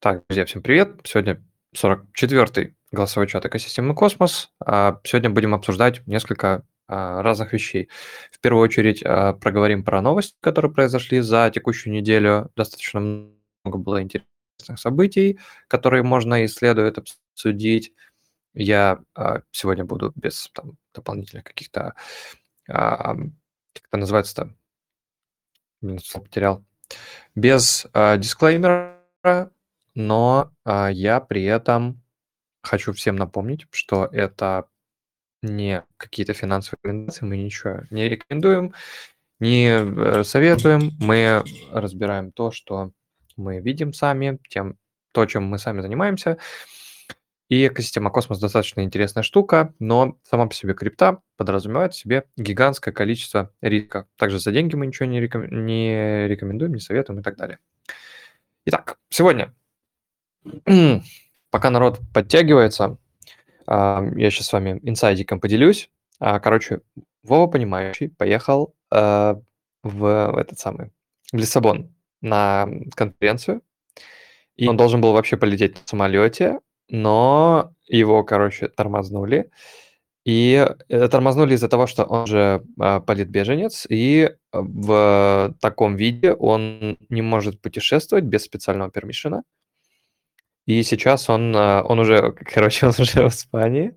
Так, друзья, всем привет. Сегодня 44-й голосовой чат экосистемы Космос. А, сегодня будем обсуждать несколько а, разных вещей. В первую очередь а, проговорим про новости, которые произошли за текущую неделю. Достаточно много было интересных событий, которые можно и следует обсудить. Я сегодня буду без там, дополнительных каких-то, как это называется-то, потерял, без дисклеймера, но а, я при этом хочу всем напомнить, что это не какие-то финансовые рекомендации, мы ничего не рекомендуем, не э, советуем, мы разбираем то, что мы видим сами, тем, то, чем мы сами занимаемся. И экосистема Космос достаточно интересная штука, но сама по себе крипта подразумевает в себе гигантское количество риска. Также за деньги мы ничего не, реком... не рекомендуем, не советуем и так далее. Итак, сегодня Пока народ подтягивается, а, я сейчас с вами инсайдиком поделюсь. А, короче, Вова Понимающий поехал а, в этот самый, в Лиссабон на конференцию, и он должен был вообще полететь на самолете, но его, короче, тормознули. И э, тормознули из-за того, что он же политбеженец, и в таком виде он не может путешествовать без специального пермишена. И сейчас он, а, он уже, короче, он уже в Испании.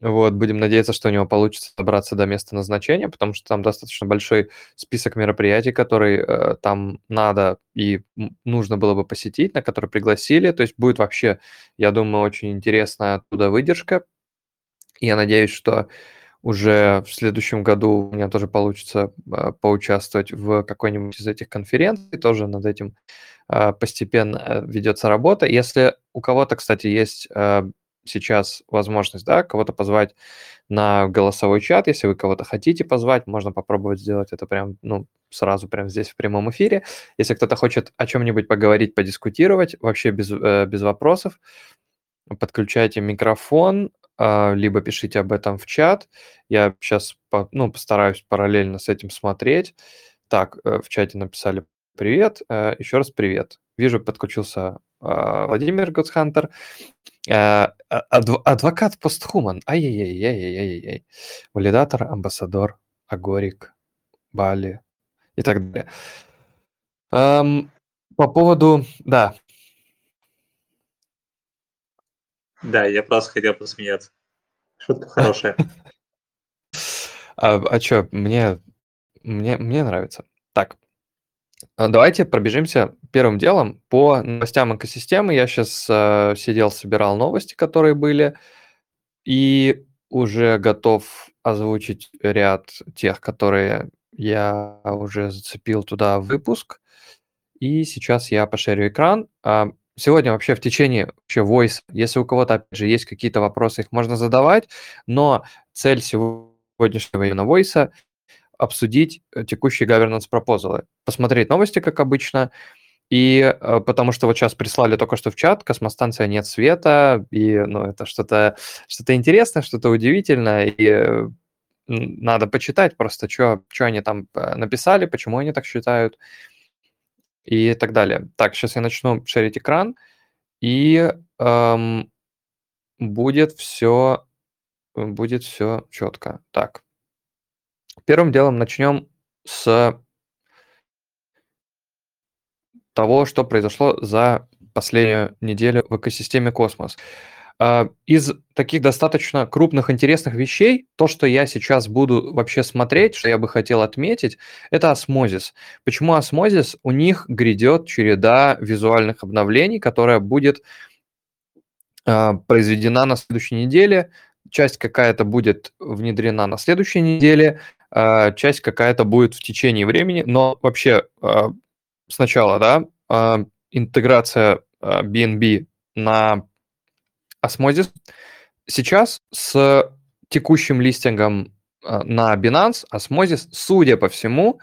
Вот, будем надеяться, что у него получится добраться до места назначения, потому что там достаточно большой список мероприятий, которые э, там надо и нужно было бы посетить, на которые пригласили. То есть будет вообще, я думаю, очень интересная оттуда выдержка. Я надеюсь, что уже в следующем году у меня тоже получится э, поучаствовать в какой-нибудь из этих конференций, тоже над этим постепенно э, ведется работа. Если у кого-то, кстати, есть э, сейчас возможность, да, кого-то позвать на голосовой чат, если вы кого-то хотите позвать, можно попробовать сделать это прям, ну, сразу прямо здесь в прямом эфире. Если кто-то хочет о чем-нибудь поговорить, подискутировать, вообще без, э, без вопросов, подключайте микрофон, а, либо пишите об этом в чат. Я сейчас, ну, постараюсь параллельно с этим смотреть. Так, в чате написали Привет, э, еще раз привет. Вижу, подключился а, Владимир Гоцхантер. Э, а, адвокат постхуман. Ай-яй-яй-яй-яй-яй. Валидатор, амбассадор, Агорик, Бали и так далее. По поводу... Да. Да, я просто хотел посмеяться. Шутка хорошая. А, а что, мне, мне, мне нравится. Так, давайте пробежимся первым делом по новостям экосистемы. Я сейчас э, сидел, собирал новости, которые были, и уже готов озвучить ряд тех, которые я уже зацепил туда в выпуск. И сейчас я пошерю экран. А, сегодня вообще в течение вообще voice, если у кого-то, опять же, есть какие-то вопросы, их можно задавать, но цель сегодняшнего именно voice обсудить э, текущие governance пропозалы, посмотреть новости, как обычно, и э, потому что вот сейчас прислали только что в чат, космостанция нет света, и ну, это что-то что интересное, что-то удивительное, и э, надо почитать просто, что они там написали, почему они так считают, и так далее. Так, сейчас я начну шерить экран, и эм, будет все будет все четко. Так, Первым делом начнем с того, что произошло за последнюю неделю в экосистеме Космос. А, из таких достаточно крупных, интересных вещей, то, что я сейчас буду вообще смотреть, что я бы хотел отметить, это осмозис. Почему осмозис? У них грядет череда визуальных обновлений, которая будет а, произведена на следующей неделе. Часть какая-то будет внедрена на следующей неделе, часть какая-то будет в течение времени, но вообще а, сначала, да, а, интеграция BNB на Osmosis. Сейчас с текущим листингом на Binance Osmosis, судя по всему,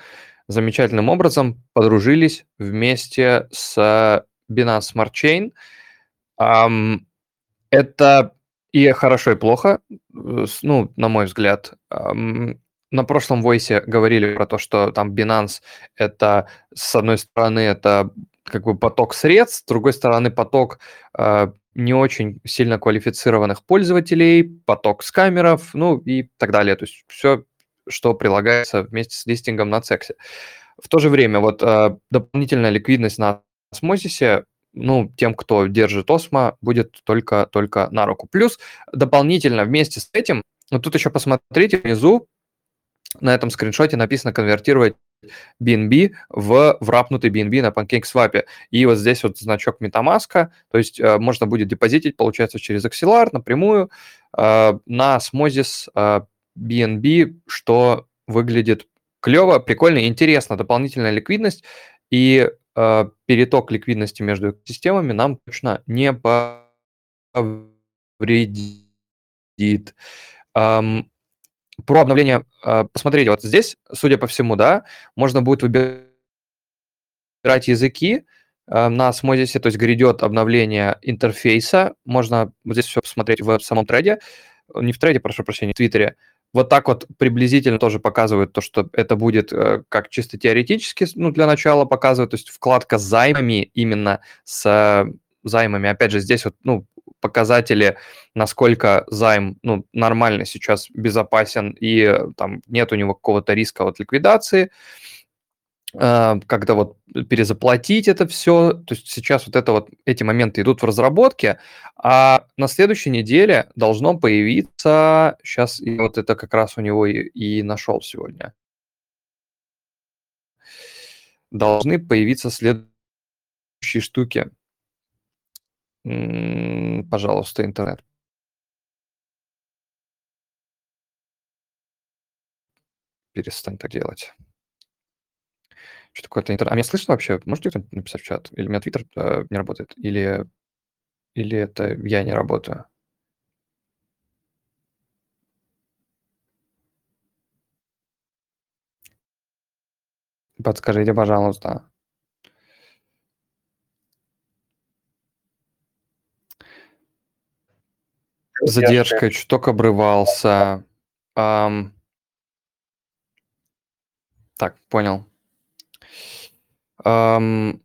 замечательным образом подружились вместе с Binance Smart Chain. Это и хорошо, и плохо, ну, на мой взгляд на прошлом войсе говорили про то, что там Binance это, с одной стороны, это как бы поток средств, с другой стороны поток э, не очень сильно квалифицированных пользователей, поток скамеров, ну и так далее. То есть все, что прилагается вместе с листингом на сексе. В то же время вот э, дополнительная ликвидность на осмозисе ну, тем, кто держит Осмо, будет только, только на руку. Плюс дополнительно вместе с этим, ну, тут еще посмотрите внизу, на этом скриншоте написано конвертировать BNB в врапнутый BNB на PancakeSwap. И вот здесь вот значок MetaMask, то есть э, можно будет депозитить, получается, через Axelar напрямую э, на Smozis э, BNB, что выглядит клево, прикольно, интересно, дополнительная ликвидность. И э, переток ликвидности между системами нам точно не повредит. Эм, про обновление, э, посмотрите, вот здесь, судя по всему, да, можно будет выбирать языки э, на Osmosis, то есть грядет обновление интерфейса, можно вот здесь все посмотреть в самом трейде, не в трейде, прошу прощения, в Твиттере, вот так вот приблизительно тоже показывают то, что это будет э, как чисто теоретически, ну, для начала показывают, то есть вкладка с займами именно с э, займами. Опять же, здесь вот, ну, показатели, насколько займ, ну, нормально сейчас безопасен и э, там нет у него какого-то риска от ликвидации. А, когда вот перезаплатить это все. То есть сейчас вот это вот эти моменты идут в разработке, а на следующей неделе должно появиться, сейчас и вот это как раз у него и, и нашел сегодня, должны появиться следующие штуки. Пожалуйста, интернет. Перестань так делать. Что такое-то интернет? А меня слышно вообще? Можете кто-нибудь написать в чат? Или у меня твиттер э, не работает? Или, или это я не работаю? Подскажите, пожалуйста. Задержкой, чуток обрывался. Ам. Так, понял. Ам,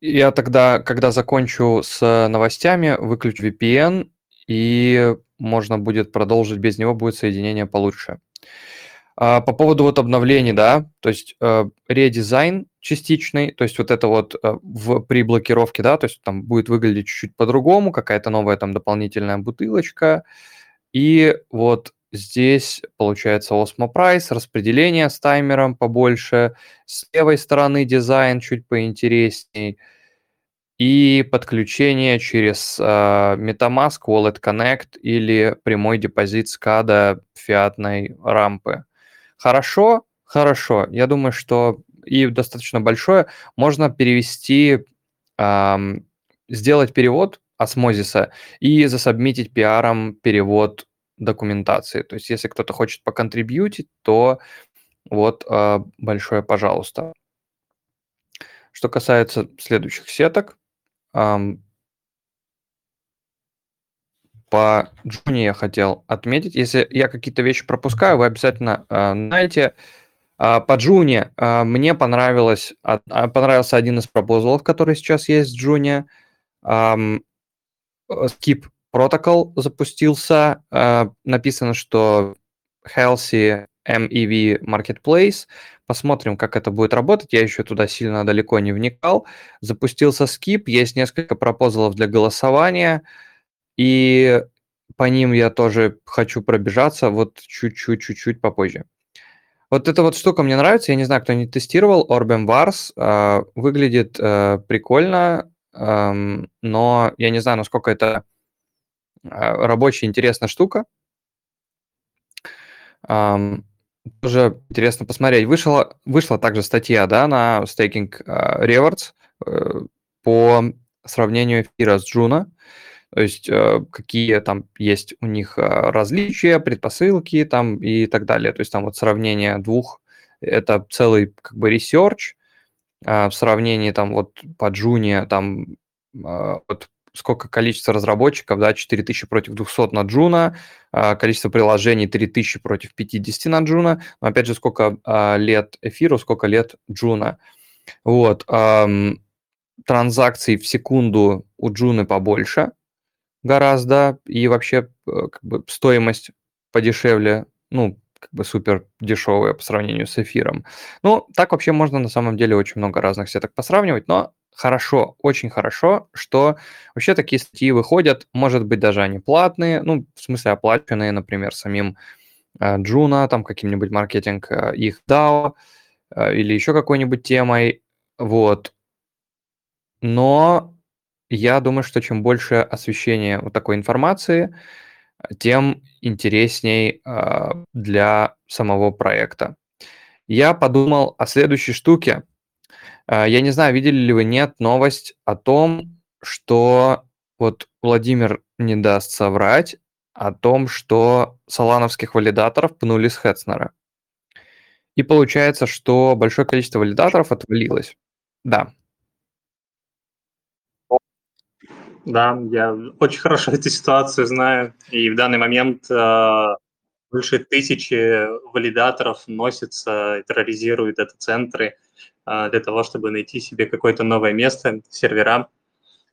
я тогда, когда закончу с новостями, выключу VPN, и можно будет продолжить без него, будет соединение получше. А, по поводу вот обновлений, да, то есть э, редизайн частичный, то есть вот это вот э, в, при блокировке, да, то есть там будет выглядеть чуть-чуть по-другому, какая-то новая там дополнительная бутылочка, и вот Здесь получается Osmo Price, распределение с таймером побольше, с левой стороны дизайн чуть поинтересней, и подключение через э, MetaMask, Wallet Connect или прямой депозит када фиатной рампы. Хорошо, хорошо. Я думаю, что и достаточно большое. Можно перевести, э, сделать перевод осмозиса и засобмитить пиаром перевод документации. То есть если кто-то хочет поконтрибьютить, то вот э, большое пожалуйста. Что касается следующих сеток, эм, по Джуне я хотел отметить, если я какие-то вещи пропускаю, вы обязательно э, знаете. Э, по Джуне э, мне понравилось, э, понравился один из пропозалов, который сейчас есть в Джуне. Эм, Skip Protocol запустился. Э, написано, что Healthy MEV Marketplace. Посмотрим, как это будет работать. Я еще туда сильно далеко не вникал. Запустился Skip. Есть несколько пропозалов для голосования. И по ним я тоже хочу пробежаться вот чуть-чуть, чуть-чуть попозже. Вот эта вот штука мне нравится. Я не знаю, кто не тестировал. Orbem Wars э, выглядит э, прикольно, э, но я не знаю, насколько это а, рабочая интересная штука. Um, тоже интересно посмотреть. Вышла, вышла также статья да, на Staking uh, Rewards uh, по сравнению эфира с Juno. То есть uh, какие там есть у них различия, предпосылки там и так далее. То есть там вот сравнение двух, это целый как бы research, в сравнении там вот по Джуне там вот сколько количество разработчиков, да, 4000 против 200 на Джуна, количество приложений 3000 против 50 на Джуна, но опять же, сколько а, лет эфиру, сколько лет Джуна. Вот. транзакций в секунду у Джуны побольше гораздо, и вообще как бы, стоимость подешевле, ну, как бы супер дешевая по сравнению с эфиром. Ну, так вообще можно на самом деле очень много разных сеток посравнивать, но хорошо, очень хорошо, что вообще такие статьи выходят, может быть, даже они платные, ну, в смысле оплаченные, например, самим Джуна, там каким-нибудь маркетинг э, их DAO э, или еще какой-нибудь темой, вот. Но я думаю, что чем больше освещения вот такой информации, тем интересней э, для самого проекта. Я подумал о следующей штуке. Я не знаю, видели ли вы, нет, новость о том, что вот Владимир не даст соврать, о том, что солановских валидаторов пнули с Хетснера. И получается, что большое количество валидаторов отвалилось. Да. Да, я очень хорошо эту ситуацию знаю. И в данный момент э, больше тысячи валидаторов носятся и терроризируют дата-центры э, для того, чтобы найти себе какое-то новое место, сервера.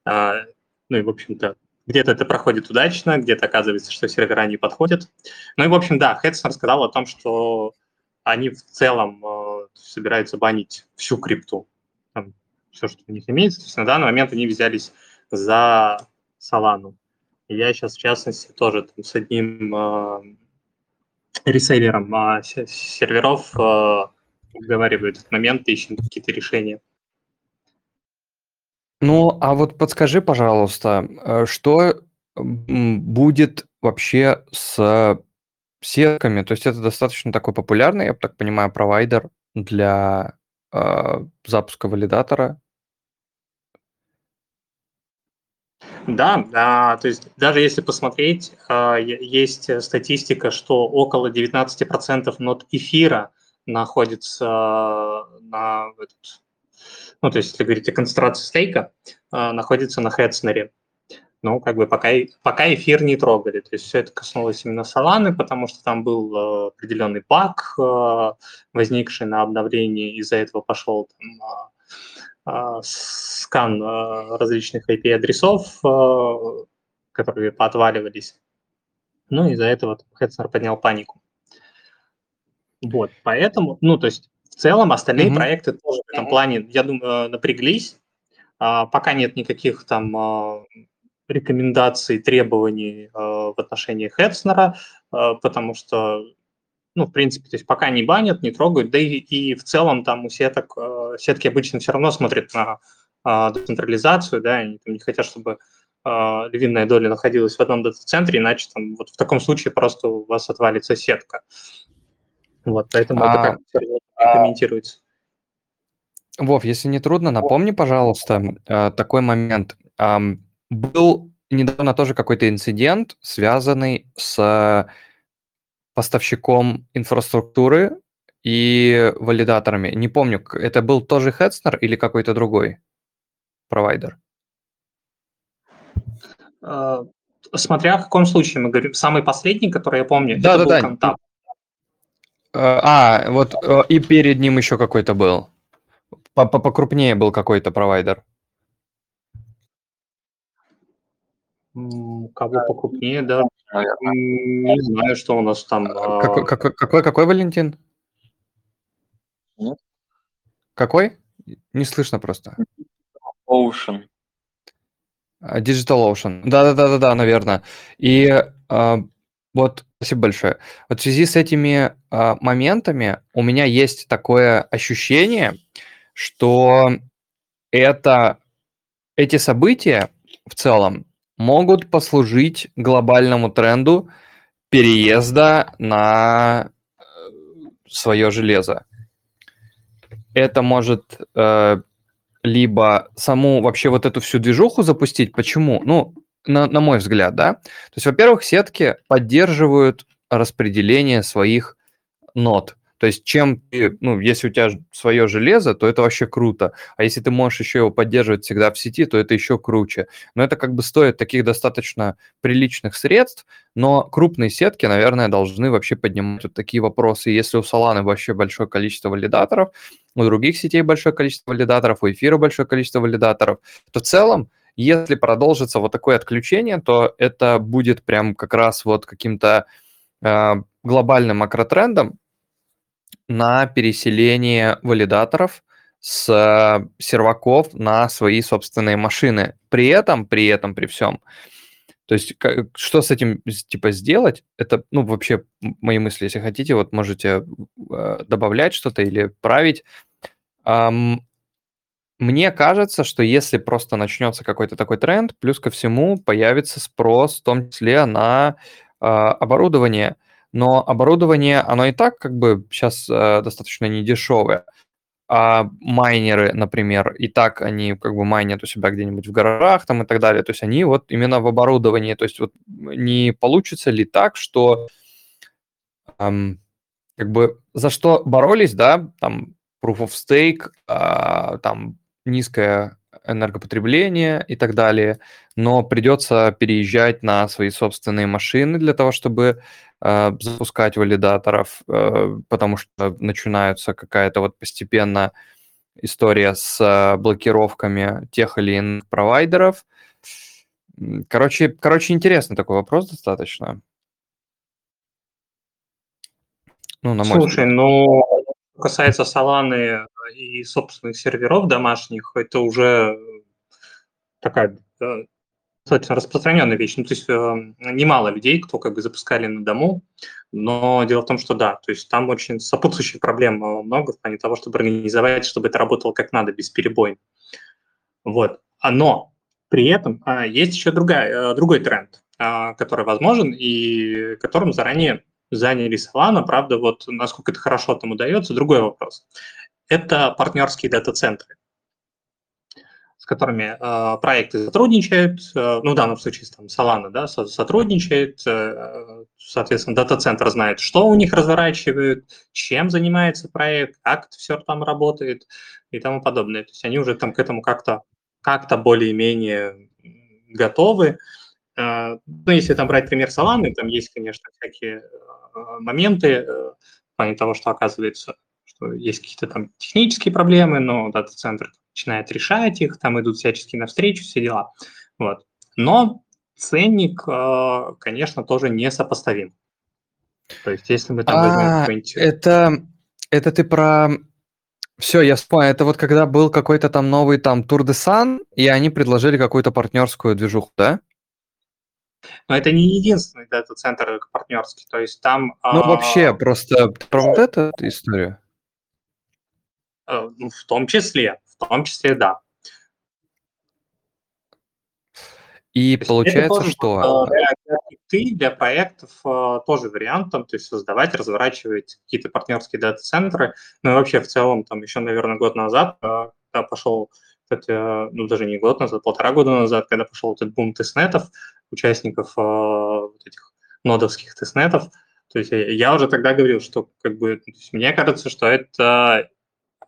Э, ну и, в общем-то, где-то это проходит удачно, где-то оказывается, что сервера не подходят. Ну и, в общем, да, Хедсон рассказал о том, что они в целом э, собираются банить всю крипту, там, все, что у них имеется. То есть на данный момент они взялись за Solana. Я сейчас, в частности, тоже там, с одним э, реселлером э, серверов э, разговариваю этот момент ищем какие-то решения. Ну, а вот подскажи, пожалуйста, э, что будет вообще с сетками? То есть это достаточно такой популярный, я так понимаю, провайдер для э, запуска валидатора. Да, да, то есть даже если посмотреть, э, есть статистика, что около 19% нот эфира находится на этот, ну, то есть, если говорить о концентрации стейка, э, находится на Хедснере. Ну, как бы пока, пока эфир не трогали. То есть все это коснулось именно Solana, потому что там был э, определенный баг, э, возникший на обновлении, из-за этого пошел там, э, скан э, различных IP-адресов, э, которые поотваливались. Ну, из-за этого Хедснер поднял панику. Вот, поэтому, ну, то есть целом остальные mm-hmm. проекты тоже в этом плане, я думаю, напряглись. А, пока нет никаких там а, рекомендаций, требований в отношении Хепснера, а, потому что, ну, в принципе, то есть пока не банят, не трогают, да и, и в целом там у сеток, сетки обычно все равно смотрят на а, децентрализацию, да, они там не хотят, чтобы а, львиная доля находилась в одном дата-центре, иначе там вот в таком случае просто у вас отвалится сетка. Вот, поэтому а, это как комментируется. Вов, если не трудно, напомни, пожалуйста, э, такой момент. Был недавно тоже какой-то инцидент, связанный с поставщиком инфраструктуры и валидаторами. Не помню, это был тоже Хедснер или какой-то другой провайдер? Э, смотря в каком случае мы говорим. Самый последний, который я помню, да, это да, был да. Контакт. Э, а, вот э, и перед ним еще какой-то был. Покрупнее был какой-то провайдер. Кого покрупнее, да? Не знаю, что у нас там. А, какой, какой, какой, какой Валентин? Нет. Какой? Не слышно просто. Ocean. А, Digital Ocean. Да-да-да-да, наверное. И а, вот, спасибо большое. Вот в связи с этими э, моментами у меня есть такое ощущение, что это, эти события в целом могут послужить глобальному тренду переезда на э, свое железо. Это может э, либо саму вообще вот эту всю движуху запустить. Почему? Ну, на, на мой взгляд, да. То есть, во-первых, сетки поддерживают распределение своих нот. То есть, чем ты, ну, если у тебя свое железо, то это вообще круто. А если ты можешь еще его поддерживать всегда в сети, то это еще круче. Но это как бы стоит таких достаточно приличных средств, но крупные сетки, наверное, должны вообще поднимать вот такие вопросы. Если у Solana вообще большое количество валидаторов, у других сетей большое количество валидаторов, у эфира большое количество валидаторов, то в целом, если продолжится вот такое отключение, то это будет прям как раз вот каким-то э, глобальным макротрендом на переселение валидаторов с э, серваков на свои собственные машины. При этом, при этом, при всем, то есть как, что с этим типа сделать? Это, ну, вообще мои мысли, если хотите, вот можете э, добавлять что-то или править. Эм, мне кажется, что если просто начнется какой-то такой тренд, плюс ко всему появится спрос, в том числе на э, оборудование. Но оборудование, оно и так как бы сейчас э, достаточно недешевое а майнеры, например, и так они как бы майнят у себя где-нибудь в гаражах там и так далее, то есть они вот именно в оборудовании, то есть вот не получится ли так, что эм, как бы за что боролись, да, там proof of stake, э, там низкое энергопотребление и так далее, но придется переезжать на свои собственные машины для того, чтобы э, запускать валидаторов, э, потому что начинается какая-то вот постепенно история с э, блокировками тех или иных провайдеров. Короче, короче, интересный такой вопрос достаточно. Ну, на мой Слушай, взгляд. ну, касается Solana и собственных серверов домашних, это уже такая достаточно распространенная вещь. Ну, то есть э, немало людей, кто как бы запускали на дому, но дело в том, что да, то есть там очень сопутствующих проблем э, много в плане того, чтобы организовать, чтобы это работало как надо, без перебоя. Вот. А, но при этом а, есть еще другая, э, другой тренд, а, который возможен и которым заранее занялись Solana. Правда, вот насколько это хорошо там удается, другой вопрос. Это партнерские дата-центры которыми э, проекты сотрудничают, э, ну, в данном случае там Solana, да, сотрудничает, э, соответственно, дата-центр знает, что у них разворачивают, чем занимается проект, как это все там работает и тому подобное. То есть они уже там к этому как-то как-то более-менее готовы. Э, ну, если там брать пример Solana, там есть, конечно, всякие э, моменты э, в плане того, что оказывается, есть какие-то там технические проблемы, но дата-центр начинает решать их, там идут всячески навстречу, все дела. Вот. Но ценник, э, конечно, тоже несопоставим. То есть, если мы там а, возьмем какой-нибудь... Это, это ты про... Все, я вспомнил. Это вот когда был какой-то там новый там Tour de Sun, и они предложили какую-то партнерскую движуху, да? Но это не единственный дата-центр партнерский. То есть там... Ну, а... вообще, просто про вот эту историю. Э, ну, в том числе в том числе да. И то получается, что... Ты для проектов э, тоже вариантом, то есть создавать, разворачивать какие-то партнерские дата-центры. Ну и вообще в целом, там еще, наверное, год назад, э, когда пошел, кстати, ну даже не год назад, полтора года назад, когда пошел этот бум тестнетов, участников э, вот этих нодовских тестнетов, то есть я уже тогда говорил, что как бы, мне кажется, что это Э,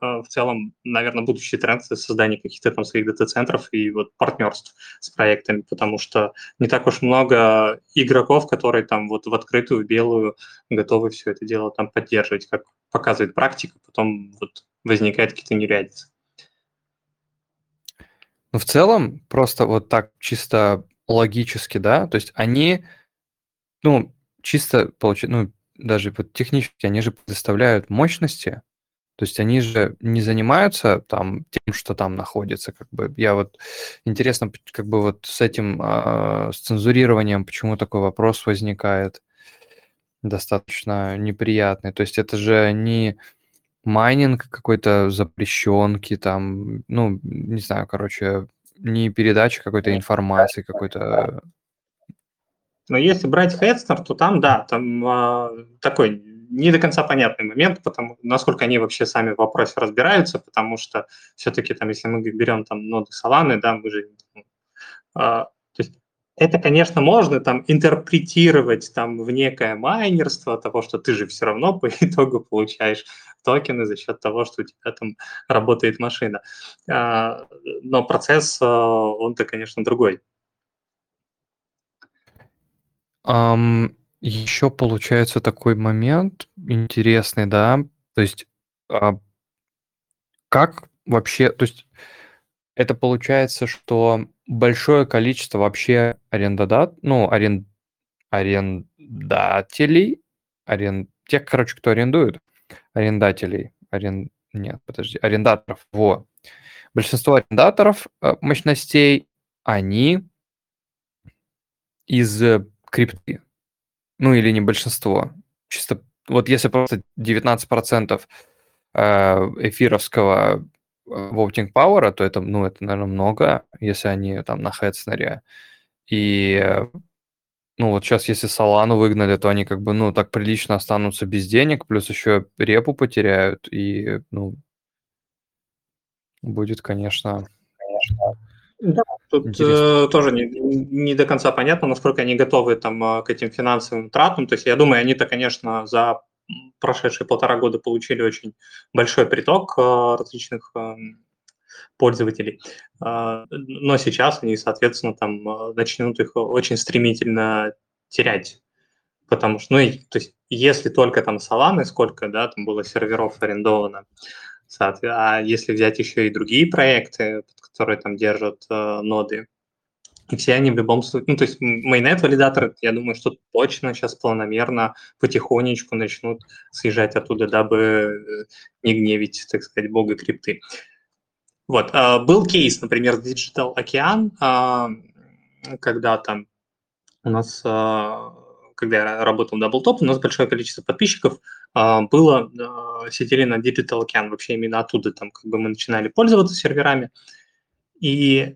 в целом, наверное, будущий тренд – это создание каких-то там своих дата-центров и вот партнерств с проектами, потому что не так уж много игроков, которые там вот в открытую, в белую готовы все это дело там поддерживать, как показывает практика, потом вот возникает какие-то неурядицы. Ну, в целом, просто вот так чисто логически, да, то есть они, ну, чисто, получается, ну, даже вот технически, они же предоставляют мощности, то есть они же не занимаются там тем, что там находится. Как бы я вот интересно, как бы вот с этим э, с цензурированием, почему такой вопрос возникает, достаточно неприятный. То есть это же не майнинг какой-то запрещенки, там, ну, не знаю, короче, не передача какой-то информации, какой-то но если брать Хедстер, то там, да, там э, такой не до конца понятный момент, потому насколько они вообще сами в вопросе разбираются, потому что все-таки там, если мы берем там ноды Solana, да, мы же, а, то есть это, конечно, можно там интерпретировать там в некое майнерство того, что ты же все равно по итогу получаешь токены за счет того, что у тебя там работает машина. А, но процесс, а, он-то, конечно, другой. Um, еще получается такой момент интересный, да, то есть а, как вообще, то есть это получается, что большое количество вообще арендодат, ну, арен, арендателей, арен, тех, короче, кто арендует, арендателей, арен, нет, подожди, арендаторов, во. Большинство арендаторов э, мощностей, они из крипты. Ну, или не большинство. Чисто вот если просто 19% э, эфировского voting power, то это, ну, это, наверное, много, если они там на Хедснере. И, ну, вот сейчас, если Солану выгнали, то они как бы, ну, так прилично останутся без денег, плюс еще репу потеряют, и, ну, будет, конечно... конечно да, тут э, тоже не, не до конца понятно, насколько они готовы там э, к этим финансовым тратам. То есть я думаю, они-то, конечно, за прошедшие полтора года получили очень большой приток э, различных э, пользователей. Э, но сейчас они, соответственно, там начнут их очень стремительно терять. Потому что, ну, то есть, если только там Solana, сколько, да, там было серверов арендовано, а если взять еще и другие проекты, которые там держат э, ноды, и все они в любом случае, ну, то есть майонет валидаторы, я думаю, что точно сейчас планомерно, потихонечку начнут съезжать оттуда, дабы э, не гневить, так сказать, бога крипты. Вот, э, был кейс, например, Digital Ocean, э, когда там у нас э, когда я работал в Double Top, у нас большое количество подписчиков а, было, сидели на Digital Ocean, вообще именно оттуда там как бы мы начинали пользоваться серверами. И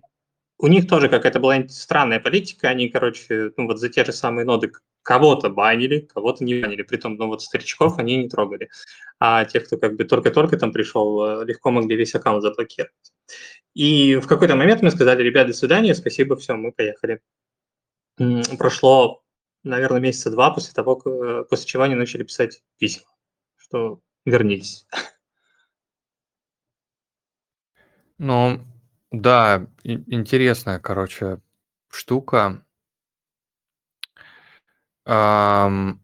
у них тоже какая-то была странная политика, они, короче, ну вот за те же самые ноды кого-то банили, кого-то не банили, притом, ну вот старичков они не трогали, а тех, кто как бы только-только там пришел, легко могли весь аккаунт заблокировать. И в какой-то момент мы сказали, ребят, до свидания, спасибо, все, мы поехали. Прошло наверное, месяца два после того, э, после чего они начали писать письма, что вернитесь. Ну, да, интересная, короче, штука. Ам,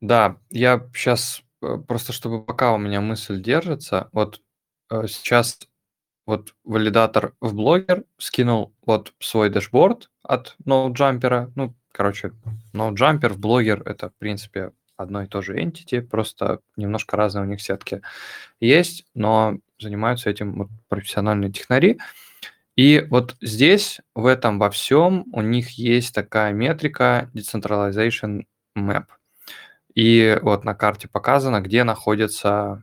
да, я сейчас э, просто, чтобы пока у меня мысль держится, вот э, сейчас вот валидатор в блогер скинул вот свой дэшборд от NodeJumper, ну, Короче, NodeJumper в блогер — это, в принципе, одно и то же entity, просто немножко разные у них сетки есть, но занимаются этим профессиональные технари. И вот здесь, в этом во всем, у них есть такая метрика Decentralization Map. И вот на карте показано, где находится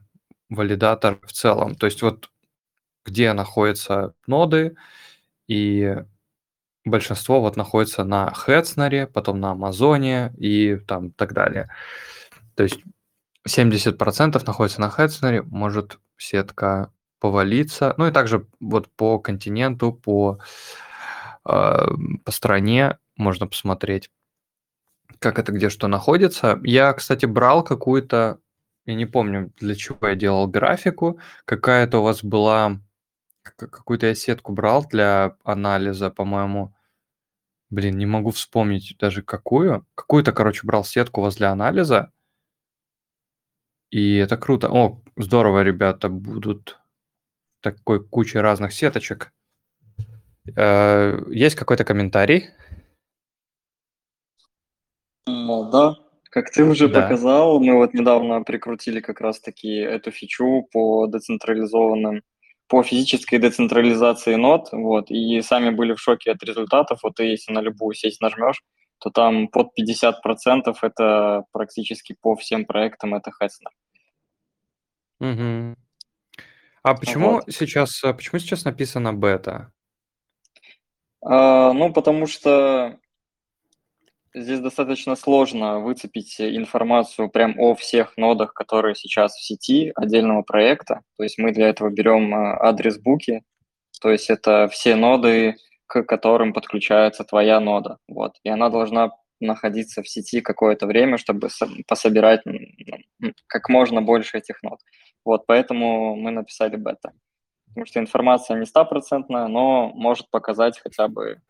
валидатор в целом. То есть вот где находятся ноды и большинство вот находится на Хедснере, потом на Амазоне и там так далее. То есть 70% находится на Хедснере, может сетка повалиться. Ну и также вот по континенту, по, э, по стране можно посмотреть, как это где что находится. Я, кстати, брал какую-то, я не помню, для чего я делал графику, какая-то у вас была какую-то я сетку брал для анализа, по-моему. Блин, не могу вспомнить даже какую. Какую-то, короче, брал сетку возле анализа. И это круто. О, здорово, ребята, будут такой куча разных сеточек. Э, есть какой-то комментарий? Да, как ты уже да. показал, мы вот недавно прикрутили как раз-таки эту фичу по децентрализованным по физической децентрализации нод, вот, и сами были в шоке от результатов. Вот ты, если на любую сеть нажмешь, то там под 50% это практически по всем проектам это Хеснер. Угу. А почему вот. сейчас, а почему сейчас написано бета? А, ну, потому что Здесь достаточно сложно выцепить информацию прям о всех нодах, которые сейчас в сети отдельного проекта. То есть мы для этого берем э, адрес буки, то есть это все ноды, к которым подключается твоя нода. Вот. И она должна находиться в сети какое-то время, чтобы пособирать как можно больше этих нод. Вот, поэтому мы написали бета. Потому что информация не стопроцентная, но может показать хотя бы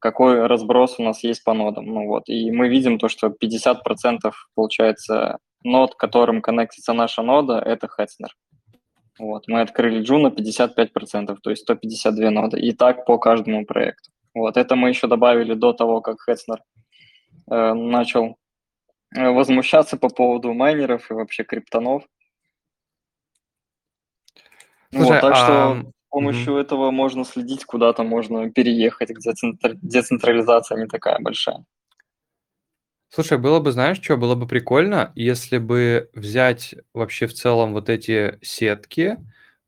какой разброс у нас есть по нодам. Ну вот, и мы видим то, что 50% получается нод, которым коннектится наша нода, это Хетснер. Вот, мы открыли на 55%, то есть 152 ноды. И так по каждому проекту. Вот, это мы еще добавили до того, как Хетснер э, начал э, возмущаться по поводу майнеров и вообще криптонов. Слушай, вот, так а... что помощью угу. этого можно следить, куда-то можно переехать, где децентрализация не такая большая. Слушай, было бы, знаешь, что, было бы прикольно, если бы взять вообще в целом вот эти сетки,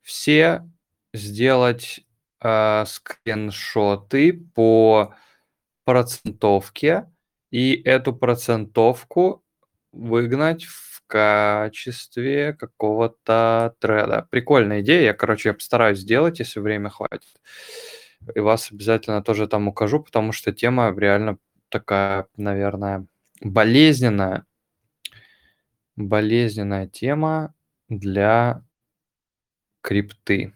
все сделать э, скриншоты по процентовке и эту процентовку выгнать в качестве какого-то треда. Прикольная идея. Я, короче, я постараюсь сделать, если время хватит. И вас обязательно тоже там укажу, потому что тема реально такая, наверное, болезненная, болезненная тема для крипты.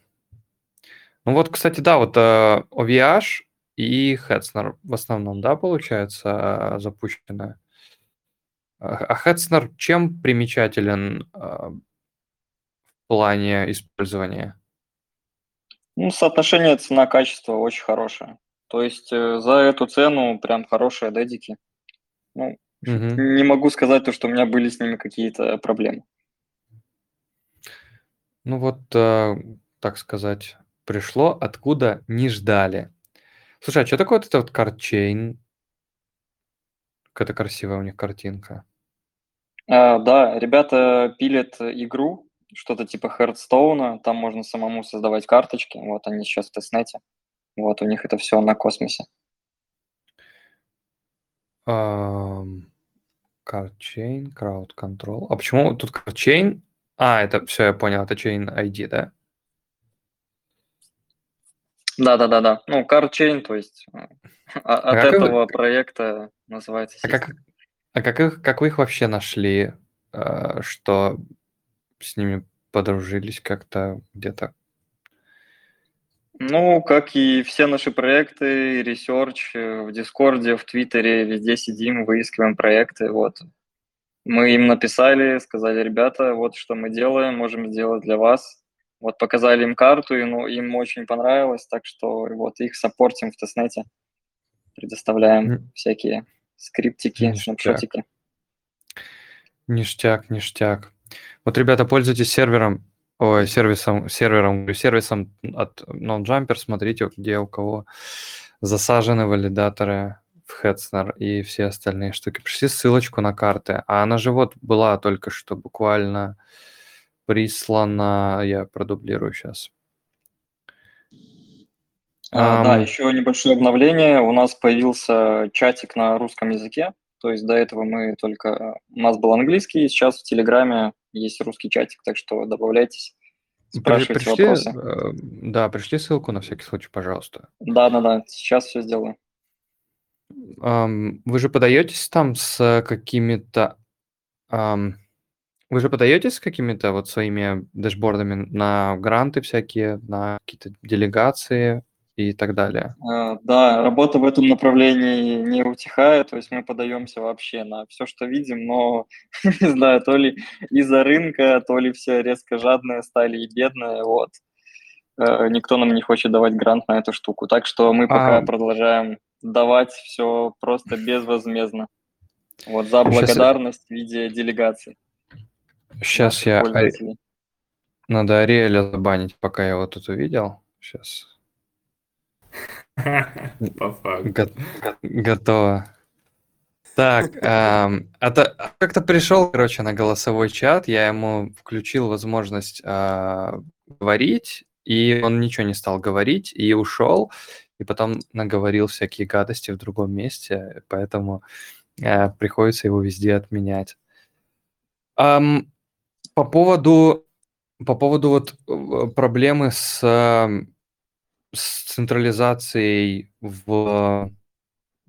Ну вот, кстати, да, вот э, OVH и Hetzner в основном, да, получается, э, запущенная. А Hetzner чем примечателен э, в плане использования? Ну, соотношение цена-качество очень хорошее. То есть э, за эту цену прям хорошие дедики. Ну, Угу. Не могу сказать то, что у меня были с ними какие-то проблемы. Ну вот, э, так сказать, пришло, откуда не ждали. Слушай, а что такое вот это вот картчейн? Какая-то красивая у них картинка. А, да, ребята пилят игру, что-то типа Хардстоуна, там можно самому создавать карточки, вот они сейчас в тестнете, вот у них это все на космосе. Chain, Crowd Control. А почему тут Chain? А, это все, я понял, это Chain ID, да? Да-да-да-да. Ну, Card Chain, то есть э, а, от этого вы- проекта называется А как, а как, их, как вы их вообще нашли, э, что с ними подружились как-то где-то? Ну, как и все наши проекты, research в Дискорде, в Твиттере, везде сидим, выискиваем проекты, вот. Мы им написали, сказали, ребята, вот что мы делаем, можем сделать для вас. Вот показали им карту, и ну, им очень понравилось, так что вот их саппортим в тестнете, предоставляем mm. всякие скриптики, ништяк. снапшотики. Ништяк, ништяк. Вот, ребята, пользуйтесь сервером Ой, сервисом, сервером, сервисом от NoJumper, смотрите, где у кого засажены валидаторы в Hetzner и все остальные штуки. Пришли ссылочку на карты. А она же вот была только что буквально прислана. Я продублирую сейчас. А, um, да, еще небольшое обновление. У нас появился чатик на русском языке. То есть до этого мы только... У нас был английский, сейчас в Телеграме есть русский чатик, так что добавляйтесь, спрашивайте пришли, вопросы. Э, да, пришли ссылку на всякий случай, пожалуйста. Да-да-да, сейчас все сделаю. Вы же подаетесь там с какими-то... Вы же подаетесь с какими-то вот своими дэшбордами на гранты всякие, на какие-то делегации? И так далее. А, да, работа в этом направлении не утихает, то есть мы подаемся вообще на все, что видим, но не знаю, то ли из-за рынка, то ли все резко жадные стали и бедные, вот. Э, никто нам не хочет давать грант на эту штуку, так что мы пока а... продолжаем давать все просто безвозмездно. Вот за благодарность Сейчас... в виде делегации. Сейчас я... Надо Ариэля забанить, пока я его тут увидел. Сейчас. По факту. Готово. Так, эм, это как-то пришел, короче, на голосовой чат, я ему включил возможность э, говорить, и он ничего не стал говорить, и ушел, и потом наговорил всякие гадости в другом месте, поэтому э, приходится его везде отменять. По поводу по поводу вот э, проблемы с с централизацией в,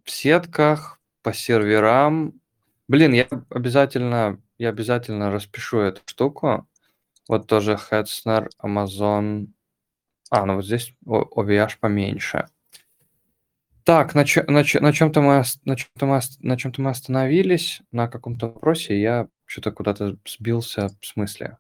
в сетках, по серверам. Блин, я обязательно, я обязательно распишу эту штуку. Вот тоже Hetzner, Amazon. А, ну вот здесь OVH поменьше. Так, на, чё, на, чё, на чем-то мы, на чем-то мы, на чем-то мы остановились, на каком-то вопросе, я что-то куда-то сбился в смысле.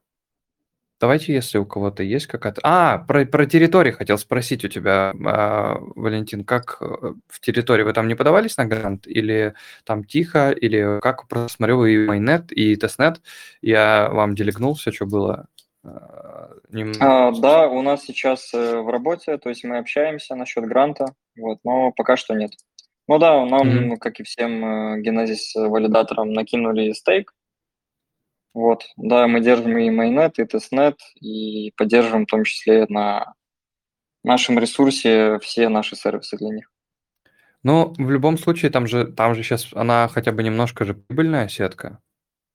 Давайте, если у кого-то есть какая-то... А, про, про Teritori хотел спросить у тебя, а, Валентин, как э, в Teritori вы там не подавались на грант, или там тихо, или как, просто смотрю, и mainnet, и testnet, я вам делегнул все, что было. А, нем... а, да, у нас сейчас э, в работе, то есть мы общаемся насчет гранта, вот, но пока что нет. Ну да, нам, mm-hmm. как и всем э, Genesis валидаторам, накинули stake, вот, да, мы держим и майнет, и тестнет, и поддерживаем в том числе на нашем ресурсе все наши сервисы для них. Ну, в любом случае, там же, там же сейчас она хотя бы немножко же прибыльная сетка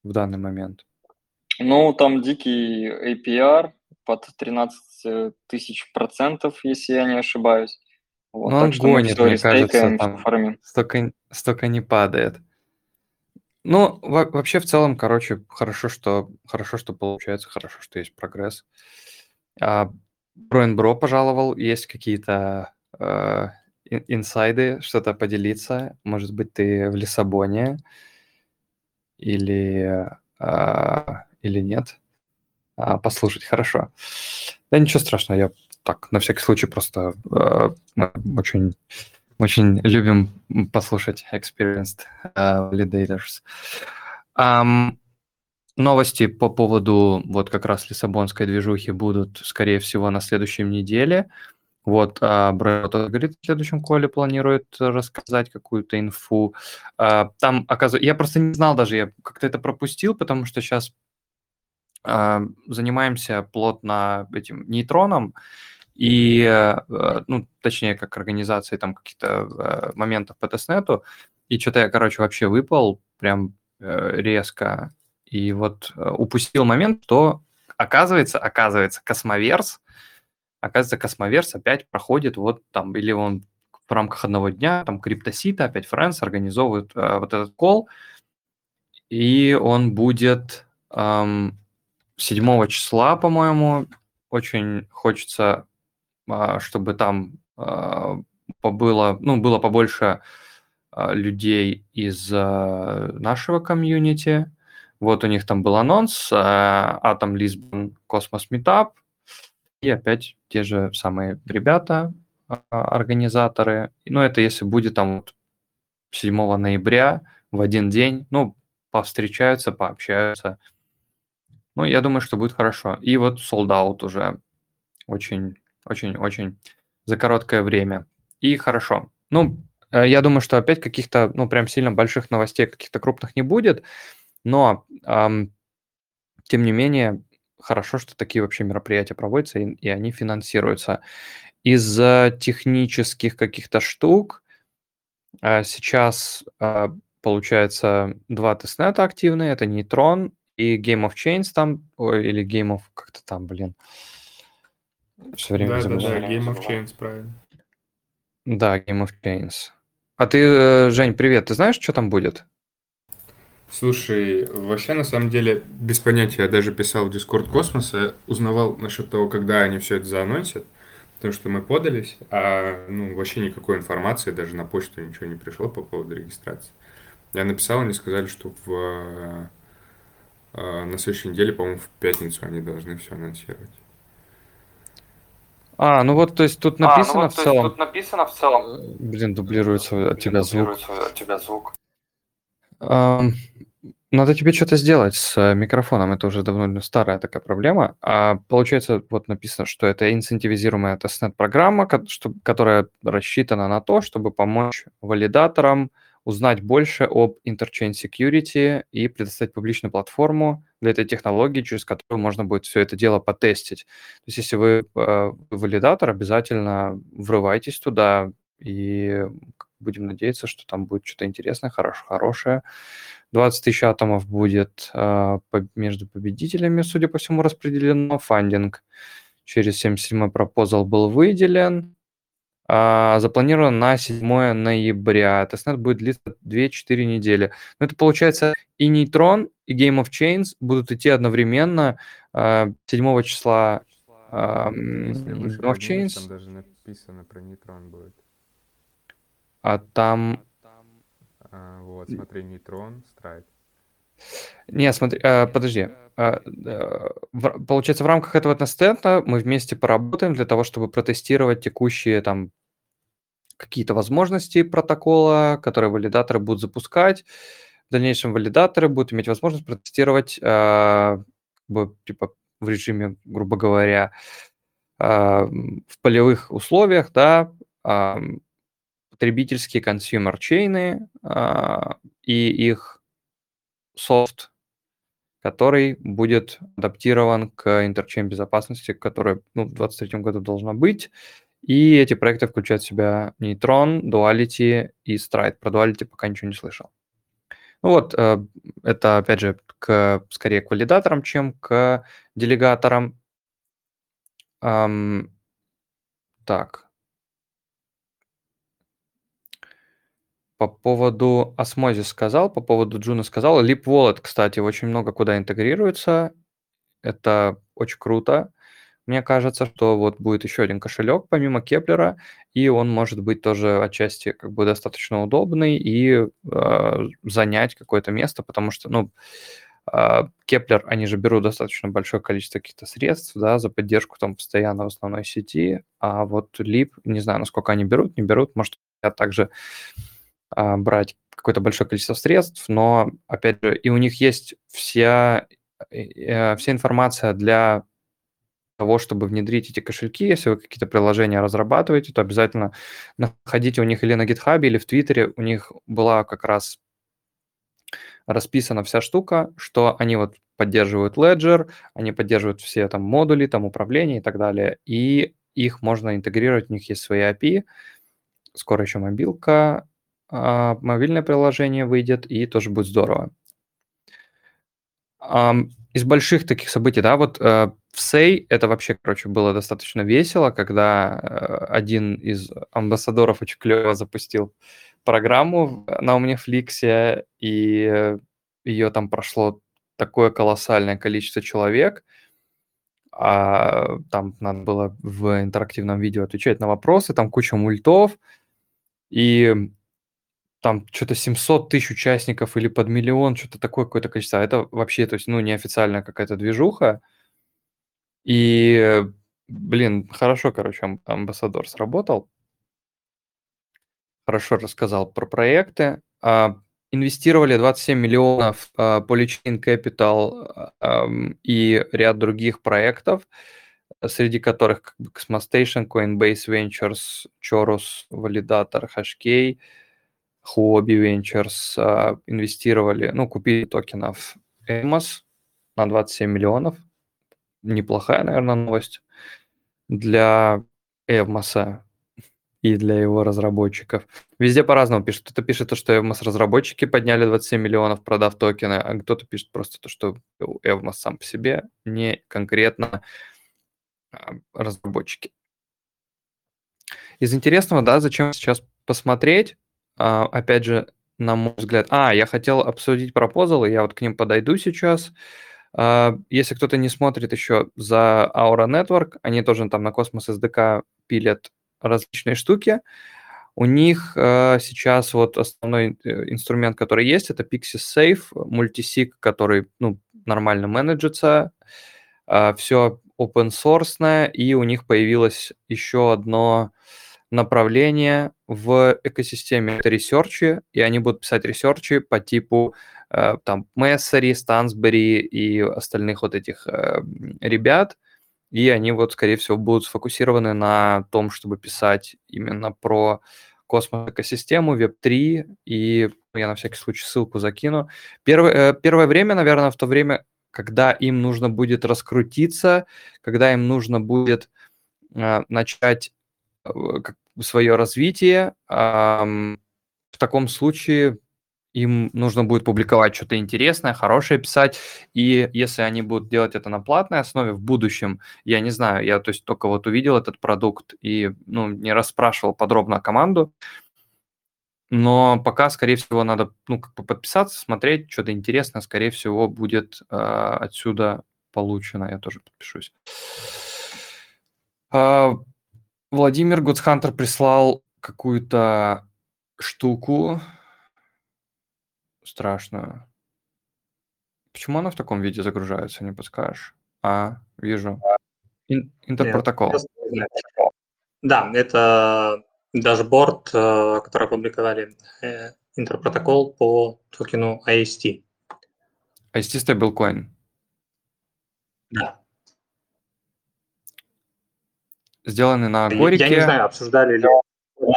в данный момент. Ну, там дикий APR под 13 тысяч процентов, если я не ошибаюсь. Вот, ну, он гонит, мне кажется, там столько, столько не падает. Ну, во вообще, в целом, короче, хорошо, что хорошо, что получается, хорошо, что есть прогресс. А, Бро пожаловал. Есть какие-то э, инсайды, что-то поделиться? Может быть, ты в Лиссабоне или, а, или нет? А, послушать, хорошо. Да ничего страшного, я так, на всякий случай, просто э, очень очень любим послушать experienced uh, validators. Um, новости по поводу вот как раз Лиссабонской движухи будут, скорее всего, на следующей неделе. Вот, а, Брэд говорит, в следующем коле планирует рассказать какую-то инфу. А, там, оказывается, я просто не знал даже, я как-то это пропустил, потому что сейчас а, занимаемся плотно этим нейтроном, и, э, ну, точнее, как организации там каких-то э, моментов по тестнету, и что-то я, короче, вообще выпал прям э, резко, и вот упустил момент, что оказывается, оказывается, Cosmoverse, оказывается, Cosmoverse опять проходит вот там, или он в рамках одного дня, там, Cryptocito, опять Фрэнс организовывают э, вот этот call, и он будет эм, 7 числа, по-моему, очень хочется чтобы там а, побыло, ну, было побольше а, людей из нашего комьюнити. Вот у них там был анонс, Atom Lisbon Cosmos Meetup, и опять те же самые ребята, организаторы. Ну, это если будет там вот 7 ноября в один день, ну, повстречаются, пообщаются. Ну, я думаю, что будет хорошо. И вот sold out уже очень очень-очень за короткое время. И хорошо. Ну, э, я думаю, что опять каких-то, ну, прям сильно больших новостей, каких-то крупных не будет, но, эм, тем не менее, хорошо, что такие вообще мероприятия проводятся, и, и они финансируются. Из-за технических каких-то штук э, сейчас, э, получается, два тестнета активные, это Neutron и Game of Chains там, ой, или Game of, как-то там, блин, все время Да, да, да, Game of Chains, правильно. Да, Game of Chains. А ты, э, Жень, привет. Ты знаешь, что там будет? Слушай, вообще на самом деле без понятия. Я даже писал в Discord Космоса, узнавал насчет того, когда они все это заанонсят, потому что мы подались, а ну, вообще никакой информации, даже на почту ничего не пришло по поводу регистрации. Я написал, они сказали, что в, э, на следующей неделе, по-моему, в пятницу они должны все анонсировать. А, ну вот, то есть тут написано а, ну вот, в целом. Тут написано в целом. Э, блин, дублируется от тебя звук. от тебя звук. Um, надо тебе что-то сделать с э, микрофоном. Это уже довольно старая такая проблема. А получается, вот написано, что это инцентивизируемая тестнет-программа, которая рассчитана на то, чтобы помочь валидаторам узнать больше об Interchain Security и предоставить публичную платформу для этой технологии, через которую можно будет все это дело потестить. То есть если вы э, валидатор, обязательно врывайтесь туда, и будем надеяться, что там будет что-то интересное, хорош, хорошее. 20 тысяч атомов будет э, между победителями, судя по всему, распределено. Фандинг через 77-й proposal был выделен. А, запланировано на 7 ноября. Testnet будет длиться 2-4 недели. Но это получается и Нейтрон, и Game of Chains будут идти одновременно 7 а, числа Game of Chains. Там даже написано про Нейтрон будет. А там... А, вот, смотри, Neutron, Stride. Не, смотри, э, подожди. Э, э, в получается, в рамках этого тестнета мы вместе поработаем для того, чтобы протестировать текущие там какие-то возможности протокола, которые валидаторы будут запускать. В дальнейшем валидаторы будут иметь возможность протестировать, э, типа, в режиме, грубо говоря, э, в полевых условиях, да, э, потребительские consumer чейны э, и их софт, который будет адаптирован к интерчейн безопасности, которая ну, в 2023 году должна быть. И эти проекты включают в себя Neutron, Duality и Stride. Про Duality пока ничего не слышал. Ну вот, э, это, опять же, к, скорее к валидаторам, чем к делегаторам. Um, так. По поводу Osmosis сказал, по поводу Juno сказал. Leap Wallet, кстати, очень много куда интегрируется. Это очень круто. Мне кажется, что вот будет еще один кошелек помимо Кеплера, и он может быть тоже отчасти как бы достаточно удобный и э, занять какое-то место, потому что, ну, э, Кеплер, они же берут достаточно большое количество каких-то средств, да, за поддержку там постоянно в основной сети, а вот Leap, не знаю, насколько они берут, не берут, может, я также э, брать какое-то большое количество средств, но, опять же, и у них есть вся, э, вся информация для того, чтобы внедрить эти кошельки, если вы какие-то приложения разрабатываете, то обязательно находите у них или на GitHub, или в Твиттере. У них была как раз расписана вся штука, что они вот поддерживают Ledger, они поддерживают все там модули, там управления и так далее, и их можно интегрировать, у них есть свои API, скоро еще мобилка, а, мобильное приложение выйдет, и тоже будет здорово. Из больших таких событий, да, вот э, в Сей это вообще, короче, было достаточно весело, когда э, один из амбассадоров очень клево запустил программу на Omniflix, и ее там прошло такое колоссальное количество человек, а там надо было в интерактивном видео отвечать на вопросы, там куча мультов, и там что-то 700 тысяч участников или под миллион, что-то такое какое-то количество. А это вообще, то есть, ну, неофициальная какая-то движуха. И, блин, хорошо, короче, амбассадор сработал. Хорошо рассказал про проекты. А, инвестировали 27 миллионов а, Polychain Capital и ряд других проектов, среди которых как Cosmostation, Coinbase Ventures, Chorus, Validator, Hashkey – Huobi Ventures а, инвестировали, ну, купили токенов Эмос на 27 миллионов. Неплохая, наверное, новость для Эвмоса и для его разработчиков. Везде по-разному пишут. Кто-то пишет то, что Эвмос разработчики подняли 27 миллионов, продав токены, а кто-то пишет просто то, что Эвмос сам по себе, не конкретно а, разработчики. Из интересного, да, зачем сейчас посмотреть, а, опять же, на мой взгляд... А, я хотел обсудить пропозалы, я вот к ним подойду сейчас. Если кто-то не смотрит еще за Aura Network, они тоже там на Cosmos SDK пилят различные штуки. У них э, сейчас вот основной э, инструмент, который есть, это Pixie Safe, мультисиг, который ну, нормально менеджится. Э, все open source, и у них появилось еще одно направление в экосистеме это ресерчи, и они будут писать ресерчи по типу там Messari, Стансбери и остальных вот этих э, ребят, и они вот, скорее всего, будут сфокусированы на том, чтобы писать именно про космос экосистему, Web3, и я на всякий случай ссылку закину. Первое, э, первое время, наверное, в то время, когда им нужно будет раскрутиться, когда им нужно будет э, начать э, свое развитие. В таком случае им нужно будет публиковать что-то интересное, хорошее писать, и если они будут делать это на платной основе в будущем, я не знаю, я то есть только вот увидел этот продукт и ну, не расспрашивал подробно команду, но пока, скорее всего, надо ну, как бы подписаться, смотреть, что-то интересное, скорее всего, будет э, отсюда получено. Я тоже подпишусь. А, Владимир Гудсхантер прислал какую-то штуку страшную. Почему оно в таком виде загружается, не подскажешь? А, вижу. Ин- интерпротокол. Да, это дашборд, э, который опубликовали э, интерпротокол по токену AST. AST стейблкоин. Да. Сделанный на Горике. Я не знаю, обсуждали ли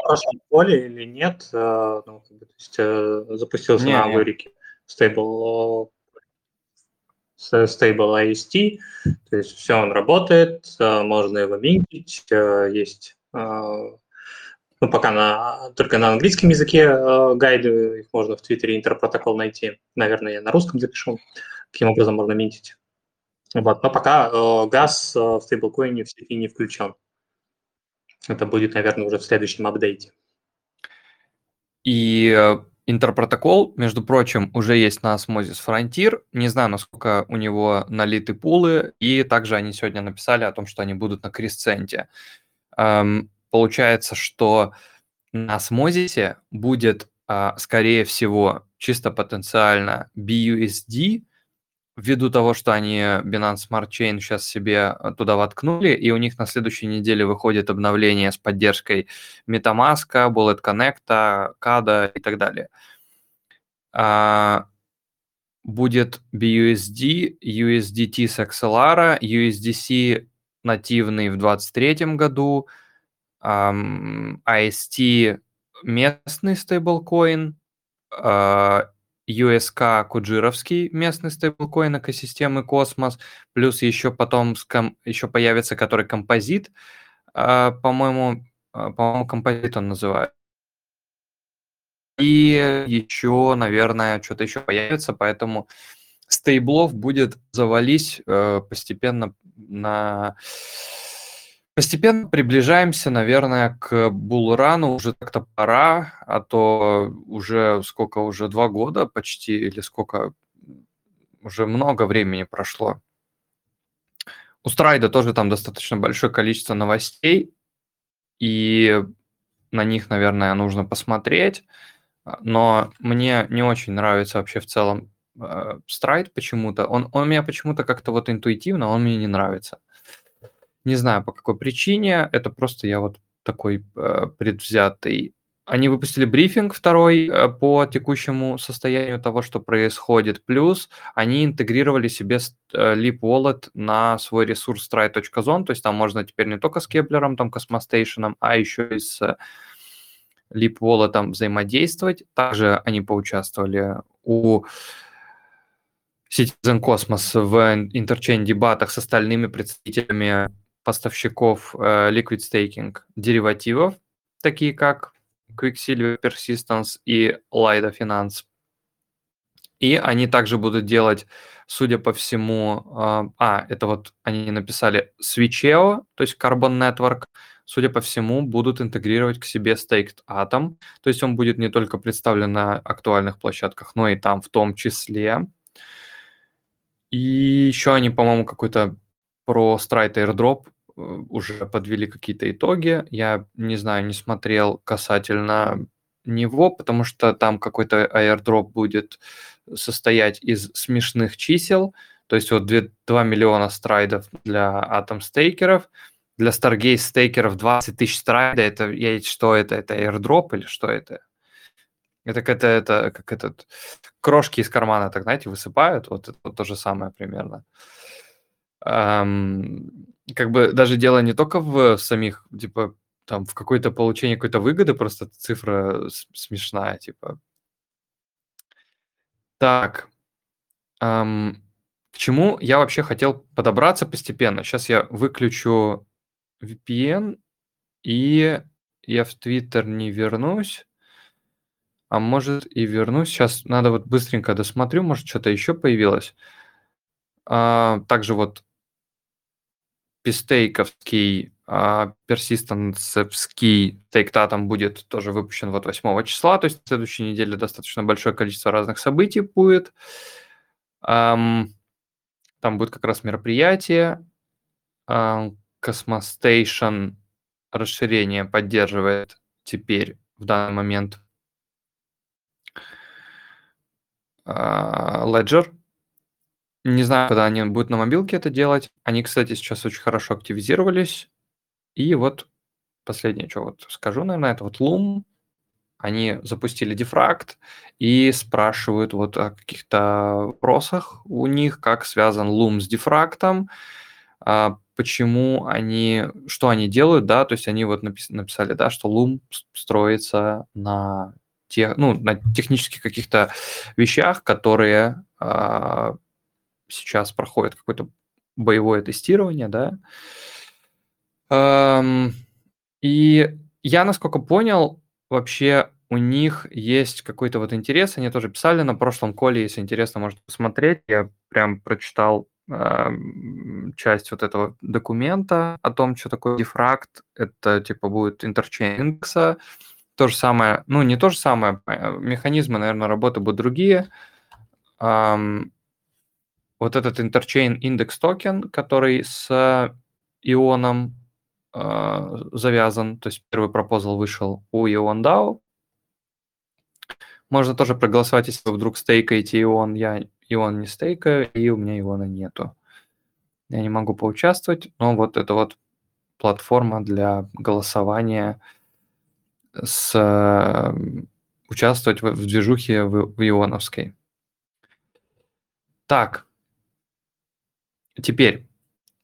прошлом поле или нет. э, ну, как бы, то есть, э, запустился Не, на не. Горике стейбл стейбл AST, то есть все он работает, э, можно его минтить, есть ну, пока на, только на английском языке э, гайды, их можно в Твиттере интерпротокол найти. Наверное, я на русском запишу, каким образом можно минтить. Вот. Но пока э, газ э, в стейблкоине в сети не включен. Это будет, наверное, уже в следующем апдейте. И э, интерпротокол, между прочим, уже есть на Osmosis Frontier. Не знаю, насколько у него налиты пулы. И также они сегодня написали о том, что они будут на Крисценте. Эм, получается, что на Osmosis будет, а, скорее всего, чисто потенциально BUSD, ввиду того, что они Binance Smart Chain сейчас себе э, туда воткнули, и у них на следующей неделе выходит обновление с поддержкой MetaMask, Bullet Connect, CAD и так далее. А, Будет BUSD, USDT с XLR, USDC нативный в 2023 году, ам, IST местный стейблкоин, а, USK куджировский местный стейблкоин экосистемы Космос, плюс еще потом ском- еще появится, который композит, а, по-моему, а, по-моему, композит он называет. И еще, наверное, что-то еще появится, поэтому стейблов будет завались э, постепенно на... Постепенно приближаемся, наверное, к булрану. Уже так-то пора, а то уже сколько, уже два года почти, или сколько, уже много времени прошло. У Страйда тоже там достаточно большое количество новостей, и на них, наверное, нужно посмотреть. Но мне не очень нравится вообще в целом э, Stride почему-то. Он, он меня почему-то как-то вот интуитивно, он мне не нравится. Не знаю по какой причине, это просто я вот такой э, предвзятый. Они выпустили брифинг второй э, по текущему состоянию того, что происходит. Плюс они интегрировали себе э, Leap Wallet на свой ресурс stride.zone, то есть там можно теперь не только с Кеплером, там, Космостейшеном, а еще и с э, Leap Wallet взаимодействовать. Также они поучаствовали у Citizen Cosmos в интерчейн-дебатах с остальными представителями поставщиков э, Liquid Staking деривативов, такие как Quicksilver Persistence и Lido Finance. И они также будут делать, судя по всему, э, а, это вот они написали Switcheo, то есть Carbon Network, судя по всему, будут интегрировать к себе Staked Atom, то есть он будет не только представлен на актуальных площадках, но и там в том числе. И еще они, по-моему, какой-то про Stride Airdrop уже подвели какие-то итоги. Я не знаю, не смотрел касательно него, потому что там какой-то airdrop будет состоять из смешных чисел. То есть вот 2, 2 миллиона страйдов для атом стейкеров, для Stargaze стейкеров 20 тысяч страйда. Это я, что это? Это airdrop или что это? Это как это, это как этот крошки из кармана, так знаете, высыпают. Вот это то же самое примерно. Эм, как бы даже дело не только в самих, типа, там, в какой-то получении какой-то выгоды, просто цифра смешная, типа. Так. Эм, к чему я вообще хотел подобраться постепенно? Сейчас я выключу VPN, и я в Твиттер не вернусь. А может и вернусь. Сейчас надо вот быстренько досмотрю, может что-то еще появилось. А, также вот пистейковский, а, персистенсовский тейкта там будет тоже выпущен вот 8 числа, то есть в следующей неделе достаточно большое количество разных событий будет. Там будет как раз мероприятие. Um, Cosmostation расширение поддерживает теперь в данный момент – Ledger. Не знаю, когда они будут на мобилке это делать. Они, кстати, сейчас очень хорошо активизировались. И вот последнее, что вот скажу, наверное, это вот Loom. Они запустили дефракт и спрашивают вот о каких-то вопросах у них, как связан Loom с дефрактом, а, почему они, что они делают, да, то есть они вот напис- написали, да, что Loom строится на тех, ну, на технических каких-то вещах, которые а, сейчас проходят какое-то боевое тестирование, да. И я, насколько понял, вообще у них есть какой-то вот интерес, они тоже писали на прошлом коле, если интересно, можно посмотреть. Я прям прочитал часть вот этого документа о том, что такое дефракт. Это типа будет индекса. То же самое, ну не то же самое, э, механизмы, наверное, работы будут другие. Вот этот interchain индекс токен, который с ионом э, завязан, то есть первый пропозал вышел у Ион DAO. Можно тоже проголосовать, если вы вдруг стейкаете Ион. Я Ион не стейкаю, и у меня Иона нету. Я не могу поучаствовать, но вот это вот платформа для голосования с э, участвовать в, в движухе в, в Ионовской. Так, теперь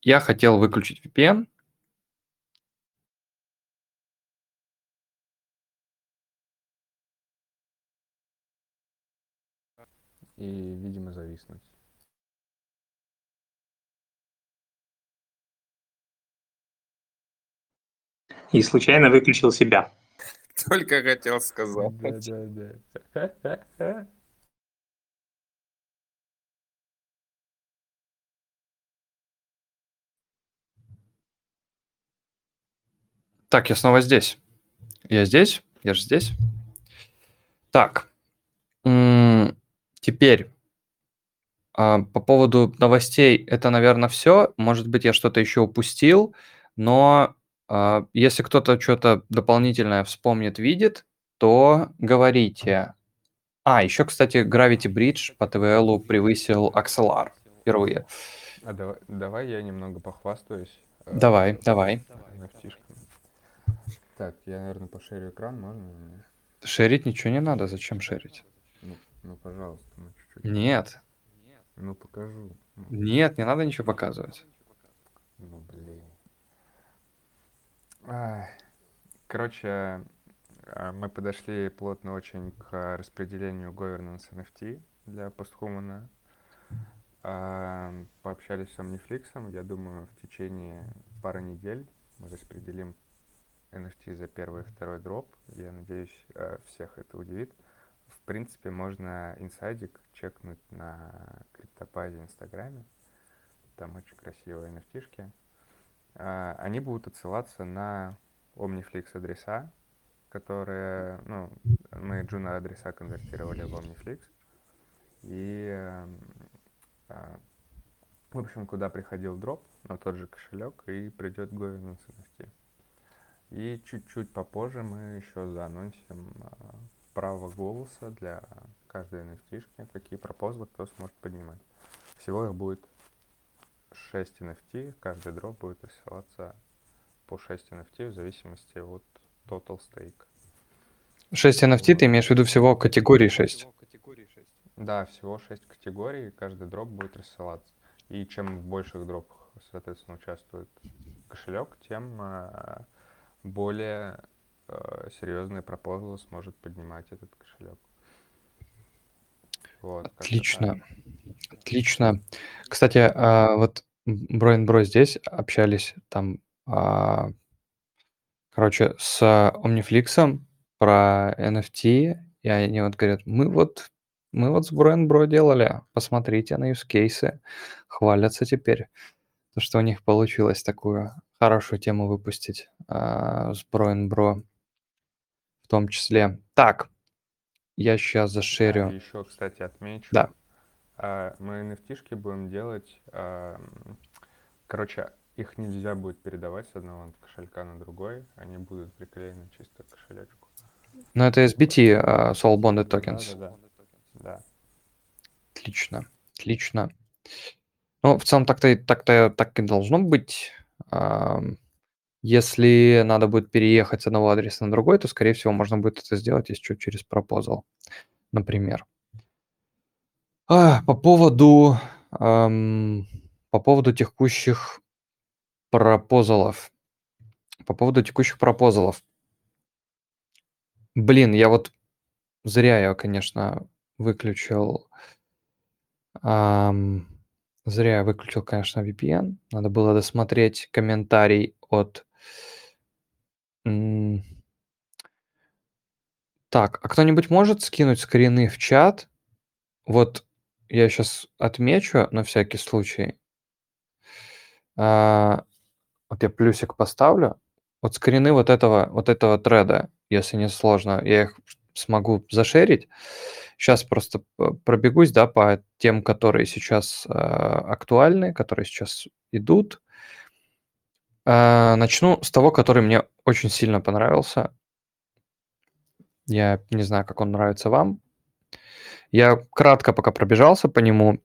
я хотел выключить VPN, и, видимо, зависнуть. И случайно выключил себя. Только хотел сказать. Да-да-да. Так, я снова здесь. Я здесь? Я же здесь. Так. Теперь а, по поводу новостей это, наверное, все. Может быть, я что-то еще упустил, но а, если кто-то что-то дополнительное вспомнит, видит, то говорите. А, еще, кстати, Gravity Bridge по ТВЛу превысил Axelar впервые. А давай, давай я немного похвастаюсь. э, Давай, давай. Так, я, наверное, пошерю экран, можно? Шерить ничего не надо. Зачем шерить? Ну, ну пожалуйста, ну чуть-чуть. Нет, Ну, покажу. Ну, нет, не надо ничего показывать. Ну, блин. Ай. Короче, а, мы подошли плотно очень к распределению governance NFT для постхумана. А, Пообщались с Omniflix. Я думаю, в течение пары недель мы распределим NFT за первый и второй дроп. Я надеюсь, э, всех это удивит. В принципе, можно инсайдик чекнуть на криптопазе Инстаграме. Там очень красивые nft А, Они будут отсылаться на Omniflix адреса, которые, ну, мы Juno адреса конвертировали в Omniflix. И, а, в общем, куда приходил дроп, на тот же кошелек, и придет governance NFT. И чуть-чуть попозже мы еще заанонсим а, право голоса для каждой NFT, какие пропозлы кто сможет поднимать. Всего их будет 6 NFT, каждый дроп будет рассылаться по 6 NFT в зависимости от total stake. 6 NFT ты имеешь в виду всего категории 6? Да, всего 6 категорий, каждый дроп будет рассылаться. И чем в больших дропах, соответственно, участвует кошелек, тем а, более э, серьезные пропозлы сможет поднимать этот кошелек. Вот, Отлично. Отлично. Кстати, а, вот Бро и Бро здесь общались там, а, короче, с Omniflix про NFT, и они вот говорят, мы вот, мы вот с Бро Бро делали, посмотрите на use кейсы, хвалятся теперь, то, что у них получилось такую хорошую тему выпустить а, с Бро и Бро в том числе. Так, я сейчас зашерю. еще, кстати, отмечу. Да. а, Мы NFT будем делать. а, Короче, их нельзя будет передавать с одного кошелька на другой. Они будут приклеены чисто к кошелечку. Ну, это SBT, а, Soul Bonded Tokens. Да, да, да. Да. Отлично, отлично. Ну, в целом так-то так-то так и должно быть. Если надо будет переехать с одного адреса на другой, то, скорее всего, можно будет это сделать, что, через пропозал, например. А, по поводу эм, по поводу текущих пропозалов. По поводу текущих пропозалов. Блин, я вот зря я, конечно, выключил эм, зря я выключил, конечно, VPN. Надо было досмотреть комментарий от так, а кто-нибудь может скинуть скрины в чат? Вот я сейчас отмечу на всякий случай. А, вот я плюсик поставлю. Вот скрины вот этого, вот этого треда, если не сложно, я их смогу зашерить. Сейчас просто пробегусь, да, по тем, которые сейчас э, актуальны, которые сейчас идут. Э, начну с того, который мне очень сильно понравился. Я не знаю, как он нравится вам. Я кратко пока пробежался по нему.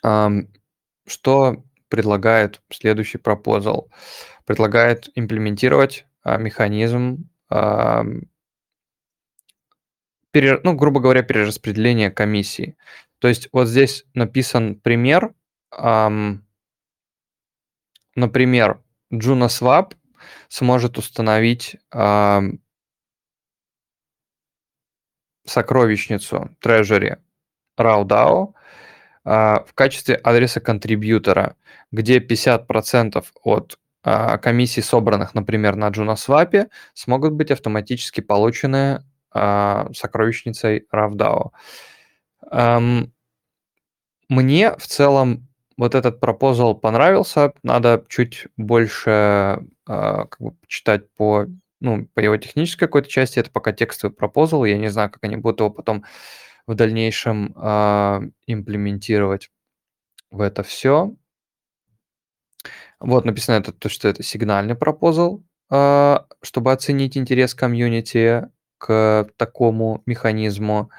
Что предлагает следующий пропозал? Предлагает имплементировать а, механизм, ну, грубо говоря, перераспределения комиссии. То есть вот здесь написан пример, например, JunoSwap сможет установить э, сокровищницу Treasury RAWDAO э, в качестве адреса контрибьютора, где 50% от э, комиссий, собранных, например, на JunoSwap, смогут быть автоматически получены сокровищницей RAWDAO. Эм, мне в целом вот этот пропозал понравился, надо чуть больше э, как бы, читать по, ну, по его технической какой-то части, это пока текстовый пропозал, я не знаю, как они будут его потом в дальнейшем э, имплементировать в это все. Вот написано это, то, что это сигнальный пропозал, э, чтобы оценить интерес комьюнити к такому механизму.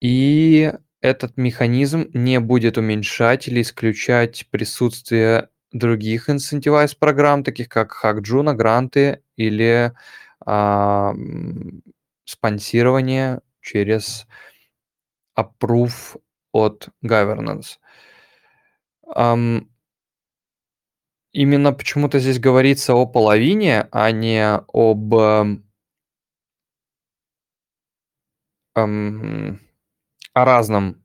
И этот механизм не будет уменьшать или исключать присутствие других incentivized программ, таких как HackJuno, гранты или а, спонсирование через approve от governance. Um, именно почему-то здесь говорится о половине, а не об um, о разном,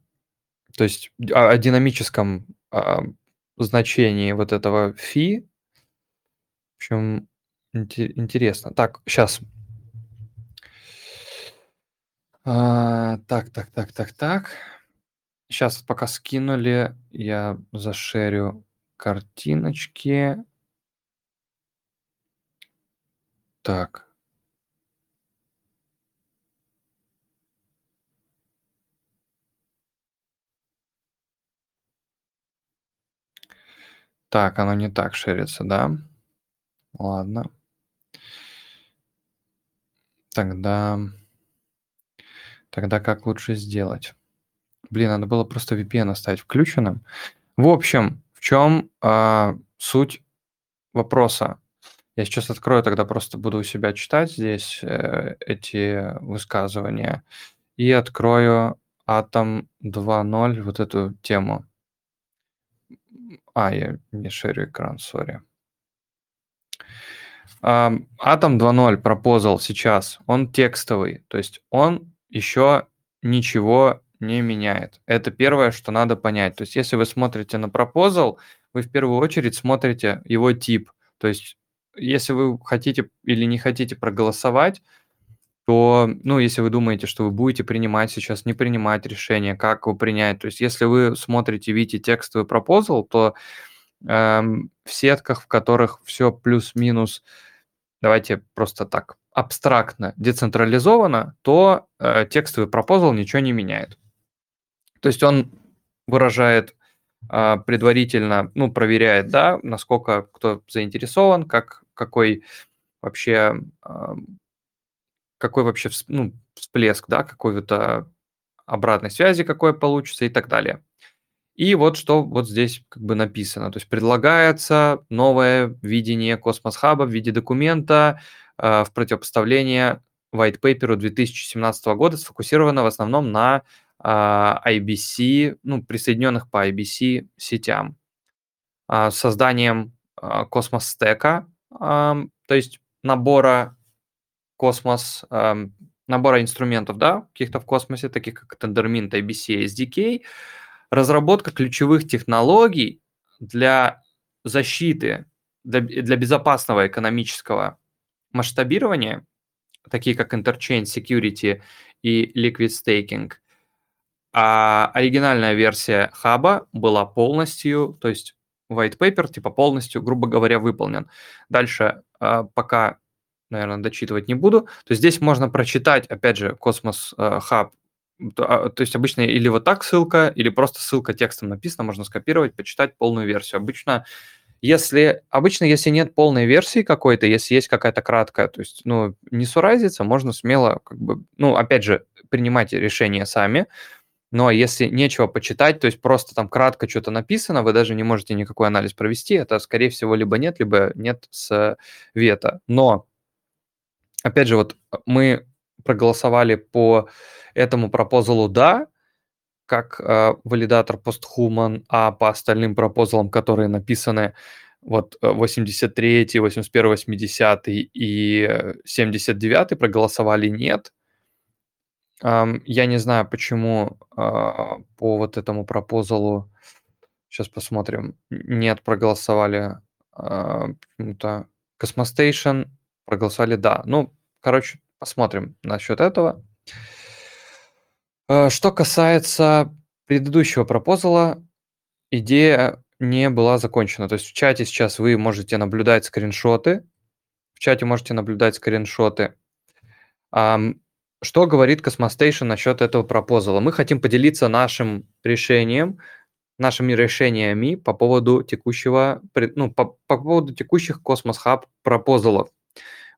то есть о, о динамическом а, значении вот этого фи. В общем, интересно. Так, сейчас. А, так, так, так, так, так. Сейчас пока скинули, я зашерю картиночки. Так. Так, оно не так ширится, да? Ладно. Тогда... Тогда как лучше сделать? Блин, надо было просто VPN оставить включенным. В общем, в чем а, суть вопроса? Я сейчас открою, тогда просто буду у себя читать здесь э, эти высказывания и открою Atom 2.0, вот эту тему. А, я не шерю экран, сори. Atom 2.0 пропозал сейчас, он текстовый, то есть он еще ничего не меняет. Это первое, что надо понять. То есть если вы смотрите на пропозал, вы в первую очередь смотрите его тип. То есть если вы хотите или не хотите проголосовать, то, ну, если вы думаете, что вы будете принимать сейчас, не принимать решение, как его принять, то есть если вы смотрите, видите текстовый пропозал, то эм, в сетках, в которых все плюс-минус, давайте просто так, абстрактно, децентрализовано, то э, текстовый пропозал ничего не меняет. То есть он выражает э, предварительно, ну, проверяет, да, насколько кто заинтересован, как, какой вообще э, какой вообще ну, всплеск, да, какой-то обратной связи какой получится и так далее. И вот что вот здесь как бы написано. То есть предлагается новое видение Cosmos Hub а в виде документа э, в противопоставление white paper 2017 года, сфокусировано в основном на э, IBC, ну, присоединенных по IBC сетям. Э, созданием э, Космос стека, э, то есть набора космос, э, набора инструментов, да, каких-то в космосе, таких как Tendermint, IBC, SDK, разработка ключевых технологий для защиты, для, для безопасного экономического масштабирования, такие как Interchain Security и Liquid Staking. А оригинальная версия хаба была полностью, то есть white paper, типа полностью, грубо говоря, выполнен. Дальше, а, пока, наверное, дочитывать не буду, то здесь можно прочитать, опять же, Cosmos э, Hub а, то есть обычно или вот так ссылка, или просто ссылка текстом написана, можно скопировать, почитать полную версию. Обычно, если, обычно, если нет полной версии какой-то, если есть какая-то краткая, то есть, ну, не суразится, можно смело, как бы, ну, опять же, принимайте решение сами, но если нечего почитать, то есть просто там кратко что-то написано, вы даже не можете никакой анализ провести, это, скорее всего, либо нет, либо нет с вета. Но, опять же, вот мы проголосовали по этому пропозалу «да», как э, валидатор постхуман, а по остальным пропозалам, которые написаны вот 83, 81, 80 и 79 э, проголосовали «нет». Um, я не знаю, почему uh, по вот этому пропозалу, сейчас посмотрим, нет, проголосовали uh, почему-то Cosmostation, проголосовали «да». Ну, короче, посмотрим насчет этого. Э, что касается предыдущего пропозала, идея не была закончена. То есть в чате сейчас вы можете наблюдать скриншоты. В чате можете наблюдать скриншоты. Что говорит Cosmostation насчет этого пропозала? Мы хотим поделиться нашим решением, нашими решениями по поводу текущего, ну, по, по поводу текущих Cosmos Hub пропозалов.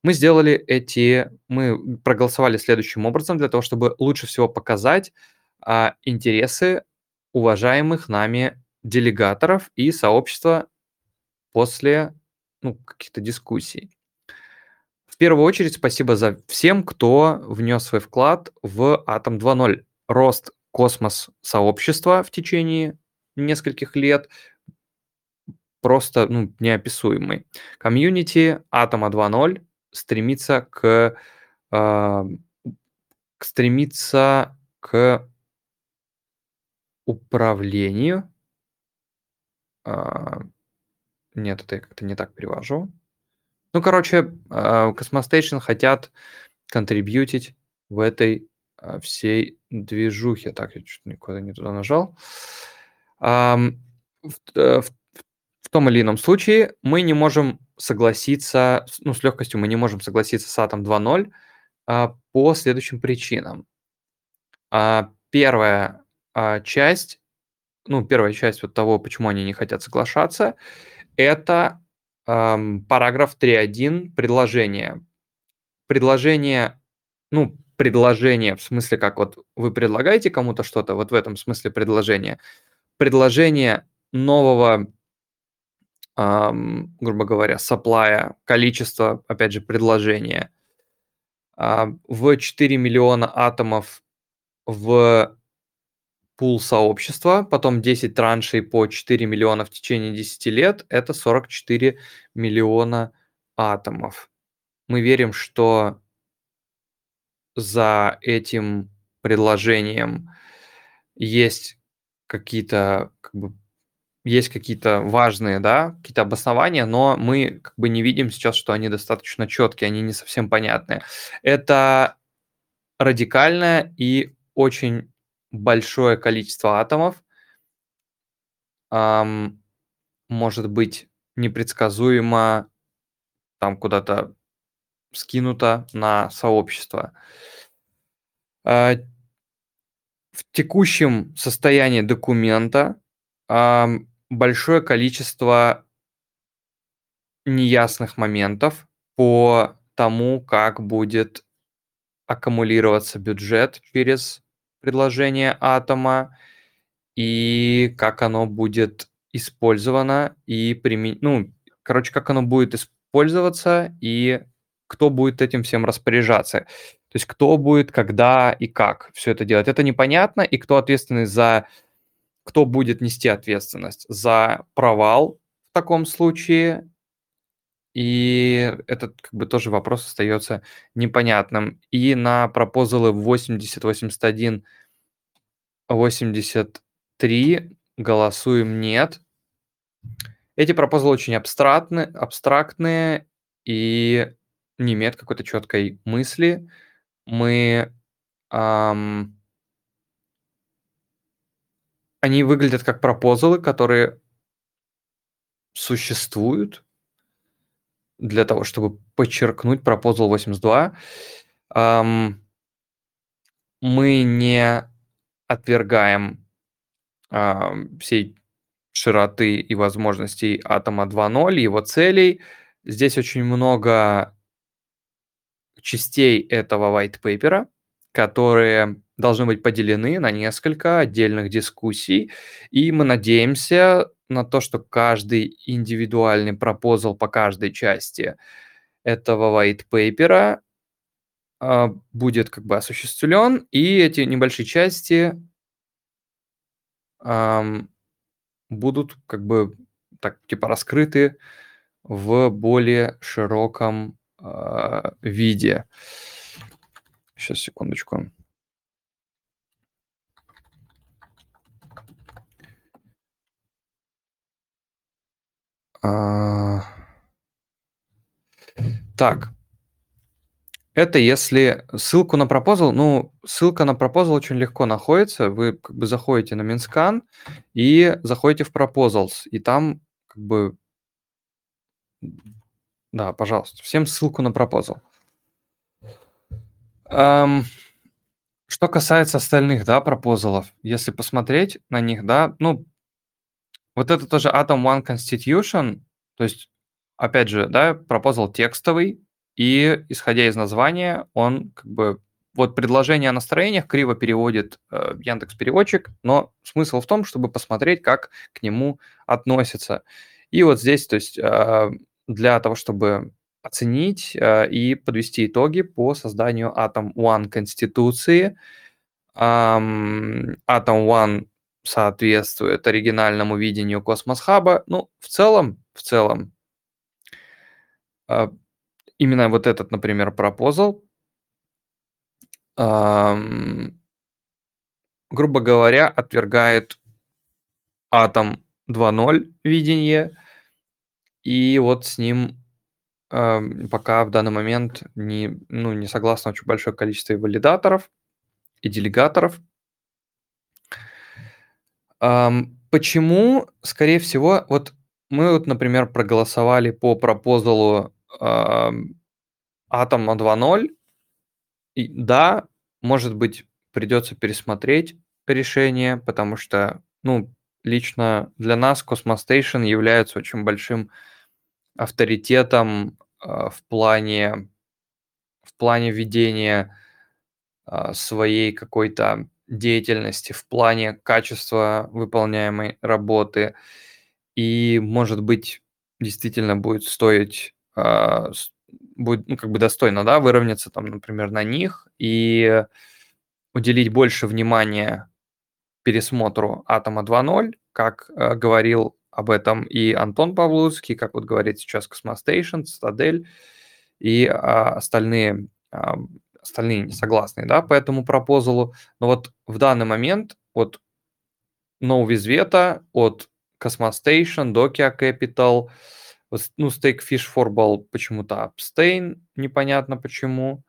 Мы сделали эти, мы проголосовали следующим образом для того, чтобы лучше всего показать а, интересы уважаемых нами делегаторов и сообщества после ну, каких-то дискуссий. В первую очередь спасибо за всем, кто внес свой вклад в Атом 2.0. Рост космос сообщества в течение нескольких лет просто ну, неописуемый. Комьюнити Атома 2.0 стремится к, э, стремится к управлению. Э, нет, это я как-то не так перевожу. Ну, короче, э, Cosmostation хотят контрибьютить в этой э, всей движухе. Так, я чуть никуда не туда нажал. В, в, в том или ином случае мы не можем согласиться, ну, с легкостью мы не можем согласиться с Atom 2.0 а, по следующим причинам. А, первая а, часть, ну, первая часть вот того, почему они не хотят соглашаться, это параграф 3.1 предложение. Предложение, ну, предложение в смысле, как вот вы предлагаете кому-то что-то, вот в этом смысле предложение. Предложение нового грубо говоря, саплая, количество, опять же, предложения в 4 миллиона атомов в пул сообщества, потом 10 траншей по 4 миллиона в течение 10 лет, это 44 миллиона атомов. Мы верим, что за этим предложением есть какие-то как бы, есть какие-то важные, да, какие-то обоснования, но мы как бы не видим сейчас, что они достаточно четкие, они не совсем понятные. Это радикальное и очень большое количество атомов, эм, может быть непредсказуемо там куда-то скинуто на сообщество. Э, в текущем состоянии документа эм, большое количество неясных моментов по тому, как будет аккумулироваться бюджет через предложение атома и как оно будет использовано и примен... ну, короче, как оно будет использоваться и кто будет этим всем распоряжаться. То есть кто будет, когда и как все это делать. Это непонятно, и кто ответственный за... Кто будет нести ответственность за провал в таком случае, и этот как бы тоже вопрос остается непонятным. И на пропозалы 80, 81, 83 голосуем нет. Эти пропозалы очень абстрактны, абстрактные и не имеют какой-то четкой мысли. Мы... Ам, они выглядят как пропозалы, которые существуют для того, чтобы подчеркнуть пропозал 82. Ам, мы не отвергаем ам, всей широты и возможностей атома 2.0, его целей. Здесь очень много частей этого white paper, которые должны быть поделены на несколько отдельных дискуссий, и мы надеемся на то, что каждый индивидуальный пропозал по каждой части этого white paper а, будет как бы осуществлен, и эти небольшие части ам, будут как бы так типа раскрыты в более широком э, виде. Сейчас, секундочку. А... Так, это если ссылку на proposal, ну, ссылка на proposal очень легко находится. Вы как бы заходите на Mintscan и заходите в proposals, и там как бы... Да, пожалуйста, всем ссылку на proposal. Эм, что касается остальных, да, proposal ов, если посмотреть на них, да, ну, вот это тоже Atom One Constitution, то есть, опять же, да, пропозал текстовый, и, исходя из названия, он как бы... Вот предложение о настроениях криво переводит э, Яндекс Переводчик, но смысл в том, чтобы посмотреть, как к нему относятся. И вот здесь, то есть э, для того, чтобы оценить э, и подвести итоги по созданию Atom One Конституции, э, Atom One соответствует оригинальному видению Космос Хаба. Ну, в целом, в целом, э, именно вот этот, например, пропозал, грубо говоря, отвергает атом 2.0 видение, и вот с ним пока в данный момент не, ну, не согласно очень большое количество валидаторов и делегаторов. Почему, скорее всего, вот мы вот, например, проголосовали по пропозалу Атома 2.0, и да, может быть, придется пересмотреть решение, потому что, ну, лично для нас Station является очень большим авторитетом э, в плане в плане ведения э, своей какой-то деятельности, в плане качества выполняемой работы. И, может быть, действительно будет стоить а, будет, ну, как бы достойно, да, выровняться там, например, на них и уделить больше внимания пересмотру Атома 2.0, как э, говорил об этом и Антон Павловский, как вот говорит сейчас Cosmostation, Citadel и а, остальные, а, остальные не согласны, да, по этому пропозалу. Но вот в данный момент от Vizveta, от Cosmostation, Dokia Capital, ну, стейк Fish Ball почему-то abstain, непонятно почему.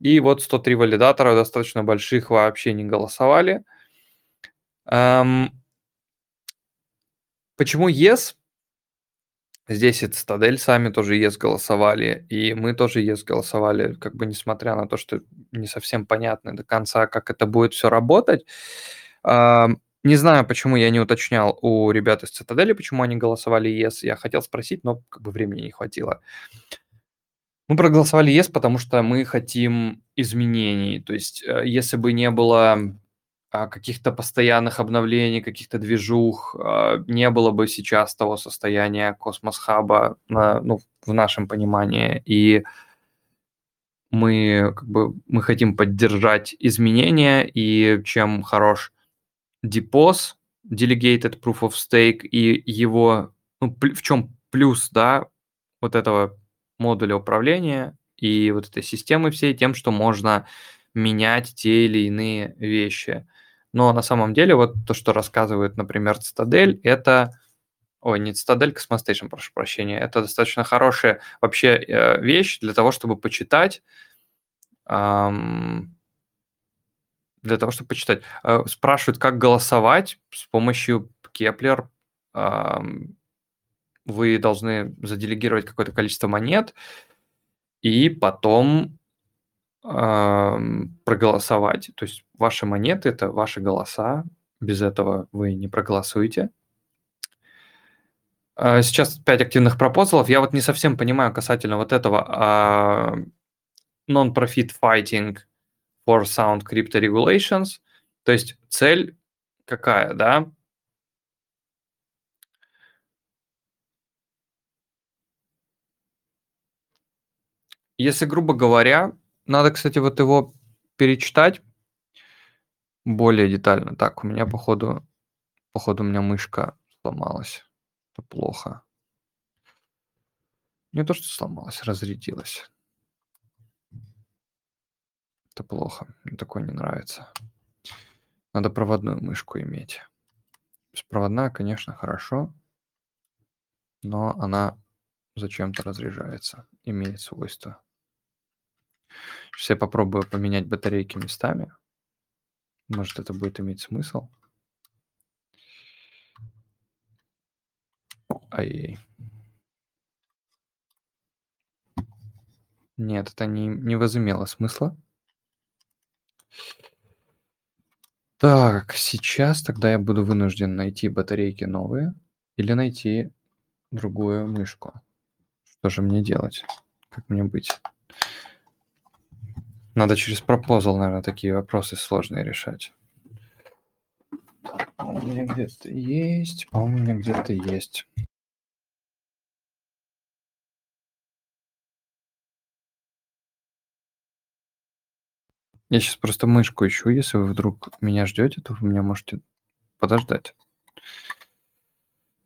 И вот 103 валидатора достаточно больших вообще не голосовали. Эм, почему yes? Здесь и Цитадель сами тоже yes голосовали, и мы тоже yes голосовали, как бы несмотря на то, что не совсем понятно до конца, как это будет все работать. Не знаю, почему я не уточнял у ребят из Цитадели, почему они голосовали yes. Я хотел спросить, но как бы времени не хватило. Мы проголосовали yes, потому что мы хотим изменений. То есть, э, если бы не было каких-то постоянных обновлений, каких-то движух, а, не было бы сейчас того состояния Космос Хаба ну, в нашем понимании. И мы, как бы, мы хотим поддержать изменения, и чем хорош DPoS, Delegated Proof of Stake, и его, ну, в чем плюс, да, вот этого модуля управления и вот этой системы всей, тем, что можно менять те или иные вещи. Но на самом деле вот то, что рассказывает, например, Цитадель, это... Ой, не Citadel, Cosmostation, прошу прощения. Это достаточно хорошая вообще э, вещь для того, чтобы почитать эм, для того, чтобы почитать. Э, спрашивают, как голосовать с помощью Keplr. Эм, вы должны заделегировать какое-то количество монет, и потом проголосовать. То есть ваши монеты – это ваши голоса. Без этого вы не проголосуете. А, сейчас 5 активных пропозалов. Я вот не совсем понимаю касательно вот этого а, non-profit fighting for sound crypto regulations. То есть цель какая, да? Если, грубо говоря, надо, кстати, вот его перечитать более детально. Так, у меня, походу, походу, у меня мышка сломалась. Это плохо. Не то, что сломалась, разрядилась. Это плохо. Мне такое не нравится. Надо проводную мышку иметь. Беспроводная, конечно, хорошо, но она зачем-то разряжается, имеет свойство. Сейчас я попробую поменять батарейки местами. Может, это будет иметь смысл. Ай. Нет, это не, не возымело смысла. Так, сейчас тогда я буду вынужден найти батарейки новые или найти другую мышку. Что же мне делать? Как мне быть? Надо через пропозал, наверное, такие вопросы сложные решать. У меня где-то есть, а у меня где-то есть. Я сейчас просто мышку ищу. Если вы вдруг меня ждете, то вы меня можете подождать.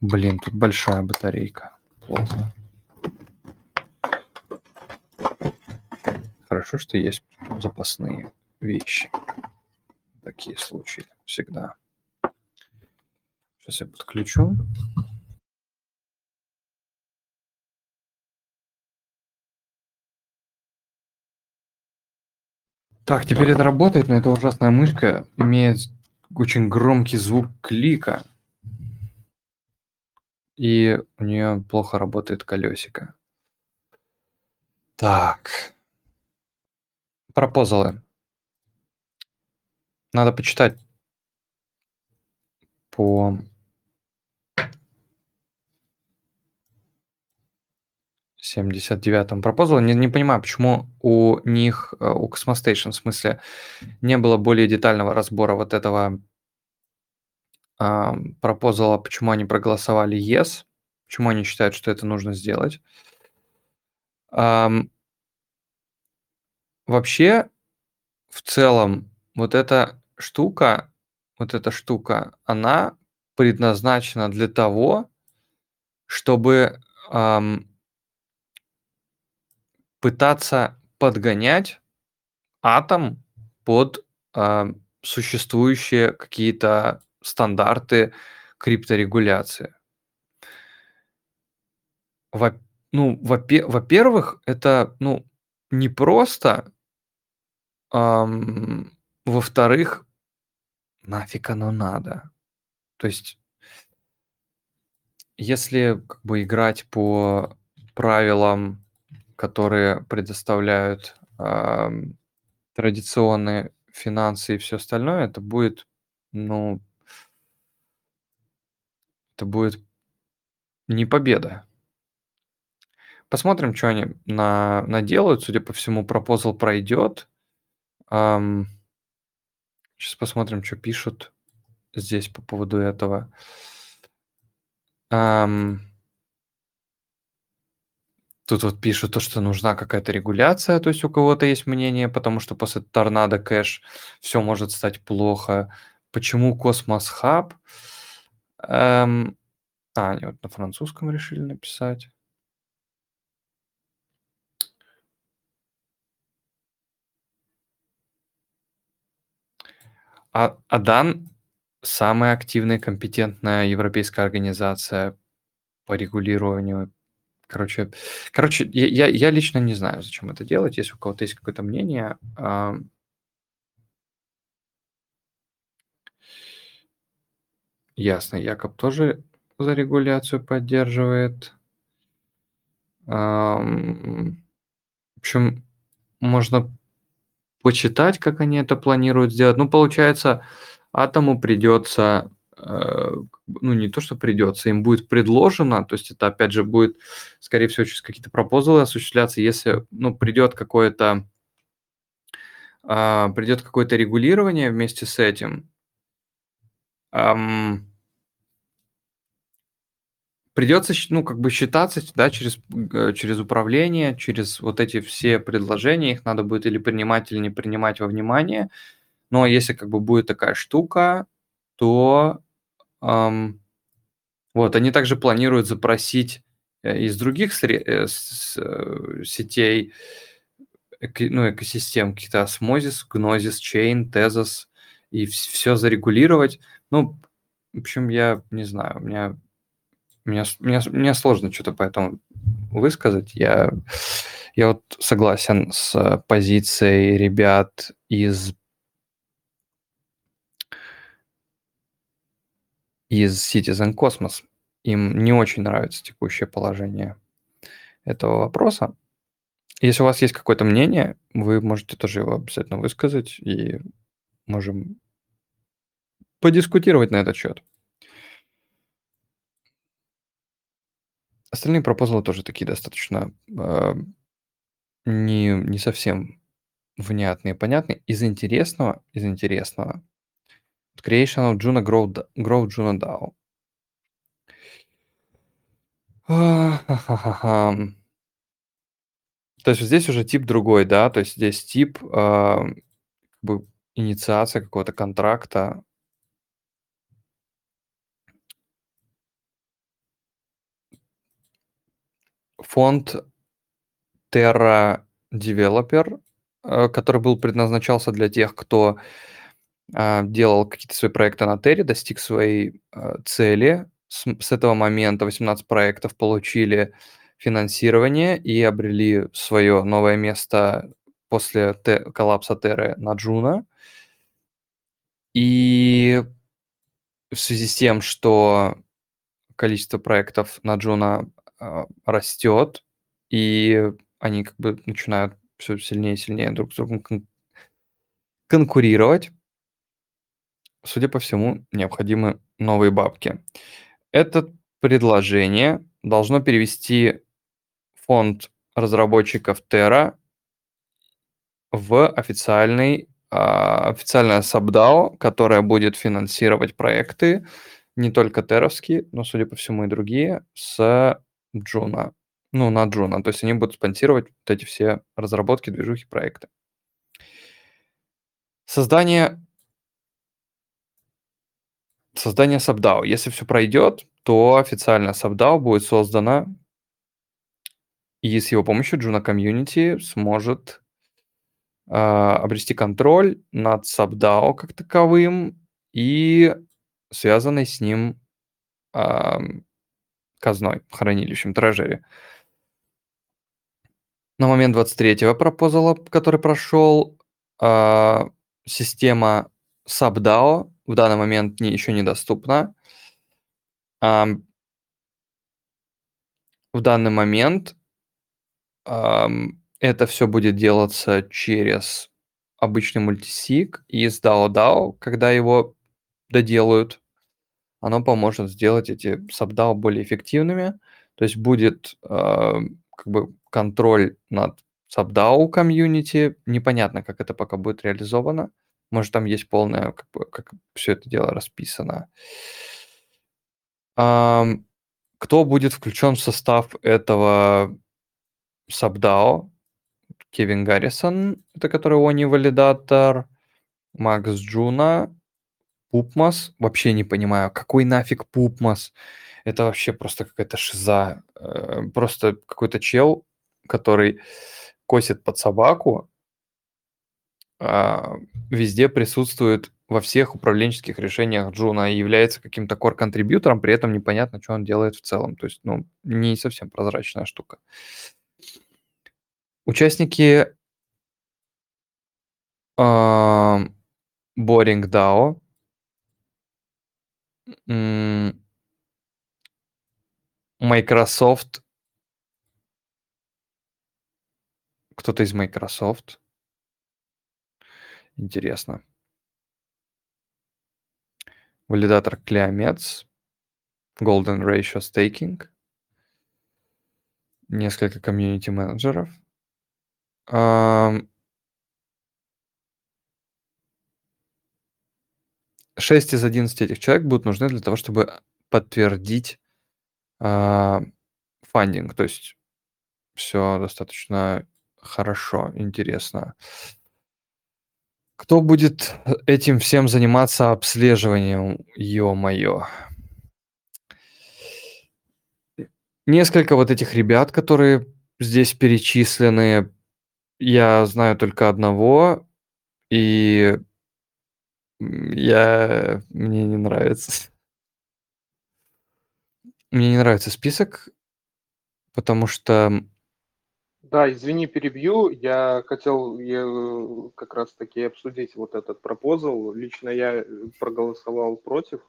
Блин, тут большая батарейка. Плохо. Хорошо, что есть запасные вещи. Такие случаи всегда. Сейчас я подключу. Так, теперь это работает, но эта ужасная мышка имеет очень громкий звук клика. И у нее плохо работает колесико. Так. Пропозалы. Надо почитать по семьдесят девятому пропозалу. Не, не понимаю, почему у них, э, у Cosmostation, в смысле, не было более детального разбора вот этого э, пропозала, почему они проголосовали yes, почему они считают, что это нужно сделать. Um, Вообще, в целом, вот эта штука, вот эта штука, она предназначена для того, чтобы ам, пытаться подгонять атом под а, существующие какие-то стандарты крипторегуляции. Во, ну, во-первых, это ну, не просто Ам, во-вторых, нафиг оно надо? То есть если как бы играть по правилам, которые предоставляют ам, традиционные финансы и все остальное, это будет, ну, это будет не победа. Посмотрим, что они на, наделают. Судя по всему, пропозал пройдет. Ам, Сейчас посмотрим, что пишут здесь по поводу этого. Ам, Тут вот пишут то, что нужна какая-то регуляция, то есть у кого-то есть мнение, потому что после Tornado Cash все может стать плохо. Почему Cosmos Hub? Эм, а, они вот на французском решили написать. А, Адан самая активная, компетентная европейская организация по регулированию. Короче, короче, я, я, лично не знаю, зачем это делать. Если у кого-то есть какое-то мнение, а, ясно, Якоб тоже за регуляцию поддерживает. В общем, можно почитать, как они это планируют сделать. Ну, получается, атому придется, э, ну, не то, что придется, им будет предложено, то есть это, опять же, будет, скорее всего, через какие-то пропозалы осуществляться, если, ну, придет какое-то а, придет какое-то регулирование вместе с этим, ам, придется, ну, как бы считаться, да, через, э, через управление, через вот эти все предложения, их надо будет или принимать, или не принимать во внимание. Но если как бы будет такая штука, то ам, вот, они также планируют запросить э, из других сре- э, сетей, ну, экосистем, каких-то осмозис, гнозис, чейн, тезос, и все зарегулировать. Ну, в общем, я не знаю, у меня мне, мне, мне сложно что-то по этому высказать. Я, я вот согласен с позицией ребят из из Citizen Cosmos. Им не очень нравится текущее положение этого вопроса. Если у вас есть какое-то мнение, вы можете тоже его обязательно высказать, и можем подискутировать на этот счет. Остальные пропозалы тоже такие достаточно э, не, не совсем внятные, понятные. Из интересного, из интересного, Creation of Juno Grow, Grow Juno DAO. То есть здесь уже тип другой, да, то есть здесь тип э, как бы инициация какого-то контракта. Фонд Terra Developer, э, который был предназначался для тех, кто э, делал какие-то свои проекты на Terra, достиг своей э, цели. С, с этого момента 18 проектов получили финансирование и обрели свое новое место после те- коллапса Терры на Juno. И в связи с тем, что количество проектов на Juno растет, и они как бы начинают все сильнее и сильнее друг с другом кон- конкурировать, судя по всему, необходимы новые бабки. Это предложение должно перевести фонд разработчиков Terra в официальный, а, официальное SubDAO, которое будет финансировать проекты, не только теровские, но, судя по всему, и другие, с Juno. Ну, на Juno. То есть они будут спонсировать вот эти все разработки, движухи, проекты. Создание создание SubDAO. Если все пройдет, то официально SubDAO будет создано, и с его помощью Juno Community сможет э, обрести контроль над SubDAO как таковым и связанной с ним э, казной, хранилищем, трэжери. На момент 23-го пропозала, который прошел, э, система SubDAO в данный момент не, еще недоступна. Ам, в данный момент ам, это все будет делаться через обычный мультисиг и с DAO-DAO, когда его доделают, оно поможет сделать эти SubDAO более эффективными. То есть будет э, как бы контроль над SubDAO комьюнити. Непонятно, как это пока будет реализовано. Может, там есть полное, как, бы, как все это дело расписано. Ам, кто будет включен в состав этого SubDAO? Кевин Гаррисон, это который Oni валидатор, Макс Juno, PupMos. Вообще не понимаю, какой нафиг PupMos? Это вообще просто какая-то шиза. Э, просто какой-то чел, который косит под собаку, а, везде присутствует во всех управленческих решениях Juno и является каким-то core contributor ом, при этом непонятно, что он делает в целом. То есть, ну, не совсем прозрачная штука. Участники Boring DAO Microsoft кто-то из Microsoft. Интересно. Валидатор Клеомец. Golden Ratio Staking. Несколько комьюнити-менеджеров. 6 из 11 этих человек будут нужны для того, чтобы подтвердить а, фандинг. То есть все достаточно хорошо, интересно. Кто будет этим всем заниматься обслеживанием, ё-моё? Несколько вот этих ребят, которые здесь перечислены, я знаю только одного, и я мне не нравится. Мне не нравится список, потому что Да, извини, перебью. Я хотел я, э, как раз-таки обсудить вот этот пропозал. Лично я э, проголосовал против.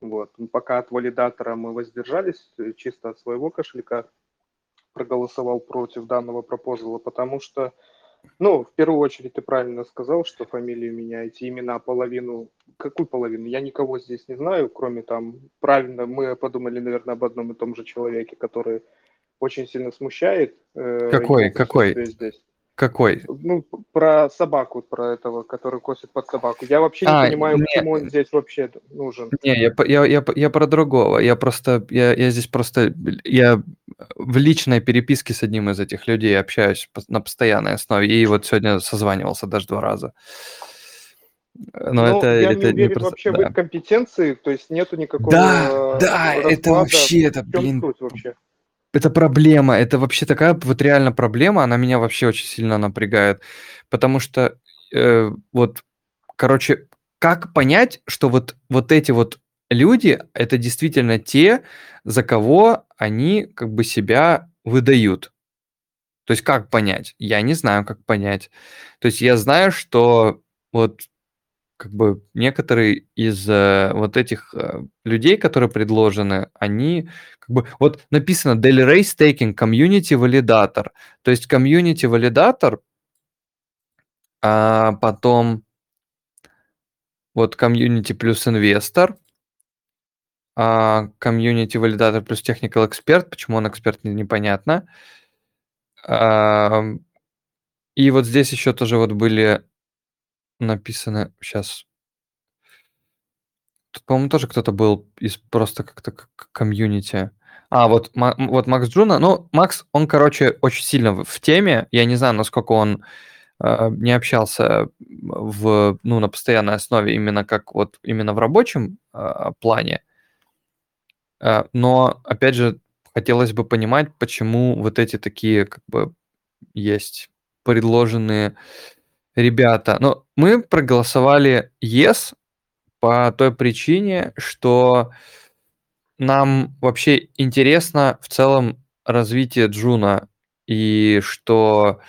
Вот. Пока от валидатора мы воздержались, э, чисто от своего кошелька проголосовал против данного пропозала, потому что ну, в первую очередь ты правильно сказал, что фамилию меняете, имена половину. Какую половину? Я никого здесь не знаю, кроме там, правильно, мы подумали, наверное, об одном и том же человеке, который очень сильно смущает. Э, какой, какой? Здесь. Какой? Ну, про собаку, про этого, который косит под собаку. Я вообще а, не понимаю, не, почему он здесь вообще нужен. Не, я, я, я, я про другого. Я просто, я, я здесь просто, я в личной переписке с одним из этих людей общаюсь на постоянной основе, и вот сегодня созванивался даже два раза. Но, Но ну, это, я это не уверен не просто, вообще да. в их компетенции, то есть нету никакого Да, да, это вообще, это, блин, вообще? Это проблема, это вообще такая вот реально проблема, она меня вообще очень сильно напрягает, потому что э, вот, короче, как понять, что вот, вот эти вот люди, это действительно те, за кого они как бы себя выдают. То есть как понять? Я не знаю, как понять. То есть я знаю, что вот как бы некоторые из э, вот этих э, людей, которые предложены, они как бы вот написано Daily Race Staking Community Validator. То есть Community Validator, а потом вот Community плюс инвестор, а, Community Validator плюс Technical Expert. Почему он эксперт, непонятно. А, и вот здесь еще тоже вот были написано сейчас. Тут, по-моему, тоже кто-то был из просто как-то комьюнити. А, вот, вот Макс Juno. Ну, Макс, он, короче, очень сильно в, в теме. Я не знаю, насколько он э, не общался в, ну, на постоянной основе именно как вот именно в рабочем э, плане. Э, но, опять же, хотелось бы понимать, почему вот эти такие как бы есть предложенные ребята. Но мы проголосовали yes по той причине, что нам вообще интересно в целом развитие Джуна и что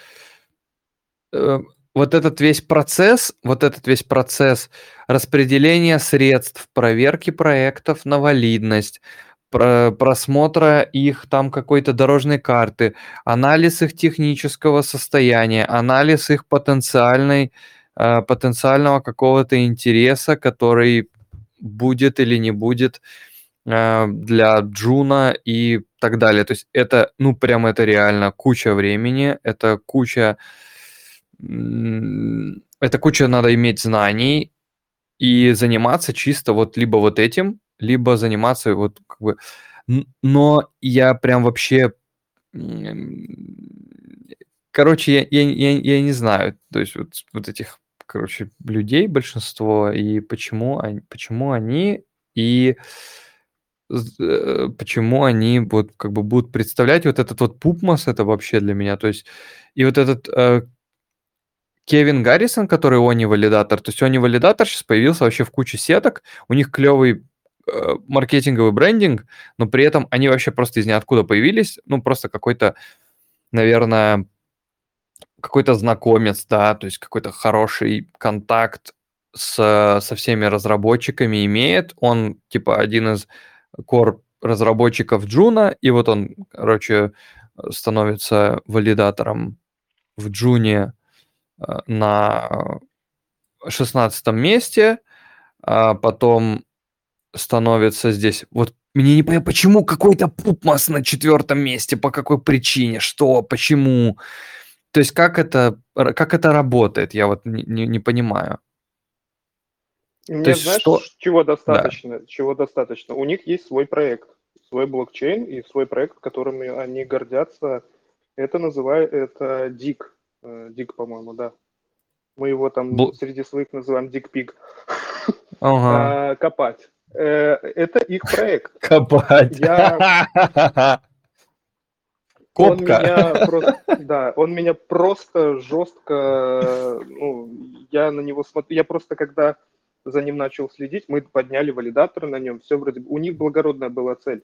э, вот этот весь процесс, вот этот весь процесс распределения средств, проверки проектов на валидность, просмотра их там какой-то дорожной карты, анализ их технического состояния, анализ их потенциальной, э, потенциального какого-то интереса, который будет или не будет э, для Джуна и так далее. То есть это, ну, прям это реально куча времени, это куча это куча надо иметь знаний и заниматься чисто вот либо вот этим, либо заниматься вот как бы... Но я прям вообще... Короче, я, я, я, я не знаю, то есть вот, вот этих, короче, людей большинство, и почему они, почему они и э, почему они вот как бы будут представлять вот этот вот пупмас, это вообще для меня, то есть и вот этот э, Кевин Гаррисон, который Они валидатор, то есть Они валидатор сейчас появился вообще в куче сеток, у них клевый маркетинговый брендинг, но при этом они вообще просто из ниоткуда появились, ну просто какой-то, наверное, какой-то знакомец, да, то есть какой-то хороший контакт с, со всеми разработчиками имеет, он типа один из core разработчиков Juno, и вот он, короче, становится валидатором в Джуне Э, на шестнадцатом месте, а потом становится здесь. Вот мне не понятно, почему какой-то PupMos на четвертом месте, по какой причине, что, почему. То есть как это, как это работает, я вот не, не, не понимаю. Мне, То есть знаешь, что... чего достаточно? Да. Чего достаточно? У них есть свой проект, свой блокчейн и свой проект, которыми они гордятся. Это называют это Э, Дик, по-моему, да. Мы его там Бл... среди своих называем Дик Пиг. Ага. А, копать. Э, это их проект. Копать. Я... Копка. Он меня просто, да, он меня просто жестко, ну, я на него смотрю, я просто когда за ним начал следить, мы подняли валидатор на нем, все вроде у них благородная была цель.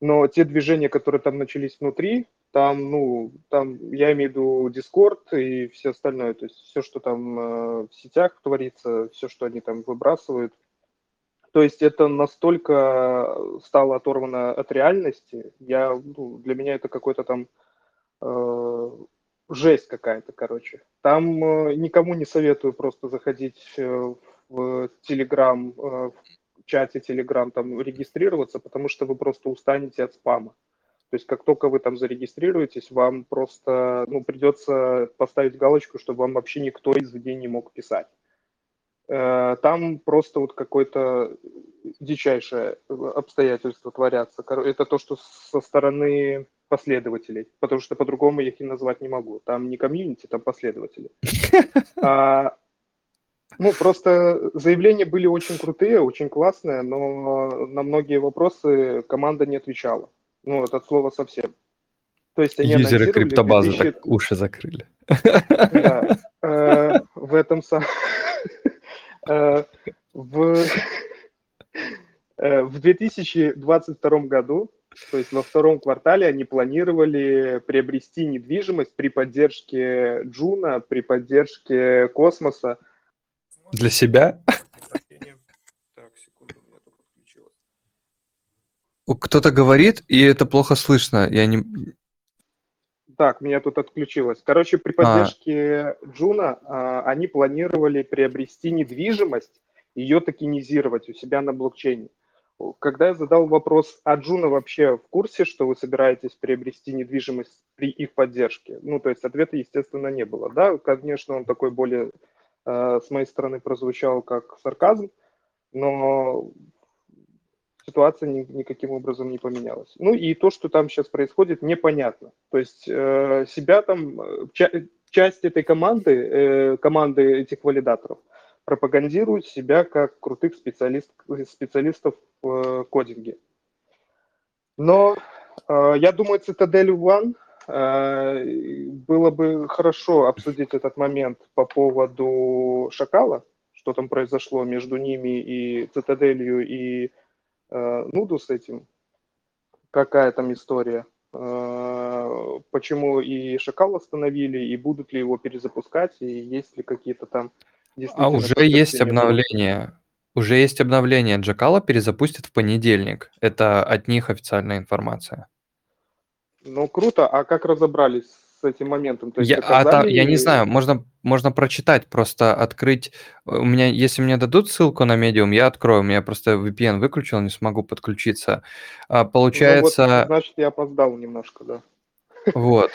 Но те движения, которые там начались внутри, там, ну, там, я имею в виду Discord и все остальное, то есть все, что там э, в сетях творится, все, что они там выбрасывают. То есть это настолько стало оторвано от реальности, я, ну, для меня это какой-то там э, жесть какая-то, короче. Там э, никому не советую просто заходить э, в Telegram, э, в чате Telegram, там регистрироваться, потому что вы просто устанете от спама. То есть как только вы там зарегистрируетесь, вам просто ну, придется поставить галочку, чтобы вам вообще никто из людей не мог писать. Э, там просто вот какое-то дичайшее обстоятельство творятся. Это то, что со стороны последователей, потому что по-другому их и назвать не могу. Там не комьюнити, там последователи. А, ну, просто заявления были очень крутые, очень классные, но на многие вопросы команда не отвечала. Ну, это слово совсем. То есть они Юзеры криптобазы 2000... так уши закрыли. Да, э, в этом самом... Э, в... Э, в 2022 году, то есть во втором квартале, они планировали приобрести недвижимость при поддержке Джуна, при поддержке космоса. Для себя? Кто-то говорит, и это плохо слышно. Я не... Так, меня тут отключилось. Короче, при а. поддержке а. Juno а, они планировали приобрести недвижимость, ее токенизировать у себя на блокчейне. Когда я задал вопрос, а Juno вообще в курсе, что вы собираетесь приобрести недвижимость при их поддержке? Ну, то есть ответа, естественно, не было. Да, конечно, он такой более э, с моей стороны прозвучал как сарказм, но ситуация ни, никаким образом не поменялась. Ну и то, что там сейчас происходит, непонятно. То есть э, себя там, э, ча- часть этой команды, э, команды этих валидаторов пропагандирует себя как крутых специалист, специалистов в э, кодинге. Но э, я думаю, Citadel One э, было бы хорошо обсудить этот момент по поводу Шакала, что там произошло между ними и Цитаделью и нуду с этим, какая там история, э, почему и Шакал остановили, и будут ли его перезапускать, и есть ли какие-то там А уже есть обновление. Уже есть обновление. Джакала перезапустят в понедельник. Это от них официальная информация. Ну, круто. А как разобрались с этим моментом? То есть я, а там, я не знаю, можно, можно прочитать, просто открыть. У меня, если мне дадут ссылку на Medium, я открою. У меня просто VPN выключил, не смогу подключиться. А, получается... Ну, вот, значит, я опоздал немножко, да. Вот.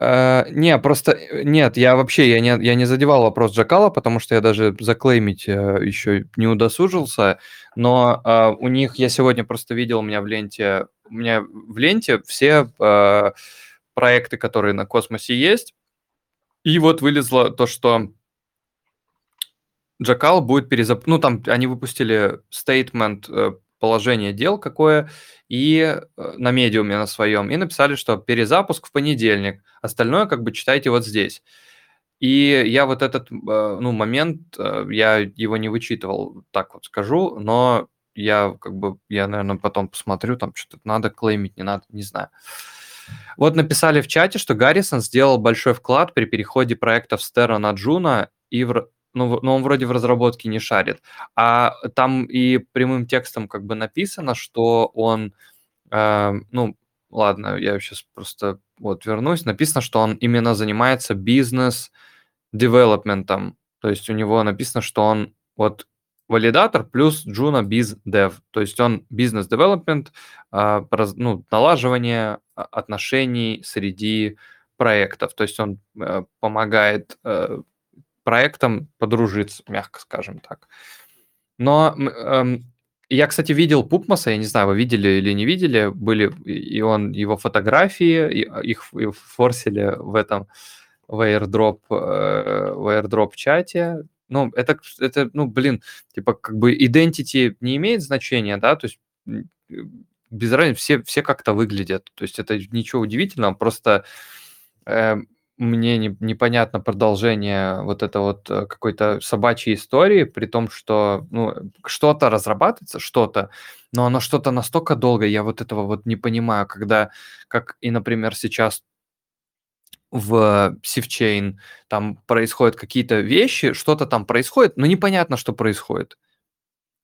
Э, не, просто э, нет, я вообще я не, я не задевал вопрос Джакала, потому что я даже заклеймить э, еще не удосужился. Но э, у них я сегодня просто видел у меня в ленте, у меня в ленте все э, проекты, которые на космосе есть. И вот вылезло то, что Джакал будет перезап... Ну, там они выпустили стейтмент э, положение дел какое, и э, на медиуме на своем, и написали, что перезапуск в понедельник, остальное как бы читайте вот здесь. И я вот этот, э, ну, момент, я его не вычитывал, так вот скажу, но я как бы, я, наверное, потом посмотрю, там что-то надо клеймить, не надо, не знаю. Вот написали в чате, что Гаррисон сделал большой вклад при переходе проекта в Стера на Juno и в, ну, ну, он вроде в разработке не шарит. А там и прямым текстом как бы написано, что он, э, ну, ладно, я сейчас просто вот вернусь, написано, что он именно занимается бизнес-девелопментом. То есть у него написано, что он вот валидатор плюс Juno Biz Dev. То есть он бизнес-девелопмент, э, ну, налаживание отношений среди проектов. То есть он э, помогает э, проектом подружиться, мягко скажем так. Но эм, я, кстати, видел Пупмаса, я не знаю, вы видели или не видели, были и он его фотографии, и, а, их, их форсили в этом в airdrop, э, в airdrop чате. Ну, это, это, ну, блин, типа, как бы identity не имеет значения, да, то есть без разницы, все, все как-то выглядят. То есть это ничего удивительного, просто э, мне не, непонятно продолжение вот это вот э, какой-то собачьей истории, при том, что ну, что-то разрабатывается, что-то, но оно что-то настолько долго, я вот этого вот не понимаю, когда, как и, например, сейчас в SafeChain там происходят какие-то вещи, что-то там происходит, но непонятно, что происходит.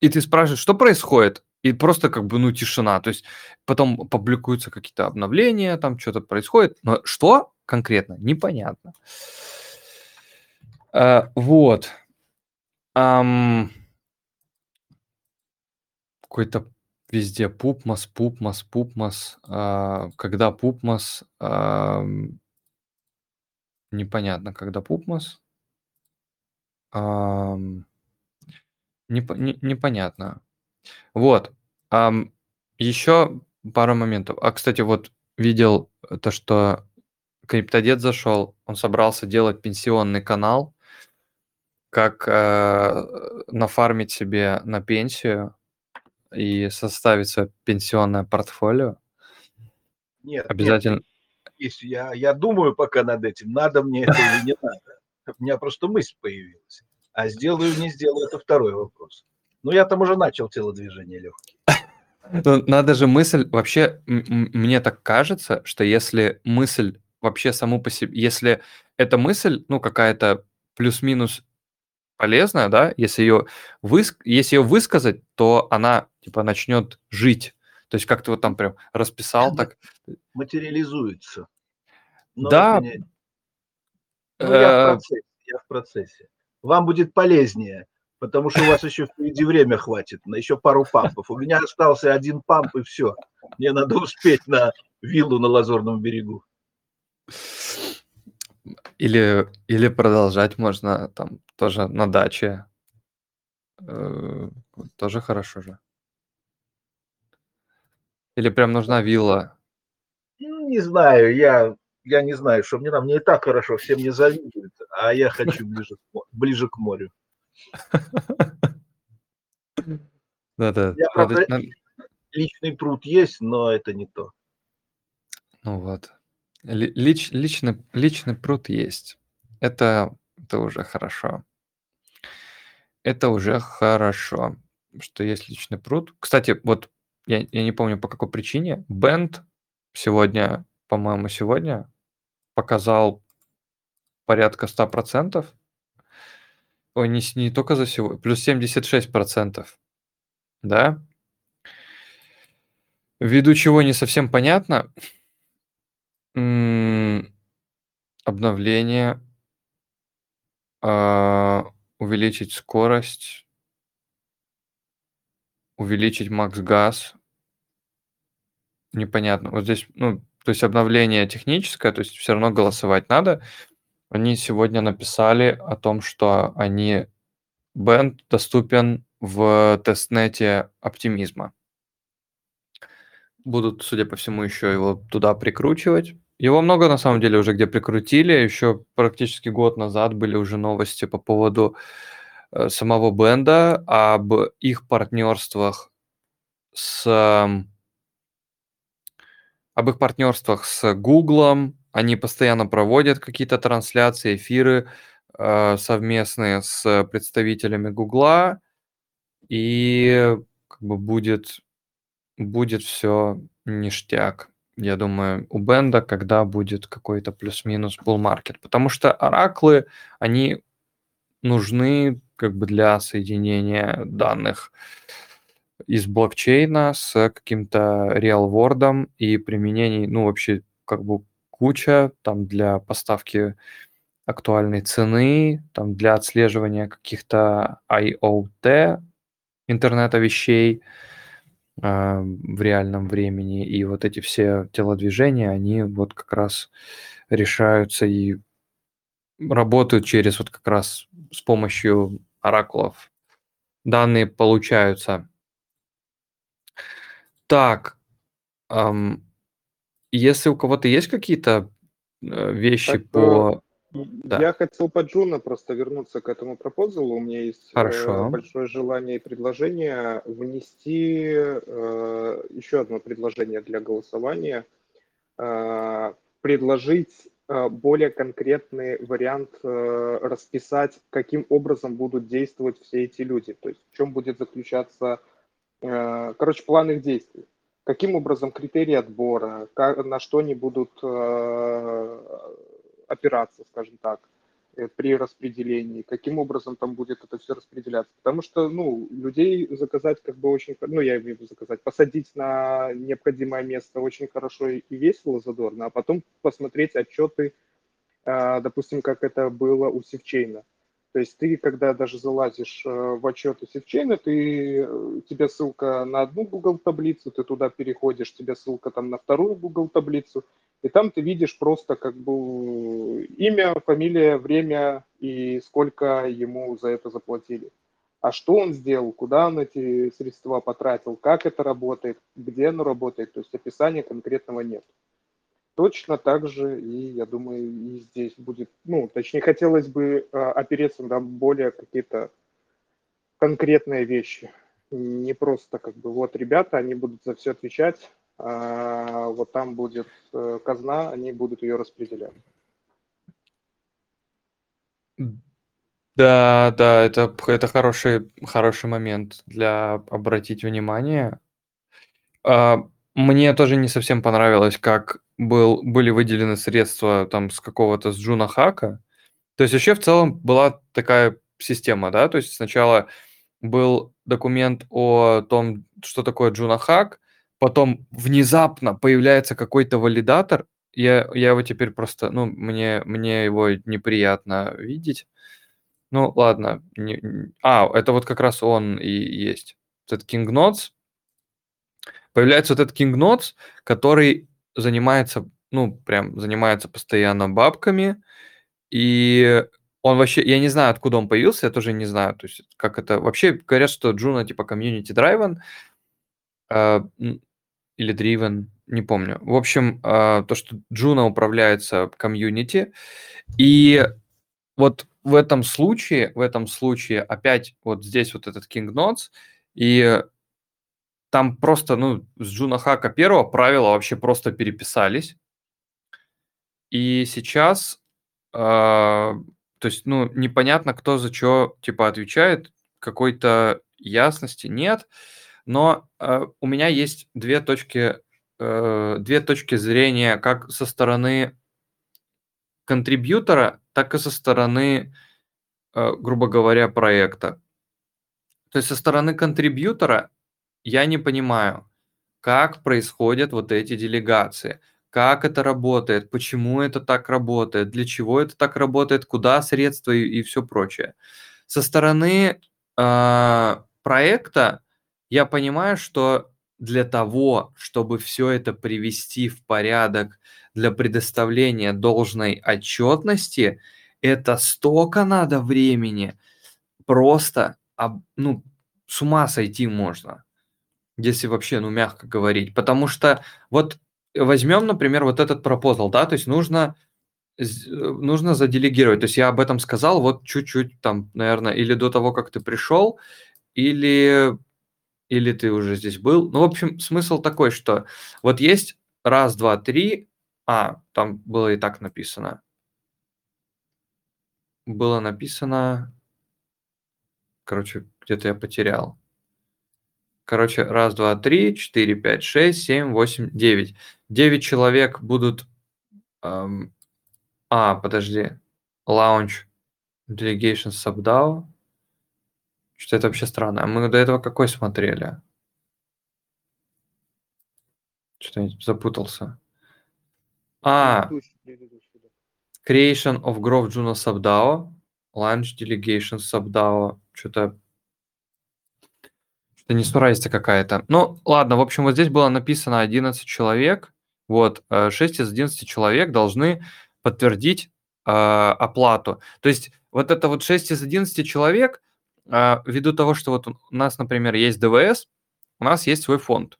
И ты спрашиваешь, что происходит? И просто как бы, ну, тишина. То есть потом публикуются какие-то обновления, там что-то происходит. Но что конкретно, непонятно. А, вот. Ам... Какой-то везде пупмас, пупмас, пупмас. А, когда пупмас... А, непонятно, когда пупмас. А, неп, не, непонятно. Вот. Ам, еще пару моментов. А, кстати, вот видел то, что Криптодед зашел, он собрался делать пенсионный канал, как э, нафармить себе на пенсию и составить свое пенсионное портфолио. Нет, Обязательно. Нет, я, я думаю пока над этим, надо мне это или не надо. У меня просто мысль появилась. А сделаю, не сделаю, это второй вопрос. Ну, я там уже начал телодвижение легкие. Ну, надо же мысль, вообще, мне так кажется, что если мысль вообще саму по себе, если эта мысль, ну, какая-то плюс-минус полезная, да, если ее, выс... если ее высказать, то она, типа, начнет жить. То есть как то вот там прям расписал так. Материализуется. Но да. Не... Ну, я в, э, процессе, я в процессе. Вам будет полезнее, потому что у вас еще впереди время хватит на еще пару пампов. У меня остался один памп и все. Мне надо успеть на виллу на Лазурном берегу. Или, или продолжать можно там тоже на даче. Э, тоже хорошо же. Или прям нужна вилла? Ну, не знаю, я, я не знаю, что мне нам Мне и так хорошо, все мне завидуют, а я хочу ближе, ближе к морю. Да-да. Личный пруд есть, но это не то. Ну вот. Лич, личный, личный пруд есть. Это, это уже хорошо. Это уже хорошо, что есть личный пруд. Кстати, вот я, я не помню по какой причине, Бенд сегодня, по-моему, сегодня показал порядка 100%. Ой, не, не только за сегодня, плюс 76%. Да? Ввиду чего не совсем понятно, обновление, а, увеличить скорость, увеличить макс газ. Непонятно. Вот здесь, ну, то есть обновление техническое, то есть все равно голосовать надо. Они сегодня написали о том, что они бенд доступен в тестнете оптимизма. Будут, судя по всему, еще его туда прикручивать. Его много, на самом деле, уже где прикрутили. Еще практически год назад были уже новости по поводу э, самого бенда, об их партнерствах с об их партнерствах с Гуглом. Они постоянно проводят какие-то трансляции, эфиры э, совместные с представителями Гугла, и как бы будет, будет все ништяк. Я думаю, у Бенда, когда будет какой-то плюс-минус булл-маркет. Потому что ораклы, они нужны как бы для соединения данных из блокчейна с каким-то реал-вордом и применений, ну, вообще, как бы куча там для поставки актуальной цены, там для отслеживания каких-то IoT, интернета вещей э, в реальном времени. И вот эти все телодвижения, они вот как раз решаются и работают через вот как раз с помощью оракулов. Данные получаются так, ам, если у кого-то есть какие-то э, вещи Так, э, по... Да, Я хотел по Джуна просто вернуться к этому пропозалу. У меня есть э, хорошо. большое желание и предложение внести э, еще одно предложение для голосования. Э, предложить э, более конкретный вариант э, расписать, каким образом будут действовать все эти люди. То есть в чем будет заключаться Э, короче, план их действий. Каким образом критерии отбора, как, на что они будут э, опираться, скажем так, э, при распределении, каким образом там будет это все распределяться. Потому что, ну, людей заказать как бы очень, ну, я имею в виду заказать, посадить на необходимое место очень хорошо и весело, задорно, а потом посмотреть отчеты, допустим, как это было у Севчейна то есть ты, когда даже залазишь э, в отчеты севчейна, ты, э, тебе ссылка на одну Google таблицу, ты туда переходишь, тебе ссылка там на вторую Google таблицу, и там ты видишь просто как бы имя, фамилия, время и сколько ему за это заплатили. А что он сделал, куда он эти средства потратил, как это работает, где оно работает, то есть описания конкретного нет. Точно так же и, я думаю, и здесь будет, ну, точнее, хотелось бы э, опереться на более какие-то конкретные вещи. Не просто как бы вот ребята, они будут за все отвечать, а вот там будет э, казна, они будут ее распределять. Да, да, это, это хороший, хороший момент для обратить внимание. А, мне тоже не совсем понравилось, как был, были выделены средства там с какого-то с Juno Hack а. То есть вообще в целом была такая система, да, то есть сначала был документ о том, что такое Juno Hack, потом внезапно появляется какой-то валидатор, я, я его теперь просто, ну, мне, мне его неприятно видеть. Ну, ладно. Не, а, это вот как раз он и есть. Этот King Nodes. Появляется вот этот King Nodes, который занимается, ну, прям занимается постоянно бабками, и он вообще, я не знаю, откуда он появился, я тоже не знаю, то есть как это, вообще говорят, что Juno типа community driven, э, или driven, не помню. В общем, э, то, что Juno управляется комьюнити, и вот в этом случае, в этом случае опять вот здесь вот этот King Notes, и там просто, ну, с Джуна Хака первого правила вообще просто переписались. И сейчас, э, то есть, ну, непонятно, кто за что, типа, отвечает, какой-то ясности нет. Но э, у меня есть две точки, э, две точки зрения, как со стороны контрибьютора, так и со стороны, э, грубо говоря, проекта. То есть со стороны контрибьютора я не понимаю, как происходят вот эти делегации, как это работает, почему это так работает, для чего это так работает, куда средства и, и все прочее. Со стороны э, проекта я понимаю, что для того, чтобы все это привести в порядок для предоставления должной отчетности, это столько надо времени, просто, ну, с ума сойти можно, если вообще, ну, мягко говорить. Потому что вот возьмем, например, вот этот пропозал, да, то есть нужно нужно заделегировать. То есть я об этом сказал вот чуть-чуть там, наверное, или до того, как ты пришел, или, или ты уже здесь был. Ну, в общем, смысл такой, что вот есть раз, два, три, а, там было и так написано. Было написано, короче, где-то я потерял. Короче, раз, два, три, четыре, пять, шесть, семь, восемь, девять. Девять человек будут эм, а, подожди. Launch Delegation SubDAO. Что это вообще странно. А мы до этого какой смотрели? Что-то запутался. А, Creation of Growth Juno SubDAO. Launch Delegation SubDAO. Что-то что-то несуразица какая-то. Ну, ладно, в общем, вот здесь было написано 11 человек. Вот, 6 э, из 11 человек должны подтвердить э, оплату. То есть вот это вот 6 из 11 человек, э, ввиду того, что вот у нас, например, есть ДВС, у нас есть свой фонд.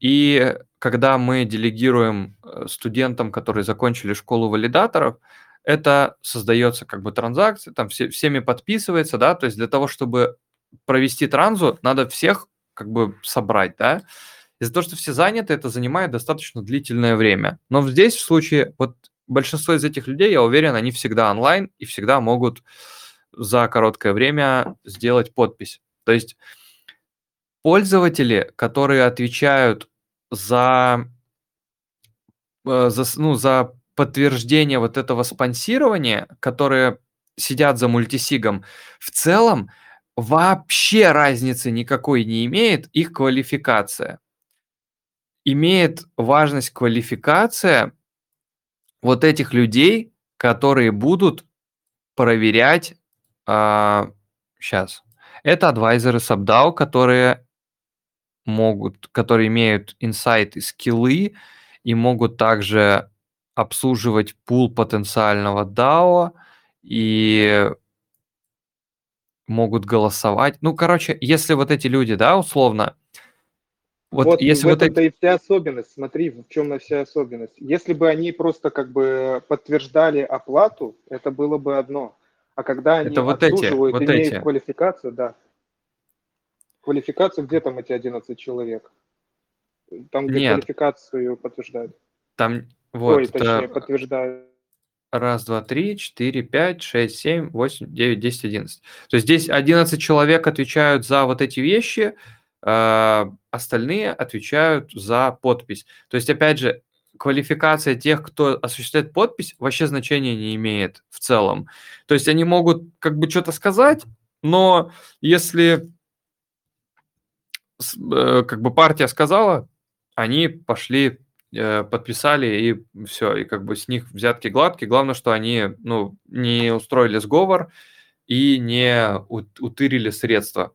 И когда мы делегируем э, студентам, которые закончили школу валидаторов, это создается как бы транзакция, там все, всеми подписывается, да, то есть для того, чтобы провести транзу, надо всех как бы собрать, да. Из-за того, что все заняты, это занимает достаточно длительное время. Но здесь в случае, вот большинство из этих людей, я уверен, они всегда онлайн и всегда могут за короткое время сделать подпись. То есть пользователи, которые отвечают за, э, за, ну, за подтверждение вот этого спонсирования, которые сидят за мультисигом, в целом вообще разницы никакой не имеет их квалификация. Имеет важность квалификация вот этих людей, которые будут проверять, а, сейчас, это адвайзеры SubDAO, которые могут, которые имеют инсайты, скиллы и могут также обслуживать пул потенциального DAO и могут голосовать. Ну, короче, если вот эти люди, да, условно, вот, вот если в вот эти... и вся особенность. Смотри, в чем на вся особенность. Если бы они просто как бы подтверждали оплату, это было бы одно. А когда они это вот эти, вот имеют эти. квалификацию, да. Квалификацию, где там эти 11 человек? Там, где Нет. квалификацию подтверждают. Там, вот, Ой, точнее, подтверждают. Раз, два, три, четыре, пять, шесть, семь, восемь, девять, десять, одиннадцать. То есть здесь 11 человек отвечают за вот эти вещи, а, остальные отвечают за подпись. То есть, опять же, квалификация тех, кто осуществляет подпись, вообще значения не имеет в целом. То есть они могут как бы что-то сказать, но если э, как бы партия сказала, они пошли, э, подписали и все, и как бы с них взятки гладкие. Главное, что они ну, не устроили сговор и не утырили средства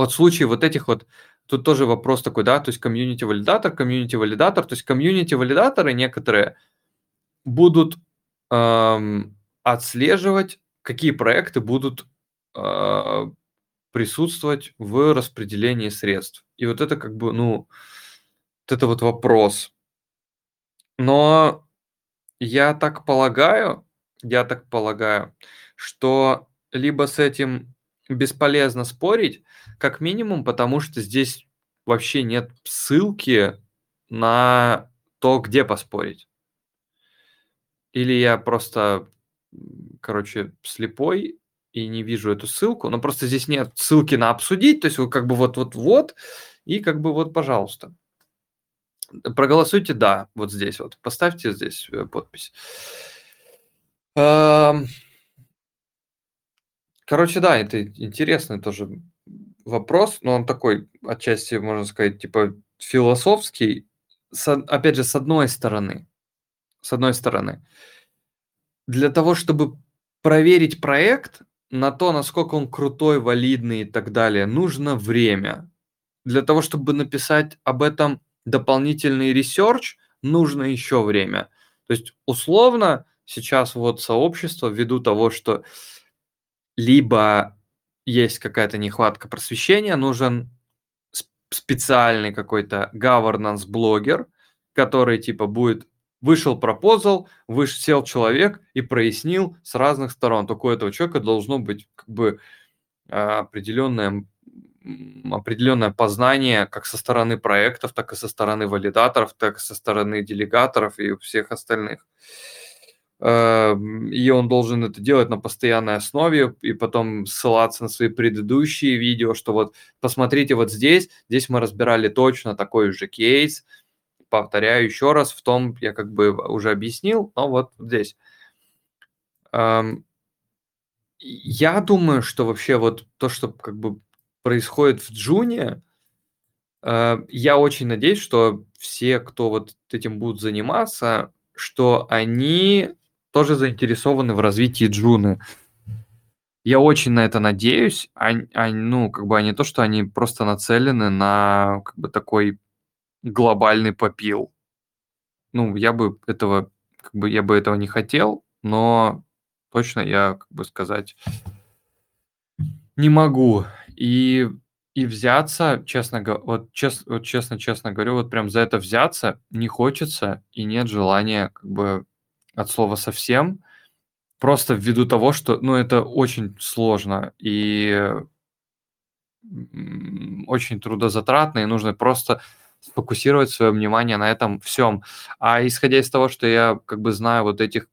вот в случае вот этих вот, тут тоже вопрос такой, да, то есть комьюнити-валидатор, комьюнити-валидатор, то есть комьюнити-валидаторы некоторые будут эм, отслеживать, какие проекты будут э, присутствовать в распределении средств. И вот это как бы, ну, вот это вот вопрос. Но я так полагаю, я так полагаю, что либо с этим бесполезно спорить, как минимум, потому что здесь вообще нет ссылки на то, где поспорить. Или я просто, короче, слепой и не вижу эту ссылку, но просто здесь нет ссылки на обсудить, то есть как бы вот-вот-вот, и как бы вот, пожалуйста. Проголосуйте «да» вот здесь вот, поставьте здесь э, подпись. Короче, да, это интересный тоже вопрос, но он такой, отчасти, можно сказать, типа философский. Опять же, с одной стороны, с одной стороны, для того, чтобы проверить проект на то, насколько он крутой, валидный и так далее, нужно время. для того, чтобы написать об этом дополнительный research, нужно еще время. То есть, условно, сейчас вот сообщество, ввиду того, что либо есть какая-то нехватка просвещения, нужен специальный какой-то governance блогер, который типа будет вышел пропозал, выш, сел человек и прояснил с разных сторон. Только у этого человека должно быть как бы а, определенное, определенное познание как со стороны проектов, так и со стороны валидаторов, так и со стороны делегаторов и всех остальных. Эм, и он должен это делать на постоянной основе и потом ссылаться на свои предыдущие видео, что вот посмотрите вот здесь, здесь мы разбирали точно такой же кейс, повторяю еще раз, в том я как бы уже объяснил, но вот здесь. Эм, я думаю, что вообще вот то, что как бы происходит в Джуне, э, я очень надеюсь, что все, кто вот этим будут заниматься, что они тоже заинтересованы в развитии Джуны. Я очень на это надеюсь. Они, они, ну, как бы они то, что они просто нацелены на как бы такой глобальный попил. Ну, я бы этого, как бы я бы этого не хотел, но точно я, как бы сказать, не могу. И и взяться, честно вот, чес, вот честно, честно говорю, вот прям за это взяться не хочется и нет желания как бы от слова совсем, просто ввиду того, что, ну, это очень сложно и очень трудозатратно, и нужно просто сфокусировать свое внимание на этом всем. А исходя из того, что я как бы знаю вот этих,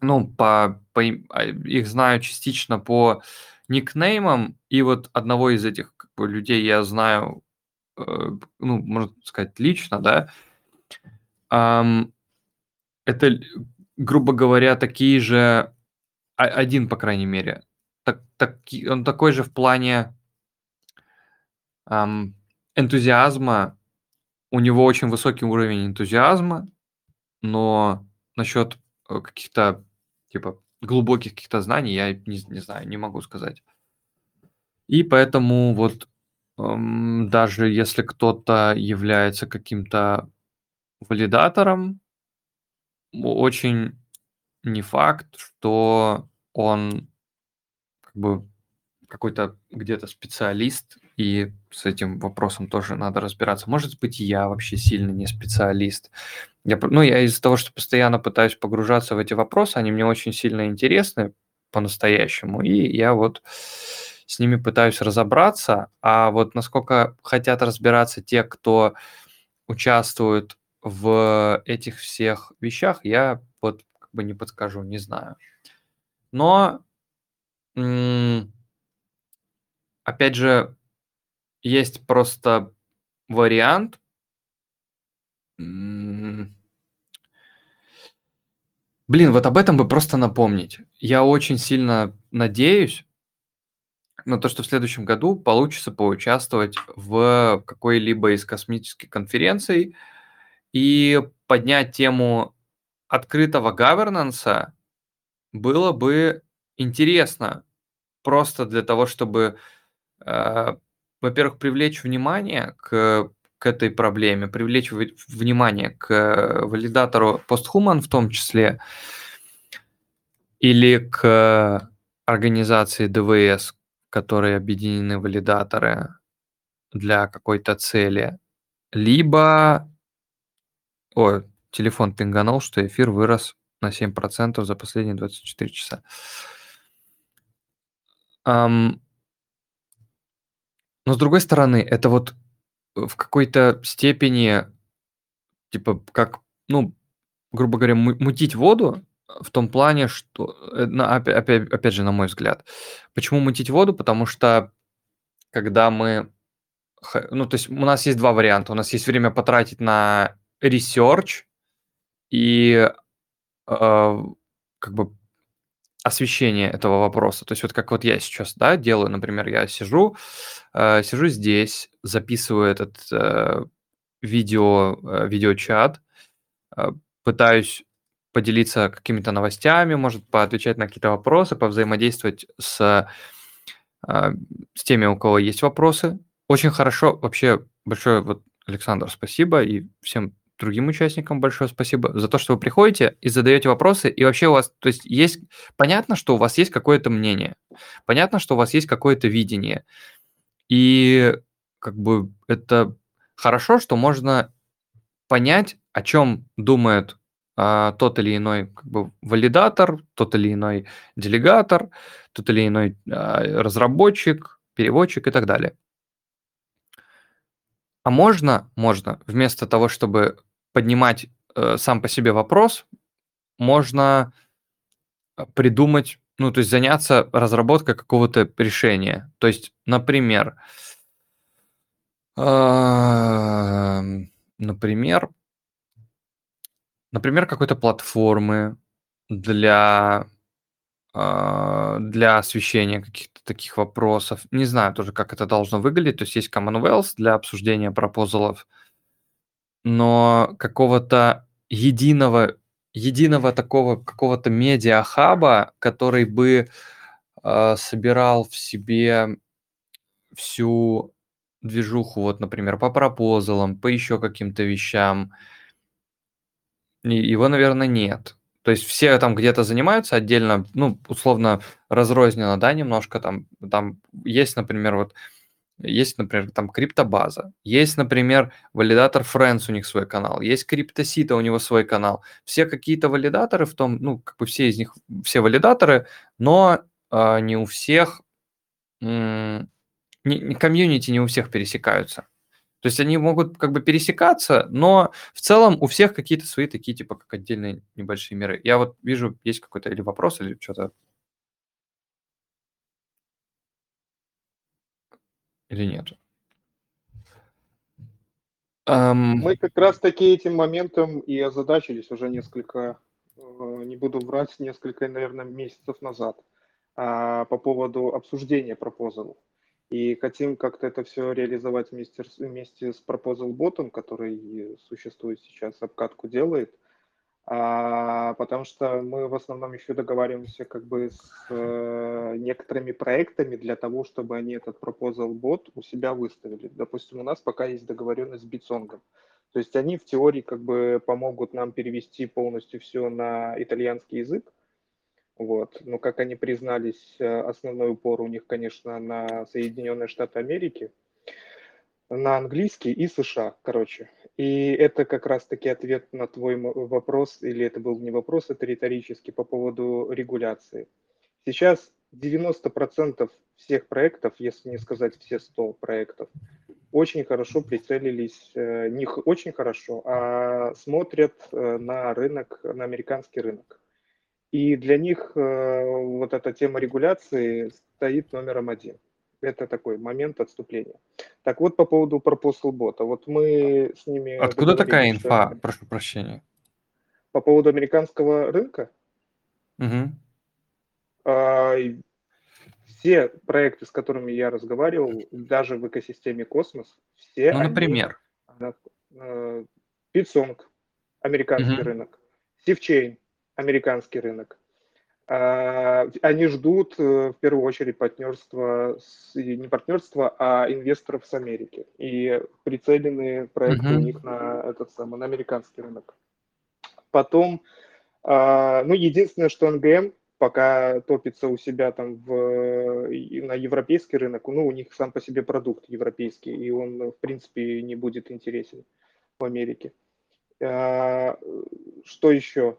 ну, по, по а, их знаю частично по никнеймам, и вот одного из этих как бы, людей я знаю, э, ну, можно сказать, лично, да, эм, это, грубо говоря, такие же, один, по крайней мере, так, так, он такой же в плане эм, энтузиазма, у него очень высокий уровень энтузиазма, но насчет э, каких-то, типа, глубоких каких-то знаний я не, не знаю, не могу сказать. И поэтому вот эм, даже если кто-то является каким-то валидатором, очень не факт, что он как бы какой-то где-то специалист, и с этим вопросом тоже надо разбираться. Может быть, я вообще сильно не специалист. Я, ну, я из-за того, что постоянно пытаюсь погружаться в эти вопросы, они мне очень сильно интересны по-настоящему, и я вот с ними пытаюсь разобраться, а вот насколько хотят разбираться те, кто участвует в этих всех вещах я вот как бы не подскажу, не знаю. Но, опять же, есть просто вариант. Блин, вот об этом бы просто напомнить. Я очень сильно надеюсь на то, что в следующем году получится поучаствовать в какой-либо из космических конференций, и поднять тему открытого governance было бы интересно просто для того, чтобы, э, во-первых, привлечь внимание к, к этой проблеме, привлечь внимание к валидатору постхуман в том числе, или к организации ДВС, в которой объединены валидаторы для какой-то цели, либо о, телефон пинганул, что эфир вырос на 7% за последние 24 часа. Ам, но с другой стороны, это вот в какой-то степени, типа, как, ну, грубо говоря, мутить воду в том плане, что, э, опять, опять же, на мой взгляд, почему мутить воду? Потому что когда мы, ну, то есть у нас есть два варианта. У нас есть время потратить на research и э, как бы освещение этого вопроса. То есть вот как вот я сейчас, да, делаю, например, я сижу, э, сижу здесь, записываю этот э, видео, э, видеочат, э, пытаюсь поделиться какими-то новостями, может, поотвечать на какие-то вопросы, повзаимодействовать с, э, с теми, у кого есть вопросы очень хорошо, вообще большое вот, Александр, спасибо, и всем другим участникам большое спасибо за то, что вы приходите и задаете вопросы, и вообще у вас, то есть есть, понятно, что у вас есть какое-то мнение, понятно, что у вас есть какое-то видение, и как бы это хорошо, что можно понять, о чем думает а, тот или иной как бы, валидатор, тот или иной делегатор, тот или иной а, разработчик, переводчик и так далее. А можно, можно, вместо того, чтобы поднимать э, сам по себе вопрос, можно э, придумать, ну, то есть заняться разработкой какого-то решения. То есть, например, э, например, например, какой-то платформы для а, для освещения каких-то таких вопросов. Не знаю тоже, как это должно выглядеть. То есть есть Commonwealth для обсуждения пропозалов, но какого-то единого, единого такого какого-то медиахаба, который бы э, собирал в себе всю движуху, вот, например, по пропозалам, по еще каким-то вещам, его, наверное, нет. То есть все там где-то занимаются отдельно, ну, условно, разрозненно, да, немножко там, там есть, например, вот, есть, например, там криптобаза, есть, например, валидатор Friends, у них свой канал, есть криптосита, у него свой канал. Все какие-то валидаторы в том, ну, как бы все из них, все валидаторы, но э, не у всех, м- не, комьюнити не у всех пересекаются. То есть они могут как бы пересекаться, но в целом у всех какие-то свои такие, типа, как отдельные небольшие миры. Я вот вижу, есть какой-то или вопрос, или что-то. Или нет? Um... Мы как раз таки этим моментом и озадачились уже несколько, э, не буду врать, несколько, наверное, месяцев назад а, по поводу обсуждения пропозалов. И хотим как-то это все реализовать вместе, вместе с Bot, который существует сейчас, обкатку делает, а, потому что мы в основном еще договариваемся как бы с э, некоторыми проектами для того, чтобы они этот Proposal Bot у себя выставили. Допустим, у нас пока есть договоренность с Битсонгом. То есть они в теории как бы помогут нам перевести полностью все на итальянский язык, вот. Но, как они признались, э, основной упор у них, конечно, на Соединенные Штаты Америки, на английский и США, короче. И это как раз-таки ответ на твой вопрос, или это был не вопрос, это риторический по поводу регуляции. Сейчас 90% всех проектов, если не сказать все 100 проектов, очень хорошо прицелились, э, не очень хорошо, а смотрят э, на рынок, на американский рынок. И для них э, вот эта тема регуляции стоит номером один. Это такой момент отступления. Так вот, по поводу Proposal Bot. Вот мы с ними... Откуда такая инфа? Что... Прошу прощения. По поводу американского рынка? Угу. А, все проекты, с которыми я разговаривал, даже в экосистеме Космос, все Ну, например? Они, Bitsong, американский угу. рынок, SafeChain, американский рынок. А, они ждут э, в первую очередь партнерства, не партнерства, а инвесторов с Америки. И прицелены проекты uh-huh. у них на этот самый, на американский рынок. Потом, а, ну, единственное, что НГМ пока топится у себя там в, на европейский рынок, ну, у них сам по себе продукт европейский, и он, в принципе, не будет интересен в Америке. А, что еще?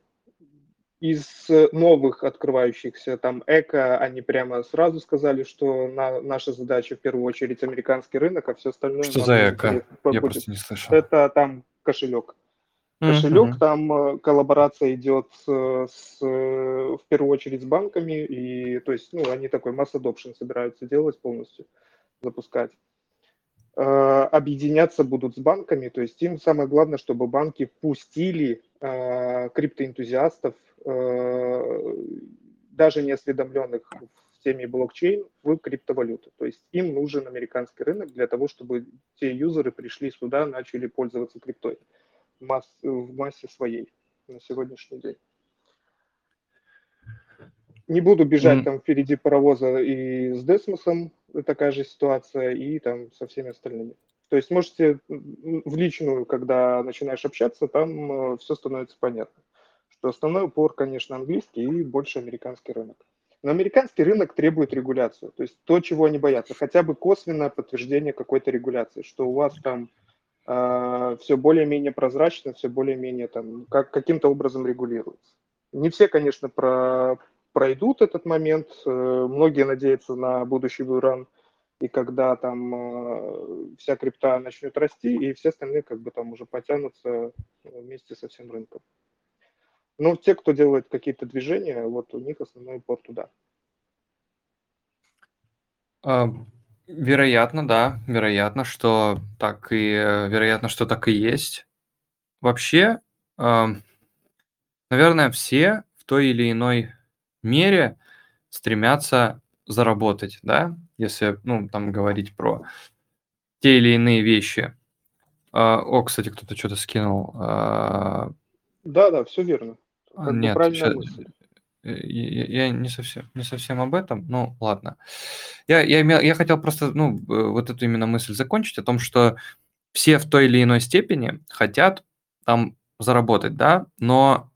Из новых открывающихся, там, эко, они прямо сразу сказали, что на, наша задача в первую очередь американский рынок, а все остальное... Что за эко? Я просто не слышал. Это там кошелек. Кошелек, mm-hmm. там э, коллаборация идет с, с, в первую очередь с банками, и то есть, ну, они такой масс adoption собираются делать полностью, запускать. Э, объединяться будут с банками, то есть им самое главное, чтобы банки пустили э, криптоэнтузиастов, э, даже неосведомленных в теме блокчейн, в криптовалюту. То есть им нужен американский рынок для того, чтобы те юзеры пришли сюда, начали пользоваться криптой в, масс, в массе своей на сегодняшний день. Не буду бежать mm. там впереди паровоза и с Десмосом, такая же ситуация, и там со всеми остальными. То есть можете в личную, когда начинаешь общаться, там э, все становится понятно. Что основной упор, конечно, английский и больше американский рынок. Но американский рынок требует регуляцию. То есть то, чего они боятся, хотя бы косвенное подтверждение какой-то регуляции, что у вас там э, все более-менее прозрачно, все более-менее там как, каким-то образом регулируется. Не все, конечно, про, пройдут этот момент. Э, многие надеются на будущий буран и когда там э, вся крипта начнет расти, и все остальные как бы там уже потянутся э, вместе со всем рынком. Но те, кто делает какие-то движения, вот у них основной упор туда. А, вероятно, да, вероятно, что так и вероятно, что так и есть. Вообще, а, наверное, все в той или иной мере стремятся заработать, да, если, ну, там говорить про те или иные вещи. А, о, кстати, кто-то что-то скинул. А, да, да, все верно. Как Нет, правильная мысль. Я, я не совсем не совсем об этом, ну ладно. Я, я, имел, я хотел просто ну, вот эту именно мысль закончить о том, что все в той или иной степени хотят там заработать, да, но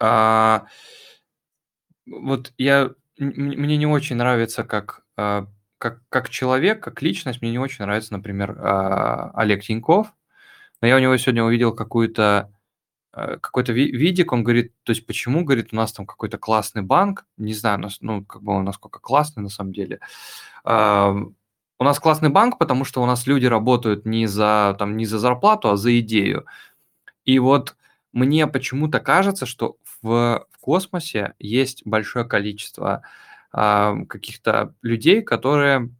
а, вот я мне не очень нравится как, а, как, как человек, как личность, мне не очень нравится, например, а, Олег Тиньков. Но я у него сегодня увидел какую-то а, какой-то видик, он говорит, то есть почему, говорит, у нас там какой-то классный банк, не знаю, ну, как бы он насколько классный на самом деле. У нас классный банк, потому что у нас люди работают не за, там, не за зарплату, а за идею. И вот мне почему-то кажется, что в, в космосе есть большое количество а, каких-то людей, которые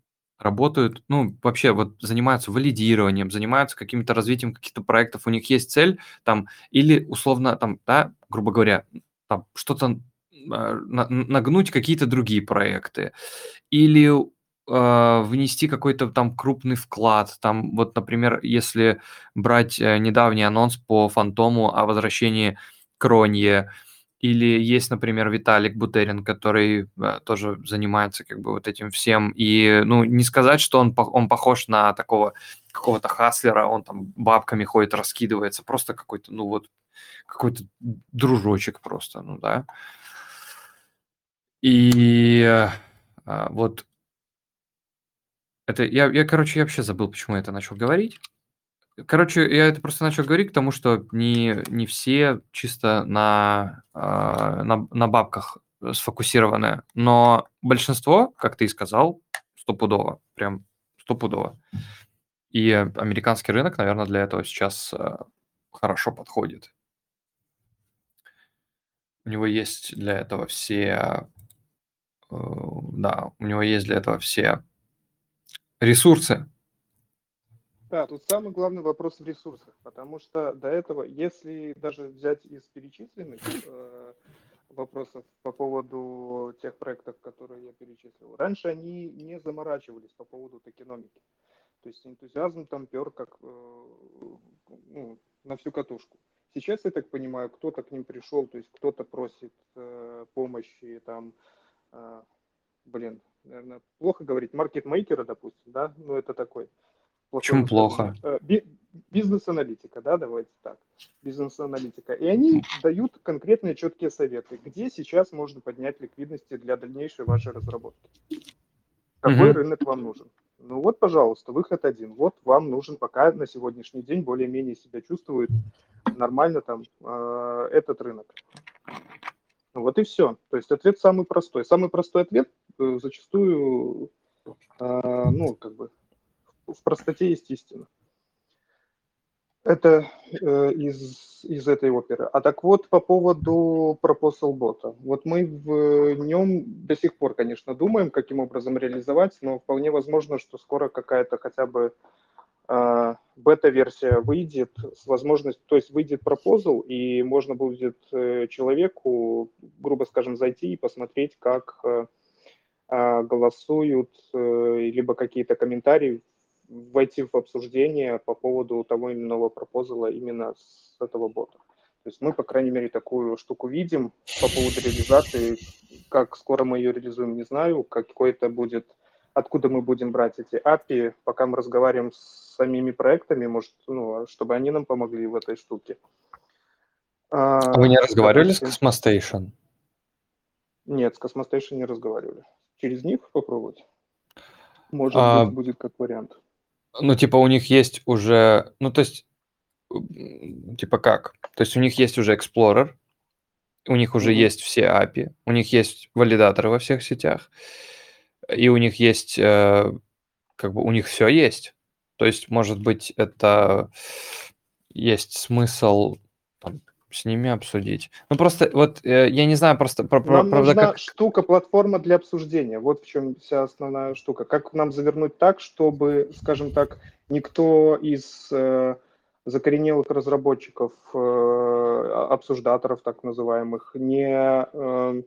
работают, ну, вообще вот занимаются валидированием, занимаются каким-то развитием каких-то проектов, у них есть цель там, или условно там, да, грубо говоря, там что-то а, нагнуть какие-то другие проекты, или э, внести какой-то там крупный вклад. Там вот, например, если брать э, недавний анонс по Фантому о возвращении Кронье, или есть, например, Виталик Бутерин, который э, тоже занимается как бы вот этим всем. И, ну, не сказать, что он, он похож на такого какого-то хаслера, он там бабками ходит, раскидывается, просто какой-то, ну вот, какой-то дружочек просто, ну да. И э, вот это я, я, короче, я вообще забыл, почему я это начал говорить. Короче, я это просто начал говорить, потому что не, не все чисто на, э, на, на бабках сфокусированы, но большинство, как ты и сказал, стопудово, прям стопудово. И американский рынок, наверное, для этого сейчас э, хорошо подходит. У него есть для этого все, э, да, у него есть для этого все ресурсы. Да, тут самый главный вопрос в ресурсах, потому что до этого, если даже взять из перечисленных э, вопросов по поводу тех проектов, которые я перечислил, раньше они не заморачивались по поводу токеномики. То есть энтузиазм там пер как э, ну, на всю катушку. Сейчас, я так понимаю, кто-то к ним пришел, то есть кто-то просит э, помощи, там, э, блин, наверное, плохо говорить, маркетмейкера, допустим, да, ну это такой. Почему плохо? Э, бизнес-аналитика, да, давайте так, бизнес-аналитика. И они дают конкретные четкие советы, где сейчас можно поднять ликвидности для дальнейшей вашей разработки. Какой mm-hmm. рынок вам нужен? Ну вот, пожалуйста, выход один. Вот вам нужен пока на сегодняшний день более-менее себя чувствует нормально там э, этот рынок. Вот и все. То есть ответ самый простой. Самый простой ответ э, зачастую, э, ну, как бы в простоте есть истина. Это э, из, из этой оперы. А так вот, по поводу Proposal бота. Вот мы в нем до сих пор, конечно, думаем, каким образом реализовать, но вполне возможно, что скоро какая-то хотя бы э, бета-версия выйдет с возможностью, то есть выйдет пропозал, и можно будет э, человеку, грубо скажем, зайти и посмотреть, как э, э голосуют, э, либо какие-то комментарии войти в обсуждение по поводу того или иного пропозала именно с этого бота. То есть мы, по крайней мере, такую штуку видим по поводу реализации. Как скоро мы ее реализуем, не знаю. Какой это будет, откуда мы будем брать эти API, пока мы разговариваем с самими проектами, может, ну, чтобы они нам помогли в этой штуке. А вы не разговаривали с Cosmostation? Нет, с Cosmostation не разговаривали. Через них попробовать? Может А, быть, будет как вариант. Ну, типа, у них есть уже, ну, то есть, типа как? То есть у них есть уже Explorer, у них уже Мгм. есть все API, у них есть валидаторы во всех сетях, и у них есть, э, как бы, у них все есть. То есть, может быть, это есть смысл с ними обсудить. Ну, просто вот э, я не знаю, просто, про- про- Нам правда, нужна как... штука, платформа для обсуждения. Вот в чем вся основная штука. Как нам завернуть так, чтобы, скажем так, никто из э, закоренелых разработчиков, э, обсуждаторов так называемых, не, э,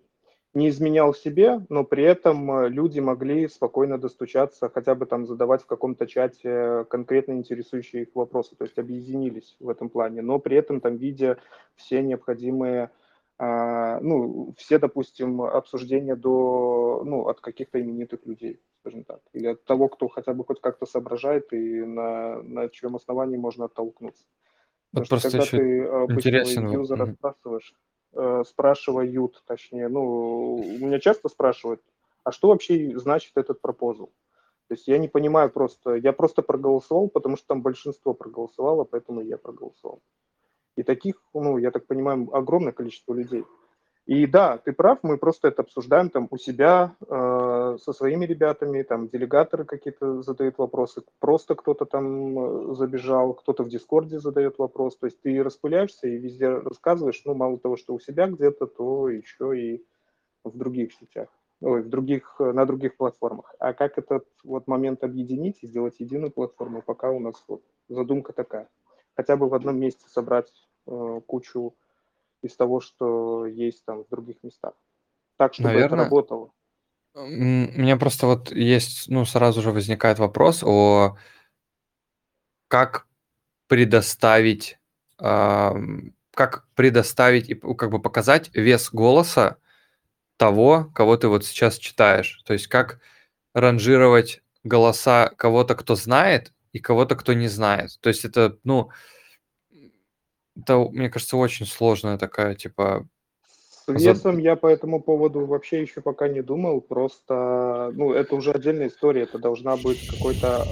не изменял себе, но при этом э, люди могли спокойно достучаться, хотя бы там задавать в каком-то чате конкретно интересующие их вопросы, то есть объединились в этом плане, но при этом там видя все необходимые а, ну, все, допустим, обсуждения до, ну, от каких-то именитых людей, скажем так, или от того, кто хотя бы хоть как-то соображает и на, на чьем основании можно оттолкнуться. Вот Потому что просто когда еще ты обычного интересен юзера спрашиваешь, э, спрашивают, точнее, ну, у меня часто спрашивают, а что вообще значит этот пропозал? То есть я не понимаю просто, я просто проголосовал, потому что там большинство проголосовало, поэтому я проголосовал. И таких, ну, я так понимаю, огромное количество людей. И да, ты прав, мы просто это обсуждаем там у себя э, со своими ребятами, там делегаторы какие-то задают вопросы, просто кто-то там э, забежал, кто-то в Дискорде задает вопрос. То есть ты распыляешься и везде рассказываешь, ну, мало того, что у себя где-то, то еще и в других сетях, ой, в других, э, на других платформах. А как этот вот момент объединить и сделать единую платформу, пока у нас вот задумка такая. Хотя бы в одном месте собрать э, кучу из того, что есть там в других местах. Так, чтобы это Наверное, работало. м, у меня просто вот есть, ну, сразу же возникает вопрос о как предоставить, ам, как предоставить и как бы показать вес голоса того, кого ты вот сейчас читаешь. То есть как ранжировать голоса кого-то, кто знает, и кого-то, кто не знает. То есть это, ну, это, мне кажется, очень сложная такая, типа, С весом я по этому поводу вообще еще пока не думал, просто, ну, это уже отдельная история, это должна быть какой-то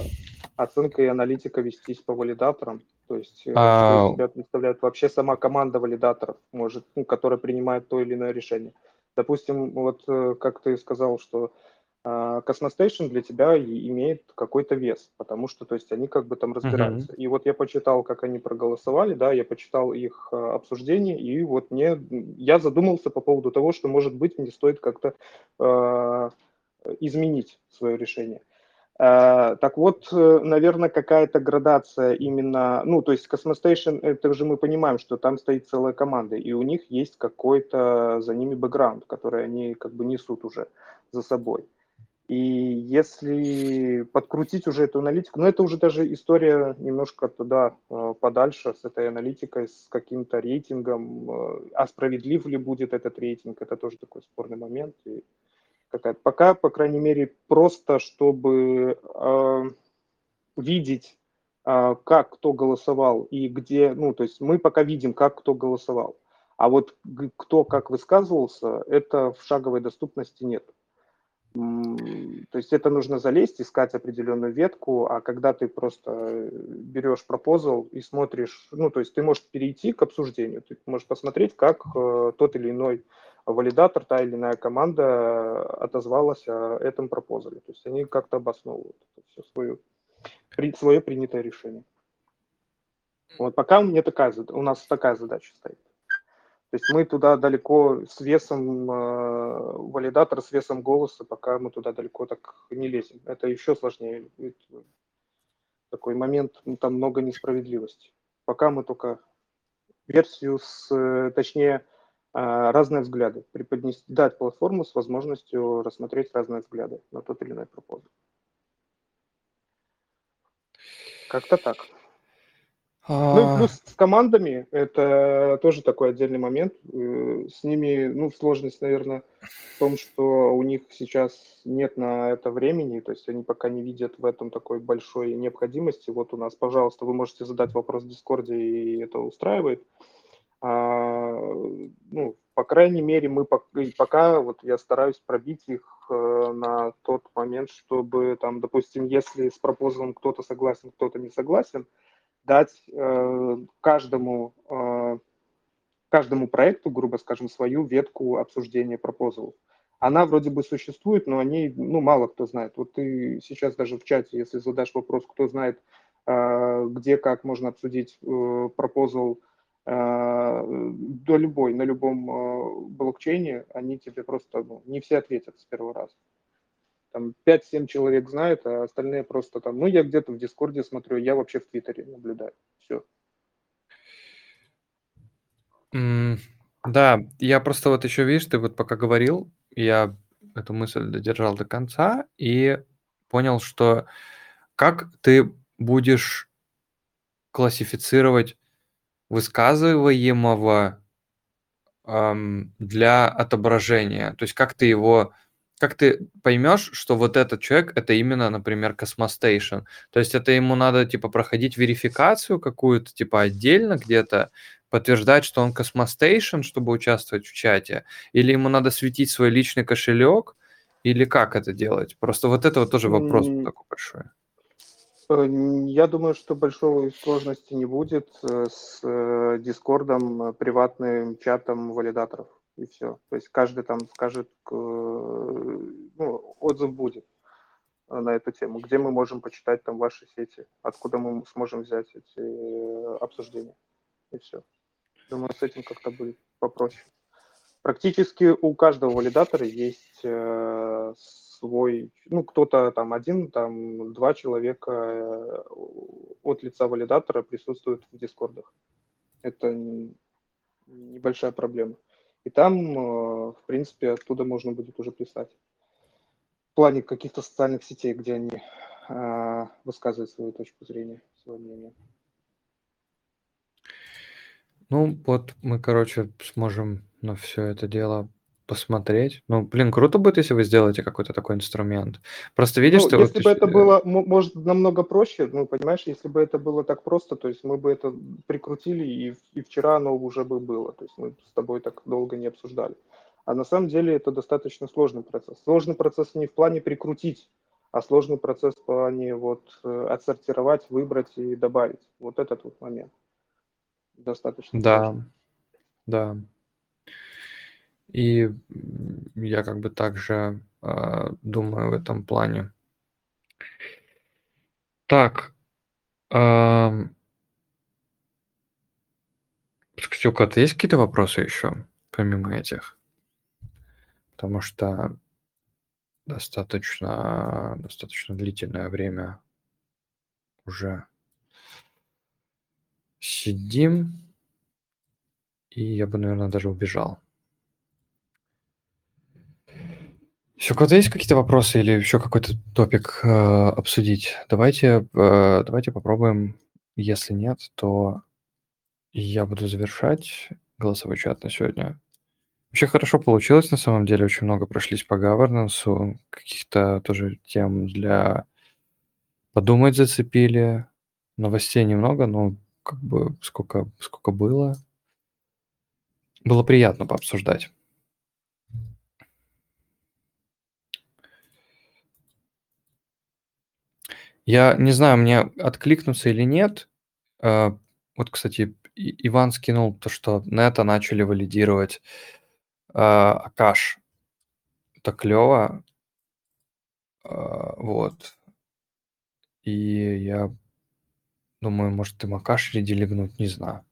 оценка и аналитика вестись по валидаторам, то есть э, что а, из себя представляет вообще сама команда валидаторов, может, ну, которая принимает то или иное решение. Допустим, вот э, как ты сказал, что а, Cosmostation для тебя имеет какой-то вес, потому что, то есть, они как бы там разбираются. И вот я почитал, как они проголосовали, да, я почитал их а, обсуждение, и вот мне, я задумался по поводу того, что, может быть, мне стоит как-то а, изменить свое решение. А, Так вот, э, наверное, какая-то градация именно, ну, то есть Cosmostation, это же мы понимаем, что там стоит целая команда, и у них есть какой-то за ними бэкграунд, который они как бы несут уже за собой. И если подкрутить уже эту аналитику, ну это уже даже история немножко туда э, подальше с этой аналитикой, с каким-то рейтингом, э, а справедлив ли будет этот рейтинг, это тоже такой спорный момент. И какая пока, по крайней мере, просто чтобы э, видеть, э, как кто голосовал и где, ну то есть мы пока видим, как кто голосовал. А вот кто как высказывался, это в шаговой доступности нет. То есть это нужно залезть, искать определенную ветку, а когда ты просто э, берешь пропозал и смотришь, ну, то есть ты можешь перейти к обсуждению, ты можешь посмотреть, как э, тот или иной валидатор, та или иная команда отозвалась о этом пропозале. То есть они как-то обосновывают все свое, свое принятое решение. Вот пока у меня такая, у нас такая задача стоит. То есть мы туда далеко с весом э, валидатора, с весом голоса, пока мы туда далеко так не лезем. Это еще сложнее. Ведь Такой момент, ну, там много несправедливости. Пока мы только версию с, э, точнее, э, разные взгляды, преподнести, дать платформу с возможностью рассмотреть разные взгляды на тот или иной пропозал. Как-то так. Ну, А, плюс с командами это тоже такой отдельный момент. Э, С ними, ну, сложность, наверное, в том, что у них сейчас нет на это времени, то есть они пока не видят в этом такой большой необходимости. Вот у нас, пожалуйста, вы можете задать вопрос в Дискорде, и это устраивает. А, ну, по крайней мере, мы пок- и пока, вот я стараюсь пробить их э, на тот момент, чтобы там, допустим, если с пропозалом кто-то согласен, кто-то не согласен, дать э, каждому, э, каждому проекту, грубо скажем, свою ветку обсуждения пропозалов. Она вроде бы существует, но о ней ну, мало кто знает. Вот ты сейчас даже в чате, если задашь вопрос, кто знает, э, где, как можно обсудить э, э, до любой, на любом э, блокчейне, они тебе просто, ну, не все ответят с первого раза там 5-7 человек знают, а остальные просто там, ну, я где-то в Дискорде смотрю, я вообще в Твиттере наблюдаю. Все. м, Да, я просто вот еще, видишь, ты вот пока говорил, я эту мысль додержал до конца и понял, что как ты будешь классифицировать высказываемого ам, для отображения. То есть как ты его, как ты поймешь, что вот этот человек это именно, например, Cosmostation. То есть это ему надо типа проходить верификацию какую-то, типа отдельно где-то, подтверждать, что он Cosmostation, чтобы участвовать в чате, или ему надо светить свой личный кошелек, или как это делать? Просто вот это вот тоже вопрос М, такой большой. Э, Я думаю, что большой сложности не будет э, с э, Дискордом, приватным чатом валидаторов. И все. То есть каждый там скажет, э, ну, отзыв будет э, на эту тему, где мы можем почитать там ваши сети, откуда мы сможем взять эти э, обсуждения. И все. Думаю, с этим как-то будет попроще. Практически у каждого валидатора есть э, свой, ну, кто-то там один, там два человека от лица валидатора присутствуют в дискордах. Это небольшая проблема. И там, э, в принципе, оттуда можно будет уже писать. В плане каких-то социальных сетей, где они э, высказывают свою точку зрения, свое мнение. Ну, вот мы, короче, сможем на все это дело посмотреть. Ну, блин, круто будет, если вы сделаете какой-то такой инструмент. Просто видишь, Ну, ты вот если бы ещё- это было, мо- может, намного проще, ну, понимаешь, если бы это было так просто, то есть мы бы это прикрутили, и, и вчера оно уже бы было, то есть мы с тобой так долго не обсуждали. А на самом деле это достаточно сложный процесс. Сложный процесс не в плане прикрутить, а сложный процесс в плане вот э, отсортировать, выбрать и добавить. Вот этот вот момент достаточно сложный. Да, да. И я как бы также а, думаю в этом плане. Так. ам, Кстюка, ты есть какие-то вопросы еще, помимо этих? Потому что достаточно, достаточно длительное время уже сидим, и я бы, наверное, даже убежал. Еще у кого-то есть какие-то вопросы или еще какой-то топик э, обсудить? Давайте, э, давайте попробуем. Если нет, то я буду завершать голосовой чат на сегодня. Вообще хорошо получилось, на самом деле. Очень много прошлись по governance, каких-то тоже тем для подумать зацепили. Новостей немного, но как бы сколько, сколько было. Было приятно пообсуждать. Я не знаю, мне откликнуться или нет. Э, Вот, кстати, Иван скинул то, что нета начали валидировать э, Акаш. Это клево. Э, Вот. И я думаю, может, им Акаш ределигнуть, не знаю.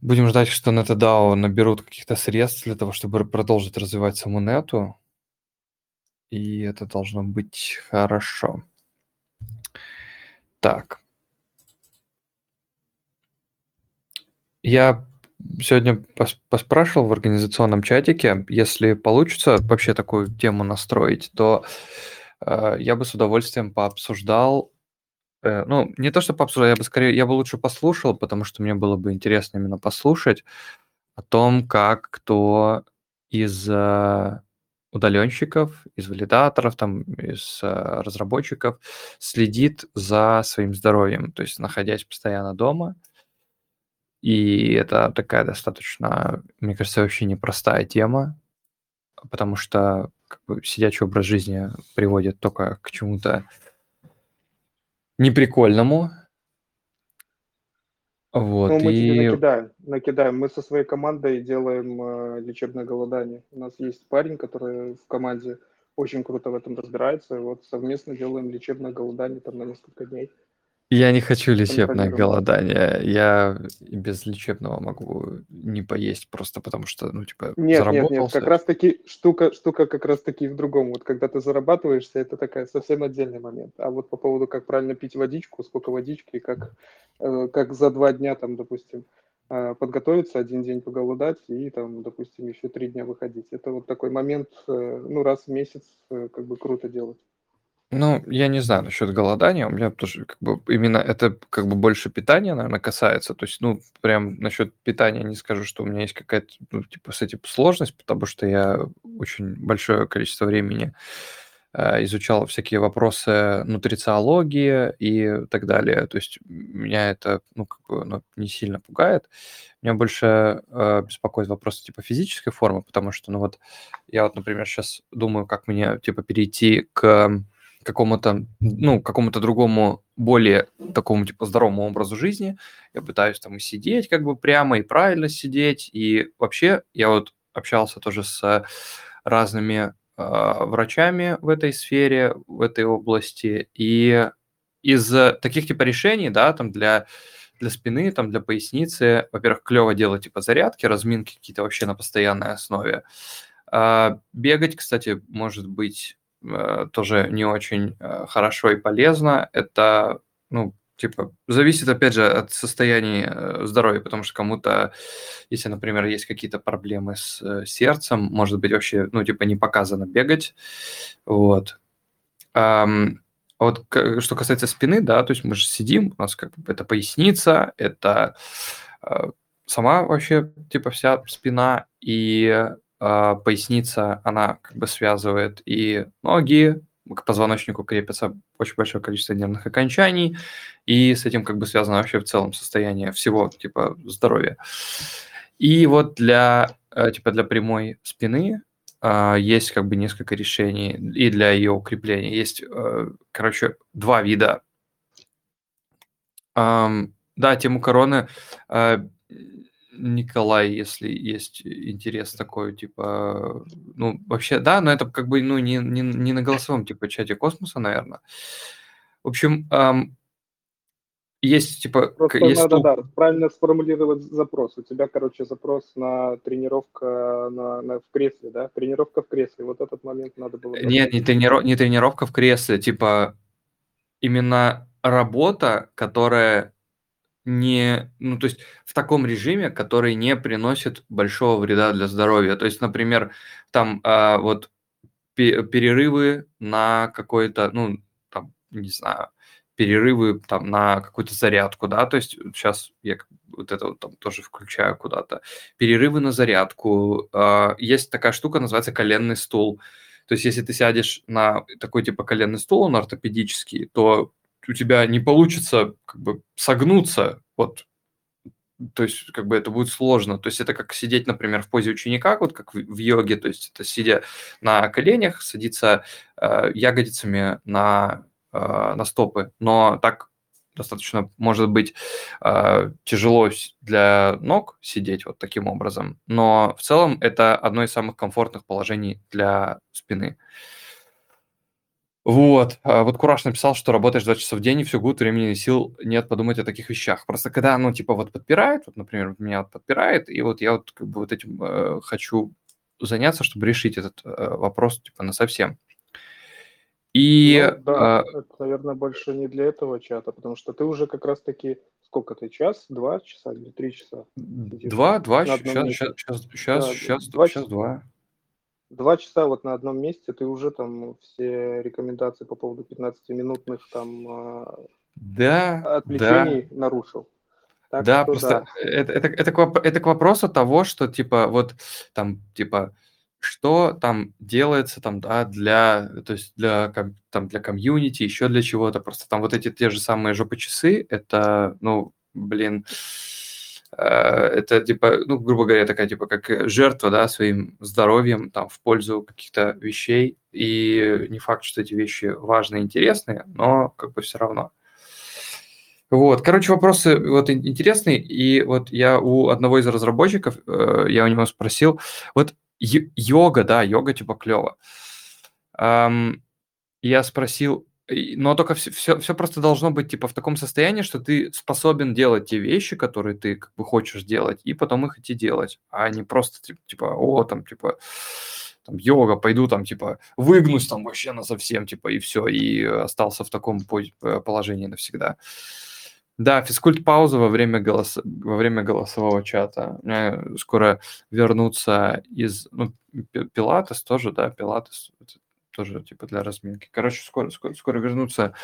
Будем ждать, что NetDAO наберут каких-то средств для того, чтобы продолжить развивать саму нету. И это должно быть хорошо. Так. Я сегодня пос- поспрашивал в организационном чатике, если получится вообще такую тему настроить, то э, я бы с удовольствием пообсуждал Э, ну, не то, что пообсуждать, я бы скорее, я бы лучше послушал, потому что мне было бы интересно именно послушать о том, как кто из э, удаленщиков, из валидаторов, там, из э, разработчиков следит за своим здоровьем, то есть находясь постоянно дома. И это такая достаточно, мне кажется, вообще непростая тема, потому что как бы, сидячий образ жизни приводит только к чему-то неприкольному. Вот, Ну, мы тебе и накидаем, накидаем. Мы со своей командой делаем э, лечебное голодание. У нас есть парень, который в команде очень круто в этом разбирается. И вот совместно делаем лечебное голодание там на несколько дней. Я не хочу лечебное голодание. Я без лечебного могу не поесть просто потому что, ну, типа, Нет, нет, нет, заработался. как раз таки штука, штука как раз таки в другом. Вот когда ты зарабатываешься, это такая совсем отдельный момент. А вот по поводу, как правильно пить водичку, сколько водички, как, э, как за два дня там, допустим, э, подготовиться, один день поголодать и там, допустим, еще три дня выходить. Это вот такой момент, э, ну, раз в месяц как бы круто делать. Ну, я не знаю насчет голодания. У меня тоже как бы именно это как бы больше питания, наверное, касается. То есть, ну, прям насчет питания не скажу, что у меня есть какая-то, ну, типа, с этим сложность, потому что я очень большое количество времени э, изучал всякие вопросы нутрициологии и так далее. То есть меня это, ну, как бы, ну, не сильно пугает. Меня больше э, беспокоит вопрос типа физической формы, потому что, ну, вот я вот, например, сейчас думаю, как мне, типа, перейти к какому-то, ну, какому-то другому, более такому, типа, здоровому образу жизни. Я пытаюсь там и сидеть как бы прямо, и правильно сидеть. И вообще я вот общался тоже с разными э, врачами в этой сфере, в этой области. И из таких типа решений, да, там для для спины, там для поясницы, во-первых, клево делать типа зарядки, разминки какие-то вообще на постоянной основе. А, бегать, кстати, может быть тоже не очень э, хорошо и полезно. Это, ну, типа, зависит, опять же, от состояния э, здоровья, потому что кому-то, если, например, есть какие-то проблемы с сердцем, может быть, вообще, ну, типа, не показано бегать, вот. Вот что касается спины, да, то есть мы же сидим, у нас как бы это поясница, это сама вообще, типа, вся спина, и а, поясница, она как бы связывает и ноги, к позвоночнику крепится очень большое количество нервных окончаний, и с этим как бы связано вообще в целом состояние всего типа здоровья. И вот для э, типа для прямой спины а, есть как бы несколько решений и для ее укрепления. Есть, э, короче, два вида. Да, тему короны э, Николай, если есть интерес такой, типа, ну, вообще, да, но это как бы, ну, не, не, не на голосовом, типа, чате космоса, наверное. В общем, эм, есть, типа, Просто есть надо, да, правильно сформулировать запрос. У тебя, короче, запрос на тренировка на, на, в кресле, да? Тренировка в кресле. Вот этот момент надо было... Нет, не, трениров... не тренировка в кресле, типа, именно работа, которая не, ну, то есть в таком режиме, который не приносит большого вреда для здоровья. То есть, например, там а, вот перерывы на какой-то, ну, там, не знаю, перерывы там на какую-то зарядку, да, то есть сейчас я вот это вот там тоже включаю куда-то. Перерывы на зарядку. А, есть такая штука, называется коленный стул. То есть если ты сядешь на такой типа коленный стул, он ортопедический, то у тебя не получится как бы согнуться, вот, то есть как бы это будет сложно. То есть это как сидеть, например, в позе ученика, вот как в, йоге, то есть это сидя на коленях, садиться э, ягодицами на, э, на стопы, но так достаточно, может быть, э, тяжело для ног сидеть вот таким образом, но в целом это одно из самых комфортных положений для спины. Вот. А вот Кураж написал, что работаешь 2 часа в день, и все гуд, времени и сил нет подумать о таких вещах. Просто когда, ну, типа, вот подпирает, вот, например, меня вот подпирает, и вот я вот как бы вот этим э, хочу заняться, чтобы решить этот э, вопрос, типа, на совсем. И... Ну, да, э, это, наверное, больше не для этого чата, потому что ты уже как раз-таки, сколько ты, час, два часа или три часа? Два, два, сейчас, сейчас, сейчас, сейчас, да, сейчас, два, сейчас два два часа вот на одном месте ты уже там все рекомендации по поводу 15-минутных там а, Да, отвлечений нарушил. Так Да, что просто да. это, это, это, к, воп- это к вопросу того, что типа вот там типа что там делается там да для то есть для там для комьюнити еще для чего-то просто там вот эти те же самые жопы часы это ну блин э, это типа ну грубо говоря такая типа как э, жертва да своим здоровьем там в пользу каких-то вещей. И не факт что эти вещи важные интересные но как бы все равно. Вот, короче, вопросы вот ин- интересные, и вот я у одного из разработчиков, э, я у него спросил, вот йога, да, йога типа клево. Я спросил, но только все, все, все просто должно быть типа в таком состоянии, что ты способен делать те вещи, которые ты как бы хочешь делать, и потом их идти делать, а не просто тип- типа, о, там типа там йога, пойду там типа выгнусь там вообще на совсем типа и все, и остался в таком э, положении навсегда. Да, физкульт-пауза во время, голос... во время голосового чата. У меня скоро вернуться из... Ну, пи- пилатес тоже, да, пилатес тоже типа для разминки. Короче, скоро, скоро, скоро вернутся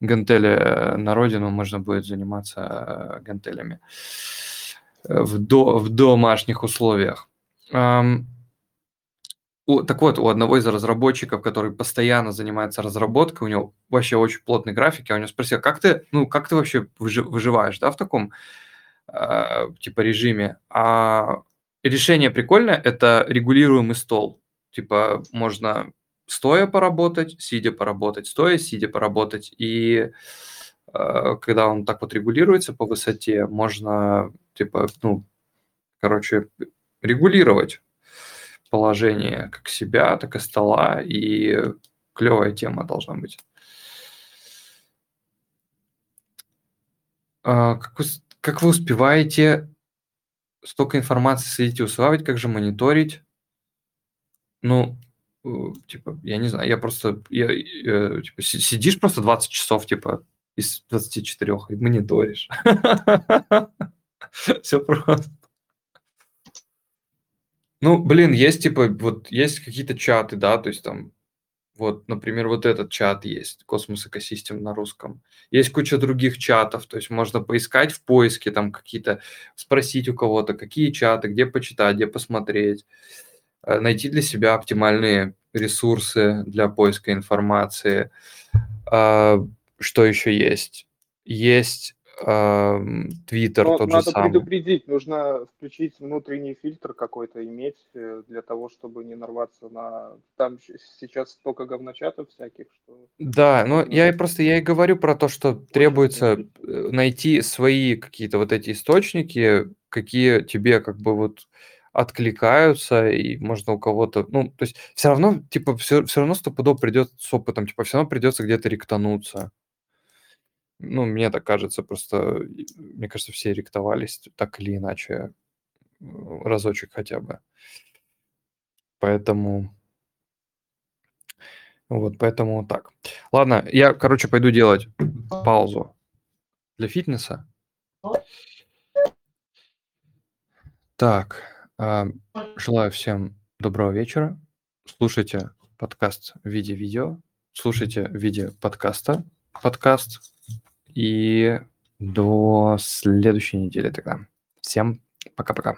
гантели э, на родину, можно будет заниматься э, гантелями э, в, до... в домашних условиях. Ам, у- так вот, у одного из разработчиков, который постоянно занимается разработкой, у него вообще очень плотный график, я у него спросил, как ты, ну, как ты вообще выжи- выживаешь, да, в таком э, типа режиме? А решение прикольное, это регулируемый стол. Типа можно стоя поработать, сидя поработать, стоя, сидя поработать. И э, когда он так вот регулируется по высоте, можно, типа, ну, короче, регулировать положение как себя, так и стола, и клевая тема должна быть. А, Как вы, как вы успеваете столько информации следить и усваивать, как же мониторить? Ну, типа, я не знаю, я просто, я, э, типа, си- сидишь просто 20 часов, типа, из 24 и мониторишь. Все просто. Ну, блин, есть типа, вот есть какие-то чаты, да, то есть там, вот, например, вот этот чат есть, Космос Экосистем на русском. Есть куча других чатов, то есть можно поискать в поиске там какие-то, спросить у кого-то, какие чаты, где почитать, где посмотреть, э, найти для себя оптимальные ресурсы для поиска информации. А, Что еще есть? Есть ам, Твиттер Но тот же надо самый. предупредить, нужно включить внутренний фильтр какой-то иметь э, для того, чтобы не нарваться на... Там сейчас столько говночатов всяких, что... Да, но нужно я и просто я и говорю про то, что требуется э, найти свои какие-то вот эти источники, какие тебе как бы вот откликаются, и можно у кого-то, ну, то есть все равно, типа, все, все равно стопудово придет с опытом, типа, все равно придется где-то ректануться. Ну, мне так кажется, просто, мне кажется, все ректовались так или иначе разочек хотя бы. Поэтому, вот, поэтому так. Ладно, я, короче, пойду делать паузу для фитнеса. Так, а, желаю всем доброго вечера. Слушайте подкаст в виде видео, слушайте в виде подкаста подкаст. И до следующей недели тогда. Всем пока-пока.